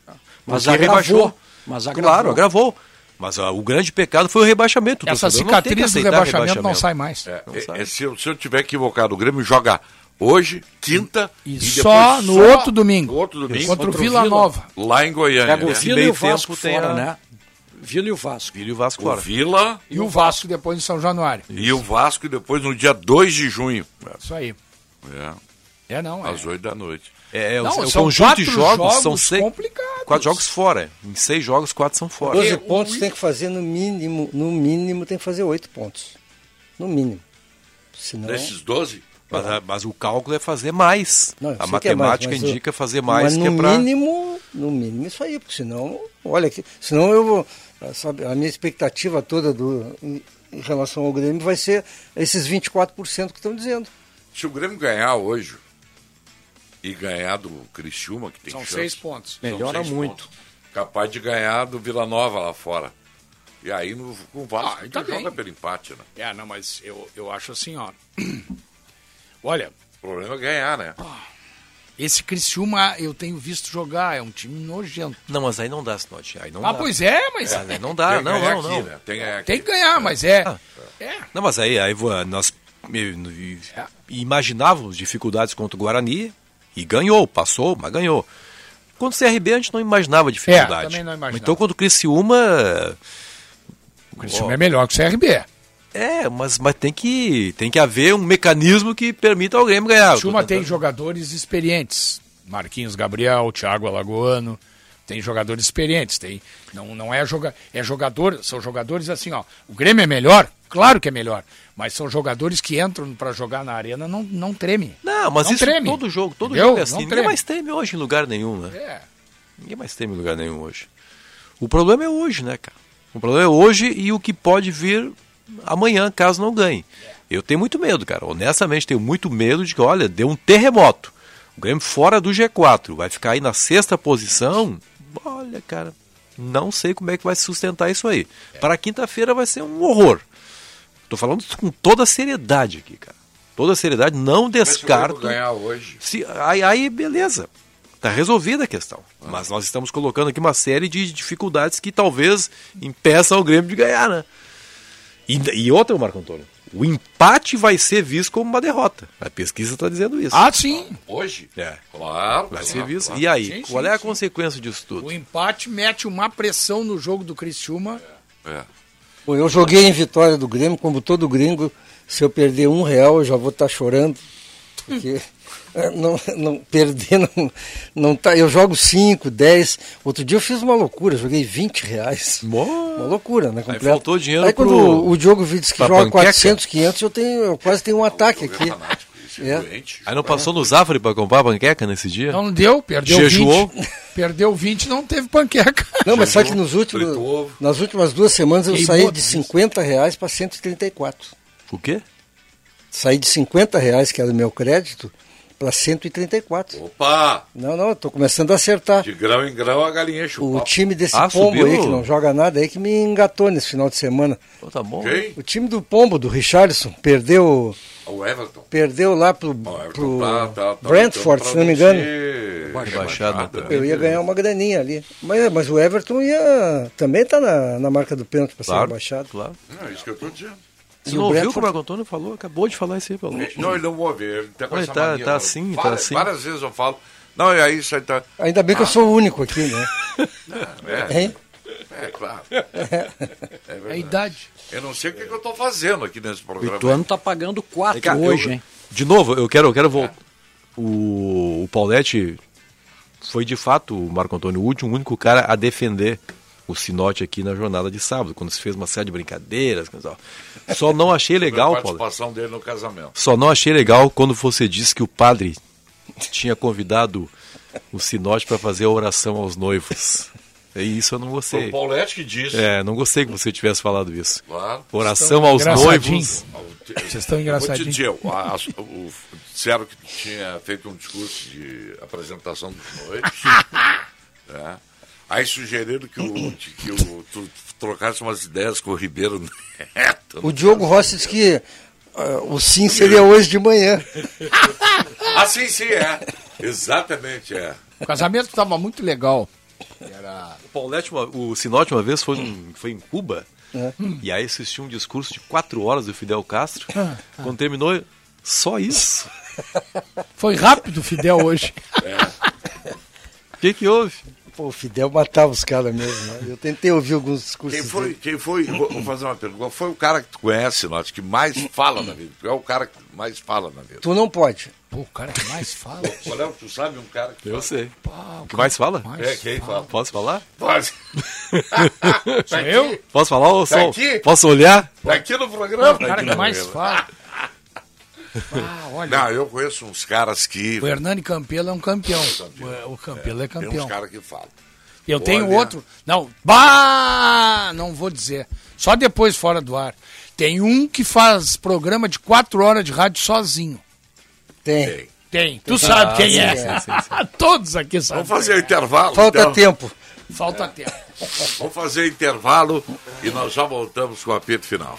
Mas Porque agravou. Mas agravou. Claro, agravou. Mas ah, o grande pecado foi o rebaixamento. O Essa cicatriz do rebaixamento, não sai mais. É, Não é, sai. é, se, eu, se eu tiver equivocado, o Grêmio joga hoje, quinta E, depois só no só outro domingo. No outro domingo. Contra o Contra o Vila Vila. Nova. Lá em Goiânia. Pega o né? Vila e o Vasco fora, a- né? Vila e o Vasco. Filho e Vasco O fora. Vila E o Vasco depois em São Januário. e o Vasco depois no dia 2 de junho. Isso aí. É, É, não. É. às 8 da noite. É, é, o- Não, é o são conjunto de quatro jogos, são jogos seis, complicados. quatro jogos fora. Em seis jogos, quatro são fora. 12 o- pontos tem que fazer no mínimo, no mínimo tem que fazer 8 pontos. No mínimo. Senão, Desses 12? Mas, a- mas o cálculo é fazer mais. Não, a que é mais, matemática mas eu- indica fazer mais mas que é no pra... mínimo, no mínimo isso aí, porque senão, olha aqui, senão eu vou, sabe, a minha expectativa toda do em, em relação ao Grêmio vai ser esses 24% que estão dizendo. Se o Grêmio ganhar hoje e ganhar do Criciúma, que tem São chance, seis pontos. Melhora seis muito. pontos, capaz de ganhar do Vila Nova lá fora. E aí no, com o Vasco Ah, que tá joga pelo empate, né? É, não, mas eu, eu acho assim, ó. Olha, O problema é ganhar, né? esse Criciúma eu tenho visto jogar, é um time nojento. Não, mas aí não dá, Sinote. Aí não Ah, dá. pois é, mas É, não dá, não, não, aqui, não. né? Tem que ganhar aqui. tem que ganhar, mas é. Ah. É. Não, mas aí, aí nós e- imaginávamos dificuldades contra o Guarani e ganhou, passou, mas ganhou. Contra o CRB a gente não imaginava dificuldade. É, também não imaginava. Então contra o Criciúma... O Criciúma é melhor que o CRB. É, mas, mas tem, que, tem que haver um mecanismo que permita ao Grêmio ganhar. O Criciúma tem jogadores experientes. Marquinhos Gabriel, Thiago Alagoano. Tem jogadores experientes. Tem, não, não é, joga, é jogador, são jogadores assim, ó. O Grêmio é melhor? Claro que é melhor. Mas são jogadores que entram para jogar na arena, não, não treme. Não, mas Não isso treme. todo jogo, todo Entendeu? jogo é assim. Não Ninguém treme. mais teme hoje em lugar nenhum, né? É. Ninguém mais teme em lugar nenhum hoje. O problema é hoje, né, cara? O problema é hoje e o que pode vir amanhã, caso não ganhe. Eu tenho muito medo, cara. Honestamente, tenho muito medo de que, olha, deu um terremoto. O Grêmio fora do G4, vai ficar aí na sexta posição. Olha, cara, Não sei como é que vai sustentar isso aí. Para quinta-feira vai ser um horror. Tô falando com toda a seriedade aqui, cara. Toda a seriedade, não descarto. ganhar hoje. Se, aí, aí, beleza. Tá resolvida a questão. Mas nós estamos colocando aqui uma série de dificuldades que talvez impeçam o Grêmio de ganhar, né? E, e outra, Marco Antônio. O empate vai ser visto como uma derrota. A pesquisa está dizendo isso. Ah, sim. Hoje? É. Claro. Vai claro, ser visto. claro. E aí, Sim, qual sim, é a sim. consequência disso tudo? O empate mete uma pressão no jogo do Criciúma. É. Bom, eu joguei em vitória do Grêmio, como todo gringo. Se eu perder um real, eu já vou estar chorando. Porque eh, não, não, perder não, não tá. Eu jogo 5, 10. Outro dia eu fiz uma loucura, joguei 20 reais. Uma loucura, né? completa. faltou dinheiro Aí quando pro- o Diogo diz que joga panqueca? 400, 500, eu, tenho, eu quase tenho um ataque aqui. É. Aí não passou no Zafari para comprar panqueca nesse dia? Não deu, perdeu Jejuou? 20. Perdeu 20, não teve panqueca. Não, mas só que nos últimos, nas últimas duas semanas eu Queimou saí de isso. 50 reais para 134. O quê? Saí de 50 reais, que era o meu crédito, para 134. Opa! Não, não, estou começando a acertar. De grão em grão a galinha enche o O time desse Ah, pombo subiu? aí, que não joga nada aí, que me engatou nesse final de semana. Pô, tá bom. Quem? O time do pombo, do Richardson, perdeu, O Everton. perdeu lá pro, O Everton pro tá- tá- tá Brentford, lutando se não me engano. ser rebaixado, né? Eu ia ganhar uma graninha ali. Mas, mas o Everton ia também tá na, na marca do pênalti para ser Claro, rebaixado. claro. Não, é isso que eu tô dizendo. Você não o ouviu o que o Marco Antônio falou? Acabou de falar isso aí, falou. Não, ele não ouve. Ele tá com Ele essa tá- mania, tá assim, tá várias, assim. Várias vezes eu falo. Não, e aí isso aí tá. Ainda bem que eu sou o único aqui, né? É, Hein? é claro. É É a verdade. idade. Eu não sei o que, que eu tô fazendo aqui nesse O programa. Ituano tá pagando 4 Cara, hoje, eu- hein? De novo, eu quero, eu quero voltar. O, o Paulette foi de fato, o Marco Antônio, o último, o único cara a defender o Sinote aqui na jornada de sábado, quando se fez uma série de brincadeiras. Só não achei legal, a Paulo. participação dele no casamento. Só não achei legal quando você disse que o padre tinha convidado o Sinote para fazer a oração aos noivos. E isso eu não Foi gostei. o Paulette que disse. É, não gostei que você tivesse falado isso. Claro. Oração aos noivos. Vocês estão engraçadinhos. dizer, a- o- disseram que tinha feito um discurso de apresentação dos noivos. né? Aí sugeriram que, o, que o, tu trocasse umas ideias com o Ribeiro Neto. O Diogo Rossi disse que ah, o sim seria hoje de manhã. Ah, sim, sim, é. Exatamente, é. O casamento estava muito legal. Era... O Paulette, uma- o Sinote uma vez foi, em- foi em Cuba É. e aí assistiu um discurso de quatro horas do Fidel Castro. Ah, Quando terminou, só isso. Foi rápido o Fidel hoje. O que, que houve? Pô, o Fidel matava os caras mesmo. Né? Eu tentei ouvir alguns discursos. Quem foi, dele. quem foi, vou vou fazer uma pergunta, qual foi o cara que tu conhece, Note, que mais fala na vida? Tu é o cara que mais fala na vida. Tu não pode. Pô, o cara que mais fala. Qual é o tu sabe um cara que Eu fala? sei. Pá, O que mais fala? É, quem fala? Posso falar? Pode. Sou eu? Posso falar ou Tá só? aqui? Posso olhar? Tá aqui no programa. O cara que mais fala. Ah, olha. Não, eu conheço uns caras que. O Hernani Campelo é um campeão. O, o Campelo é, Tem uns campeão. caras que falam. Eu tenho Olha. outro. Não, bah, não vou dizer. Só depois fora do ar. Tem um que faz programa de quatro horas de rádio sozinho. Tem. Tem. Tem. Tu Ah, sabe quem sim, é. sim, sim, Todos aqui sabem. Vamos fazer o intervalo. Falta então. tempo. Falta tempo. Vamos fazer intervalo e nós já voltamos com o apito final.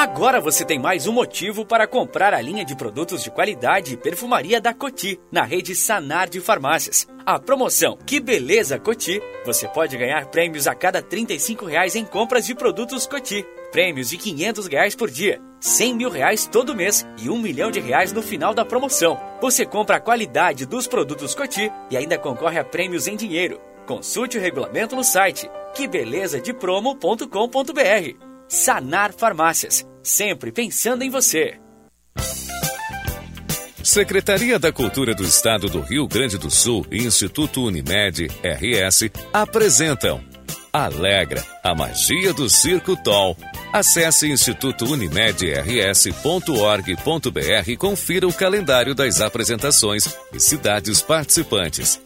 Agora você tem mais um motivo para comprar a linha de produtos de qualidade e perfumaria da Coti, na rede Sanar de Farmácias. A promoção Que Beleza Coti, você pode ganhar prêmios a cada 35 reais em compras de produtos Coti. Prêmios de 500 reais por dia, 100 mil reais todo mês e um milhão de reais no final da promoção. Você compra a qualidade dos produtos Coti e ainda concorre a prêmios em dinheiro. Consulte o regulamento no site quebelezadepromo.com.br. Sanar Farmácias, sempre pensando em você. Secretaria da Cultura do Estado do Rio Grande do Sul e Instituto Unimed RS apresentam Alegra, a magia do Circo Tom. Acesse institutounimedrs.org.br e confira o calendário das apresentações e cidades participantes.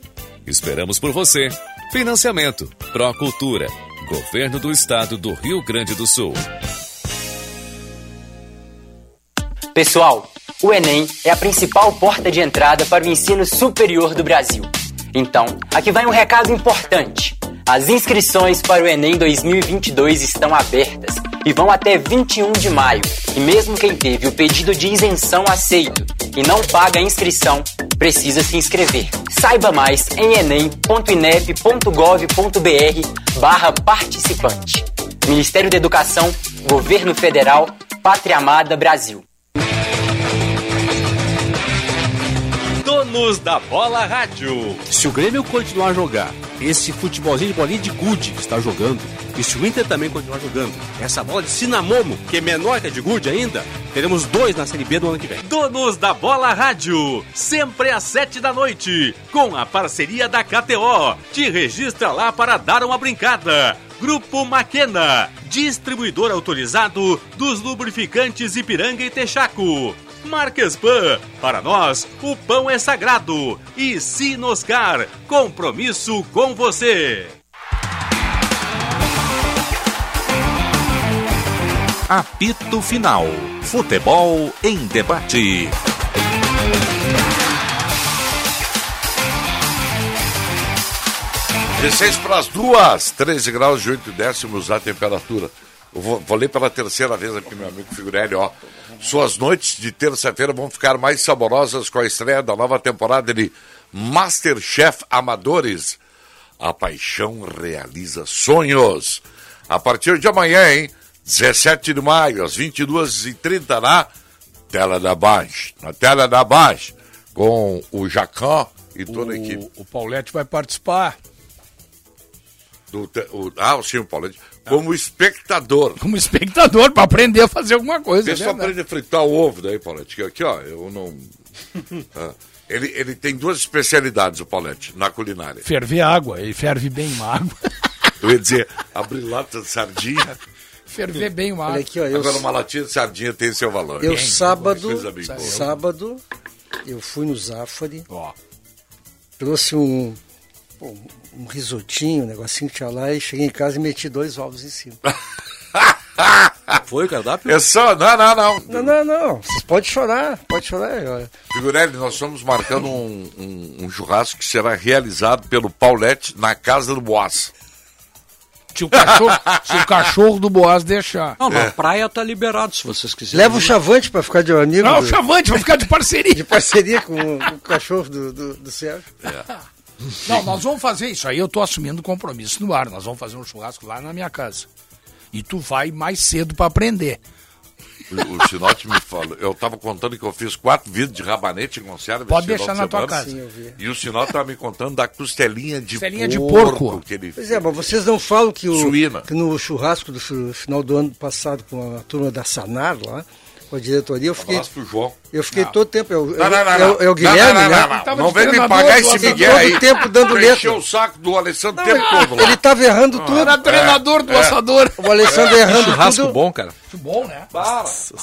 Esperamos por você. Financiamento Procultura, Governo do Estado do Rio Grande do Sul. Pessoal, o Enem é a principal porta de entrada para o ensino superior do Brasil. Então, aqui vai um recado importante. As inscrições para o Enem 2022 estão abertas e vão até 21 de maio. E mesmo quem teve o pedido de isenção aceito e não paga a inscrição, precisa se inscrever. Saiba mais em enem.inep.gov.br barra participante. Ministério da Educação, Governo Federal, Pátria Amada Brasil. Donos da Bola Rádio. Se o Grêmio continuar a jogar esse futebolzinho de bolinha de gude que está jogando, e se o Inter também continuar jogando essa bola de Cinamomo, que é menor que a de gude ainda, teremos dois na Série B do ano que vem. Donos da Bola Rádio, sempre às sete da noite, com a parceria da KTO. Te registra lá para dar uma brincada. Grupo Maquena, distribuidor autorizado dos lubrificantes Ipiranga e Texaco. Marques Pan, para nós o pão é sagrado. E Sinoscar, compromisso com você. Apito Final. Futebol em debate. Dezesseis para as duas, 13 graus e 8 décimos a temperatura. Eu vou, vou ler pela terceira vez aqui, meu amigo Figurelli, ó. Suas noites de terça-feira vão ficar mais saborosas com a estreia da nova temporada de Masterchef Amadores. A paixão realiza sonhos. A partir de amanhã, hein? 17 de maio, às 22h30, na tela da Band. Na tela da Band, com o Jacan e toda a equipe. O Paulette vai participar. Do, o, ah, sim, o Paulette. Como espectador. Como espectador, para aprender a fazer alguma coisa. Deixa eu aprender a fritar o ovo daí, Paulette. Aqui, ó, eu não. ah, ele, ele tem duas especialidades, o Paulette, na culinária. Ferver água, ele ferve bem uma água. Eu ia dizer, abrir lata de sardinha. Ferver bem uma água. Aqui, ó, eu... Agora, uma latinha de sardinha tem seu valor. Eu, bem, sábado, sábado, eu fui no Zafari. Ó. Trouxe um, pô, um risotinho, um negocinho que tinha lá, e cheguei em casa e meti dois ovos em cima. Foi o cardápio? É só, não, não, não. Não, não, não. Vocês podem chorar, pode chorar. Olha. Figurelli, nós estamos marcando um, um, um, churrasco que será realizado pelo Paulette na casa do Boas. Se o cachorro, se o cachorro do Boas deixar. Não, na é. praia tá liberado, se vocês quiserem. Leva o chavante para ficar de amigo. Não, do... o chavante vai ficar de parceria. de parceria com o, com o cachorro do, do, do Sérgio. É. Não, nós vamos fazer isso aí, eu tô assumindo compromisso no ar. Nós vamos fazer um churrasco lá na minha casa. E tu vai mais cedo para aprender. O, o Sinote me falou, eu estava contando que eu fiz quatro vídeos de rabanete com conserva. Pode deixar na tua casa. Sim, e o Sinote estava me contando da costelinha de costelinha porco. De porco. Que ele pois é, mas vocês não falam que, o, Suína. que no churrasco do final do ano passado com a turma da Sanar lá, com a diretoria. Eu fiquei, Abraço pro João. eu fiquei Não. todo tempo. É o, Não, não, não, é não. é o Guilherme, não, não, né? não, não, não. Não vem me pagar esse Miguel aí. Todo tempo dando letra. encher o saco do Alessandro o tempo todo. lá. Ele tava errando tudo. Era treinador do é. assador. O Alessandro errando Churrasco tudo. bom, cara. Bom, né?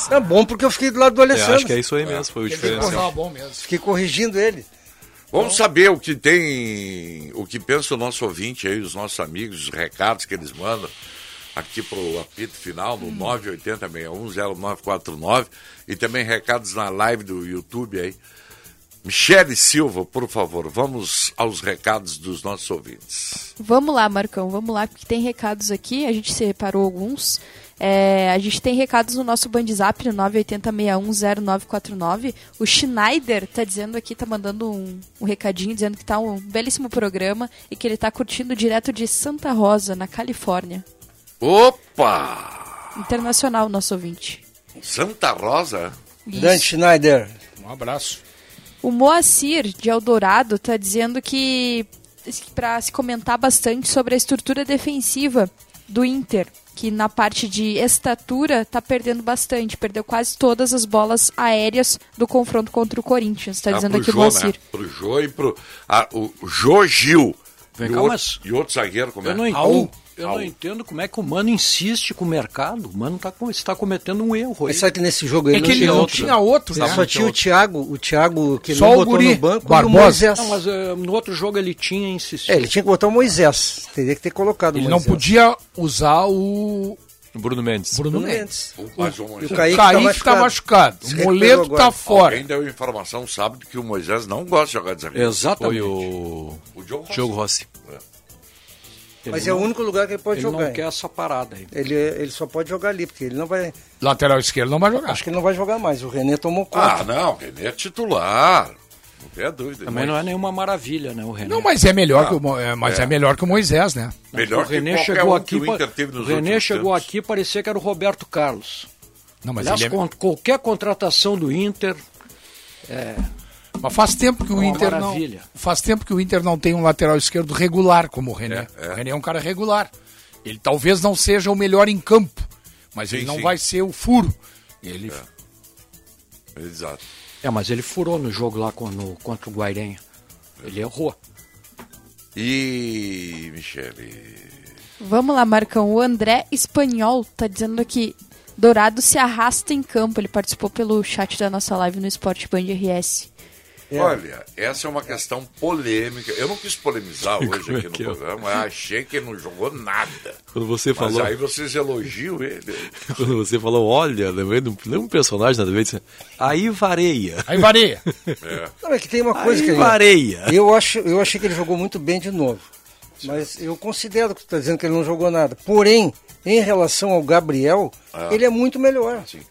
É bom porque eu fiquei do lado do Eu Alessandro. acho que é isso aí mesmo, foi o diferencial. Fiquei corrigindo ele. Vamos saber o que tem, o que pensa o nosso ouvinte aí, os nossos amigos, os recados que eles mandam aqui pro apito final no 980610949 e também recados na live do YouTube aí. Michele Silva, por favor, vamos aos recados dos nossos ouvintes. Vamos lá, Marcão, vamos lá, porque tem recados aqui, a gente separou alguns. É, a gente tem recados no nosso Bandzap no 980610949. O Schneider tá dizendo aqui, tá mandando um, um recadinho, dizendo que tá um belíssimo programa e que ele tá curtindo direto de Santa Rosa, na Califórnia. Opa! Internacional, nosso ouvinte. Santa Rosa? Dante Schneider. Um abraço. O Moacir, de Eldorado, tá dizendo que para se comentar bastante sobre a estrutura defensiva do Inter, que na parte de estatura tá perdendo bastante, perdeu quase todas as bolas aéreas do confronto contra o Corinthians, tá Ah, dizendo aqui o Jô, Moacir. né? Pro Jô e pro. ah, o Jô Gil. Vem e, cá, outro, mas- e outro zagueiro, como é? Eu não Raul. Eu não entendo como é que o Mano insiste com o mercado. O Mano tá, está cometendo um erro aí. Mas sabe que nesse jogo ele É que ele não tinha outro, Ele né? só tinha o Thiago, o Thiago que ele Só não o botou guri, no banco Barbosa. e o Moisés. Não, mas eh, no outro jogo ele tinha insistido. É, ele tinha que botar o Moisés. Teria que ter colocado Ele o não Moisés. podia usar o Bruno Mendes. Bruno Bruno Mendes. Mendes. O Moisés- o O Kaique, Kaique, tá machucado. Se O recuperou Moledo agora. tá fora. Alguém deu informação sábado que o Moisés não gosta de jogar de zagueiro. Exatamente. Foi o O Diogo Rossi. Diogo Rossi. Ele Mas é o não- único lugar que ele pode ele jogar. não quer essa parada aí. Ele, ele só pode jogar ali, porque ele não vai. Lateral esquerdo não vai jogar. Acho que ele não vai jogar mais. O René tomou Ah, conta. não, René é titular. Não tem dúvida. Também não é nenhuma maravilha, né, o René. Não, mas é melhor, Ah, que, o, é, mas é. é. melhor que o Moisés, né? Melhor o René que chegou um aqui, que o Inter teve nos o René chegou tempos. aqui parecia que era o Roberto Carlos. Não, mas Aliás, ele é... qualquer contratação do Inter Mas faz tempo que o É uma Inter maravilha. não. Faz tempo que o Inter não tem um lateral esquerdo regular como o René. É, é. O René é um cara regular. Ele talvez não seja o melhor em campo, mas Sim, ele não sim. vai ser o furo. Ele Exato. É, mas ele furou no jogo lá com- no- contra o Guairenha. Ele errou. E, Michele. Vamos lá, Marcão. O André Espanhol tá dizendo que Dourado se arrasta em campo. Ele participou pelo chat da nossa live no Esporte Band RS. É. Olha, essa é uma questão polêmica. Eu não quis polemizar hoje Como é aqui no é? programa, mas achei que ele não jogou nada. Quando você Mas falou. aí vocês elogiam ele. Quando você falou, olha, lembrei de um, um personagem nada disse, aí vareia. Aí varia. É. Não, é que tem uma coisa Aí que ele- vareia. Eu, acho, eu achei que ele jogou muito bem de novo. Mas eu considero que tu está dizendo que ele não jogou nada. Porém, em relação ao Gabriel, Ah. ele é muito melhor. Sim.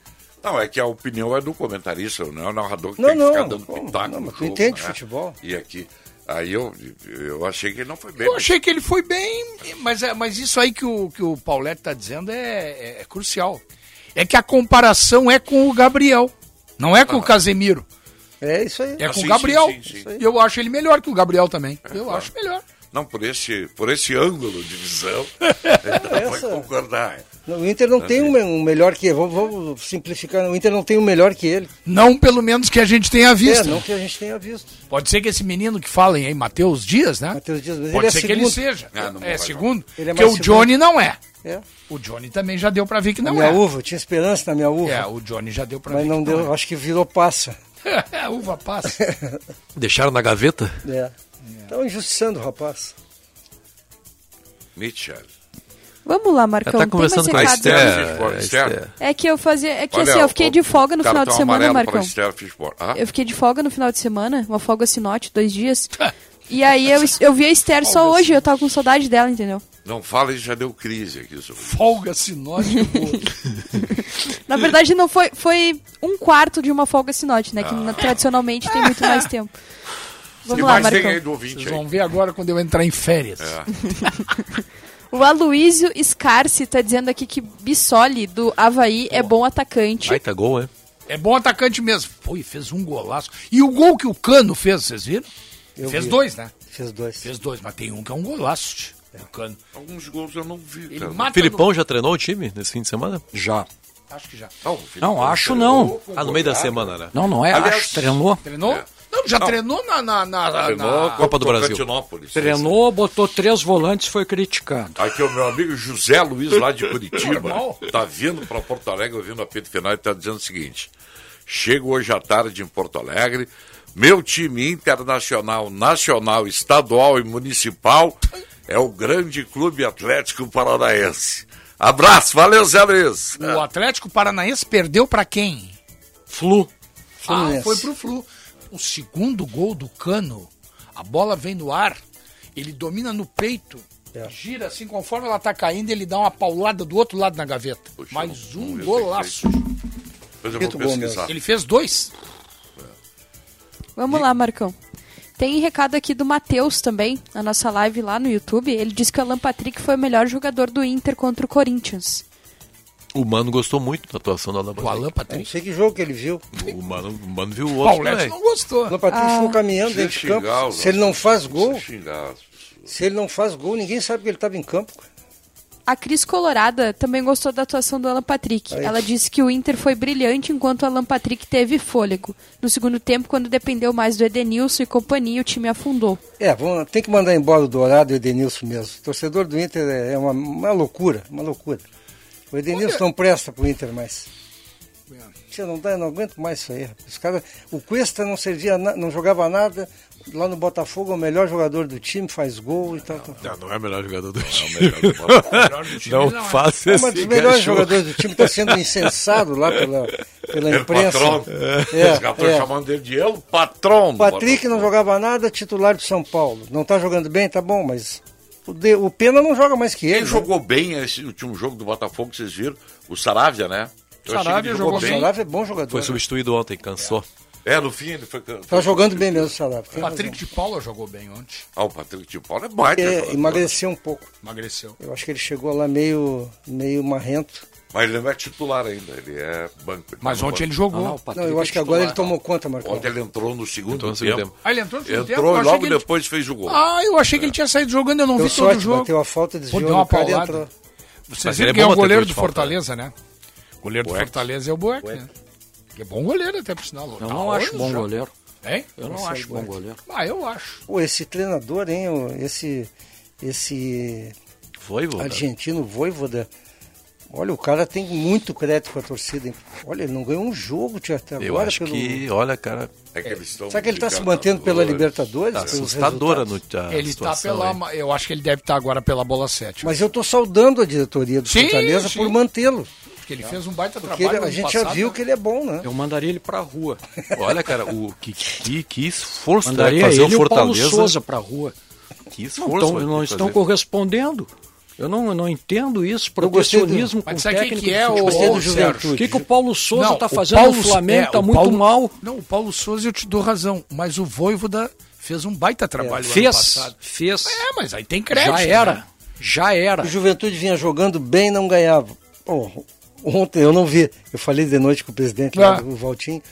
Não, é que a opinião é do comentarista, não é o narrador que Não, tem que não, ficar dando como? pitaco Não, no jogo, entende né? futebol. E aqui, aí eu, eu achei que ele não foi bem. Eu achei que ele foi bem, mas, é- mas isso aí que o, que o Paulette está dizendo é, é- é crucial. É que a comparação é com o Gabriel, não é com o Casemiro. É isso aí. É Ah, com sim, o Gabriel. sim, sim, sim. Eu acho ele melhor que o Gabriel também. eu claro. acho melhor. Não, por esse, por esse ângulo de visão, não vai Essa- concordar. O Inter não tem um, melhor que ele. Vamos, vamos simplificar. O Inter não tem um melhor que ele. Não pelo menos que a gente tenha visto. É, não que a gente tenha visto. Pode ser que esse menino que falem aí, Matheus Dias, né? Matheus Dias, mas Pode ele é ser que ele seja. Ah, não é segundo. Ele é porque o Johnny não é. É. O Johnny também já deu pra ver que Na não minha é. uva, eu tinha esperança na minha uva. É, o Johnny já deu pra mas ver não que deu, não acho que virou passa. é. a uva passa. Deixaram na gaveta? É. Estão injustiçando o rapaz. Mitchell. Vamos lá, Marcão. Ela tá conversando com a recados Esther. É que eu fazia. É que Olha, assim, eu fiquei de folga no final de cartão semana, Marcão. Esther. Ah, Eu fiquei de folga no final de semana, uma folga sinote, dois dias. E aí eu, eu vi a Esther só hoje, eu tava com saudade dela, entendeu? não fala, já deu crise aqui. sobre isso. Folga sinótico. Na verdade, não foi. Foi um quarto de uma folga sinote, né? Que na- tradicionalmente tem muito mais tempo. Vamos lá, Marcão. do ouvinte Vocês aí? vão ver agora quando eu entrar em férias. É. O Aloísio Scarci tá dizendo aqui que Bissoli, do Havaí, é bom atacante. Baita gol, é? É bom atacante mesmo. Foi, fez um golaço. E o gol que o Cano fez, vocês viram? Eu fez vi. dois, né? Fez dois. Fez dois, mas tem um que é um golaço. tch, O Cano. Alguns gols eu não vi. Ele cara. mata Filipão já treinou o time nesse fim de semana? Já. Acho que já. Não, acho não. Ah, no meio da semana, né? Não, não é Aliás, acho. Treinou. Treinou? Não, já Não. treinou na, na, na, Treinou na- Copa do Brasil. Cantinópolis. Treinou, botou três volantes foi criticado. Aqui o meu amigo José Luiz, lá de Curitiba, tá vindo para Porto Alegre, ouvindo a apito final e tá dizendo o seguinte: chego hoje à tarde em Porto Alegre, meu time internacional, nacional, estadual e municipal é o Grande Clube Atlético Paranaense. Abraço, valeu, Zé Luiz. O Atlético Paranaense perdeu pra quem? Flu. Ah, Fluminense. foi pro Flu. O segundo gol do Cano, a bola vem no ar, ele domina no peito, gira assim, conforme ela tá caindo, ele dá uma paulada do outro lado na gaveta. Mais um golaço. Bom pesquisar. Ele fez dois. Vamos lá, Marcão. Tem recado aqui do Matheus também, na nossa live lá no YouTube. Ele disse que o Alan Patrick foi o melhor jogador do Inter contra o Corinthians. O Mano gostou muito da atuação do Alan O Patrick. Alan Não Patrick. sei que jogo que ele viu. O Mano, o Mano viu o outro Paulette também. não gostou. O Patrick ficou caminhando dentro de campo. xingar Se ele não faz gol, se ele não faz gol, ninguém sabe que ele estava em campo. A Cris Colorada também gostou da atuação do Alan Patrick. Aí. Ela disse que o Inter foi brilhante enquanto o Alan Patrick teve fôlego. No segundo tempo, quando dependeu mais do Edenilson e companhia, o time afundou. É, vamos, tem que mandar embora o Dourado e o Edenilson mesmo. O torcedor do Inter é uma, uma loucura, uma loucura. O Edenilson não presta pro Inter mais. Tia, não, dá, não aguento mais isso aí. Os cara, o Cuesta não servia, não jogava nada. Lá no Botafogo é o melhor jogador do time, faz gol e tal. tal. Não, não é o melhor jogador do time. melhor do time Não não é. faça É, esse mas os melhores cachorro. jogadores do time está sendo incensado lá pela, pela El imprensa. patrão. É, Os estão é. chamando ele de El Patrão. Patrick não jogava nada, titular do São Paulo. Não tá jogando bem, tá bom, mas o, de- o Pena não joga mais que ele. Quem né? jogou bem esse último jogo do Botafogo que vocês viram? O Saravia, né? Eu Saravia jogou O bem. Salavia é bom jogador. Foi né? substituído ontem, cansou. É, no fim ele foi. Tá jogando bem mesmo o Salavia. tem Patrick razão. de Paula jogou bem ontem. Ah, o Patrick de Paula é baita. É, emagreceu um pouco. Emagreceu. Eu acho que ele chegou lá meio, meio marrento. Mas ele não é titular ainda, ele é banco. Ele Mas tá ontem ele jogou. Não, o Patrick Não, eu é acho que agora ele tomou conta, Marcão. Ontem ele entrou no segundo, Entrou no segundo tempo. tempo. Ah, ele entrou no segundo tempo? Entrou Eu e logo que ele- depois fez o gol. Ah, eu achei que ele tinha saído jogando, eu não Deu vi todo o sorte, jogo. bateu a falta, Pô, desviou deu uma paulada. entrou. Vocês Mas viram ele é quem é bom o goleiro do de falta, Fortaleza, né? O goleiro do. Fortaleza é o Boeck, né? Que é bom goleiro até, por sinal. Eu Tá não acho bom goleiro. Hein? Eu não acho bom goleiro. Ah, eu acho. Pô, esse treinador, hein, o- esse, esse vô. argentino Voivoda, olha, o cara tem muito crédito com a torcida. hein? Olha, ele não ganhou um jogo tia, até Eu agora. acho pelo... que, olha, cara, É que eles estão Será que ele está se mantendo pela Libertadores? tá assustadora no, a Ele tá situação pela. aí. Eu acho que ele deve estar agora pela bola 7. Mas eu estou saudando a diretoria do Sim, Fortaleza sim. por mantê-lo. Porque ele fez um baita Porque trabalho. ele- a gente já passado, viu né? que ele é bom, né? Eu mandaria ele pra rua. Olha, cara, o que, que, que esforço vai Mandaria fazer ele o e o Paulo Fortaleza. Souza pra rua. Que Não, esforço tão- não que estão fazer. correspondendo. Eu não, eu não entendo isso, gostei do- protecionismo com Mas sabe o que técnico que é o-. Gostei do Juventude. O que, que o Paulo Souza está fazendo Paulo- no Flamengo? é, Está o muito Paulo- mal. Não, o Paulo Souza eu te dou razão, mas o Voivoda fez um baita trabalho ano Fez, passado. fez. É, mas aí tem crédito. Já era, né? já era. O Juventude vinha jogando bem e não ganhava. Ontem eu não vi. Eu falei de noite com o presidente, lá, Ah. o Valtinho.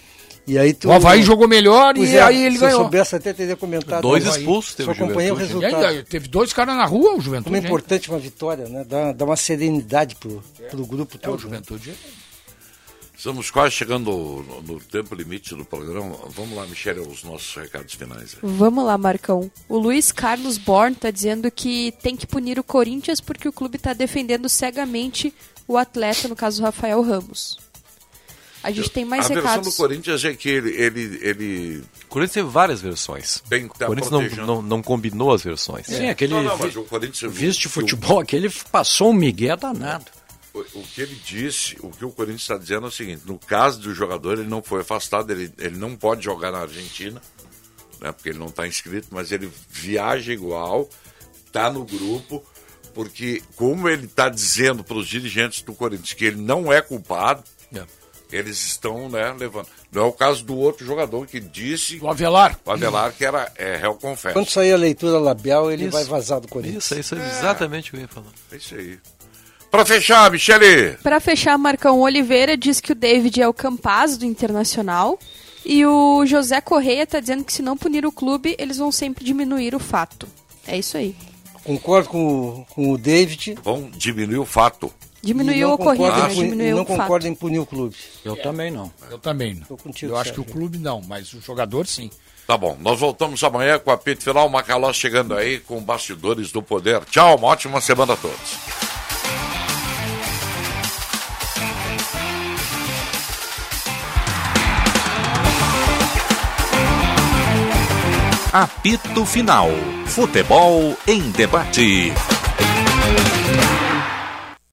E aí tu, O Havaí jogou melhor Pois e é, aí ele se ganhou. eu soubesse até teria comentado. Dois Havaí. expulsos teve Só o acompanhei o Juventude. Resultado. ainda teve dois caras na rua, o Juventude. Como é importante uma vitória, né? Dá, dá uma serenidade pro, pro grupo É, o todo. né? Juventude. Estamos quase chegando no, no tempo limite do programa. Vamos lá, Michele, os nossos recados finais. aí. Vamos lá, Marcão. O Luiz Carlos Born tá dizendo que tem que punir o Corinthians porque o clube tá defendendo cegamente o atleta, no caso o Rafael Ramos. A gente tem mais a versão recados. do Corinthians é que ele, ele, ele O Corinthians teve várias versões. tem que O Corinthians não, não, não combinou as versões. Sim, aquele Não, não, mas o Corinthians vice de futebol, aquele passou um migué danado. O, o que ele disse, o que o Corinthians está dizendo é o seguinte: no caso do jogador, ele não foi afastado, ele, ele não pode jogar na Argentina, né, porque ele não está inscrito, mas ele viaja igual, está no grupo, porque como ele está dizendo para os dirigentes do Corinthians que ele não é culpado, É. eles estão né, levando. Não é o caso do outro jogador que disse, O Avelar. o Avelar, que era é, réu confesso. Quando sair a leitura labial, ele Isso. vai vazar do Corinthians. Isso, isso é exatamente o que eu ia falar. É isso aí. Para fechar, Michele! Para fechar, Marcão Oliveira diz que o David é o Campaz do Internacional. E o José Correia tá dizendo que se não punir o clube, eles vão sempre diminuir o fato. É isso aí. Concordo com, o- com o David. Vão diminuir o fato. Diminuiu a corrida, né? Diminuiu Não o fato. concordo em punir o clube. Eu também não. Eu também não. Tô contigo, eu acho que o clube não, mas o jogador sim. Tá bom, nós voltamos amanhã com a apito final. Macalós chegando aí com bastidores do poder. Tchau, uma ótima semana a todos. Apito Final. Futebol em debate.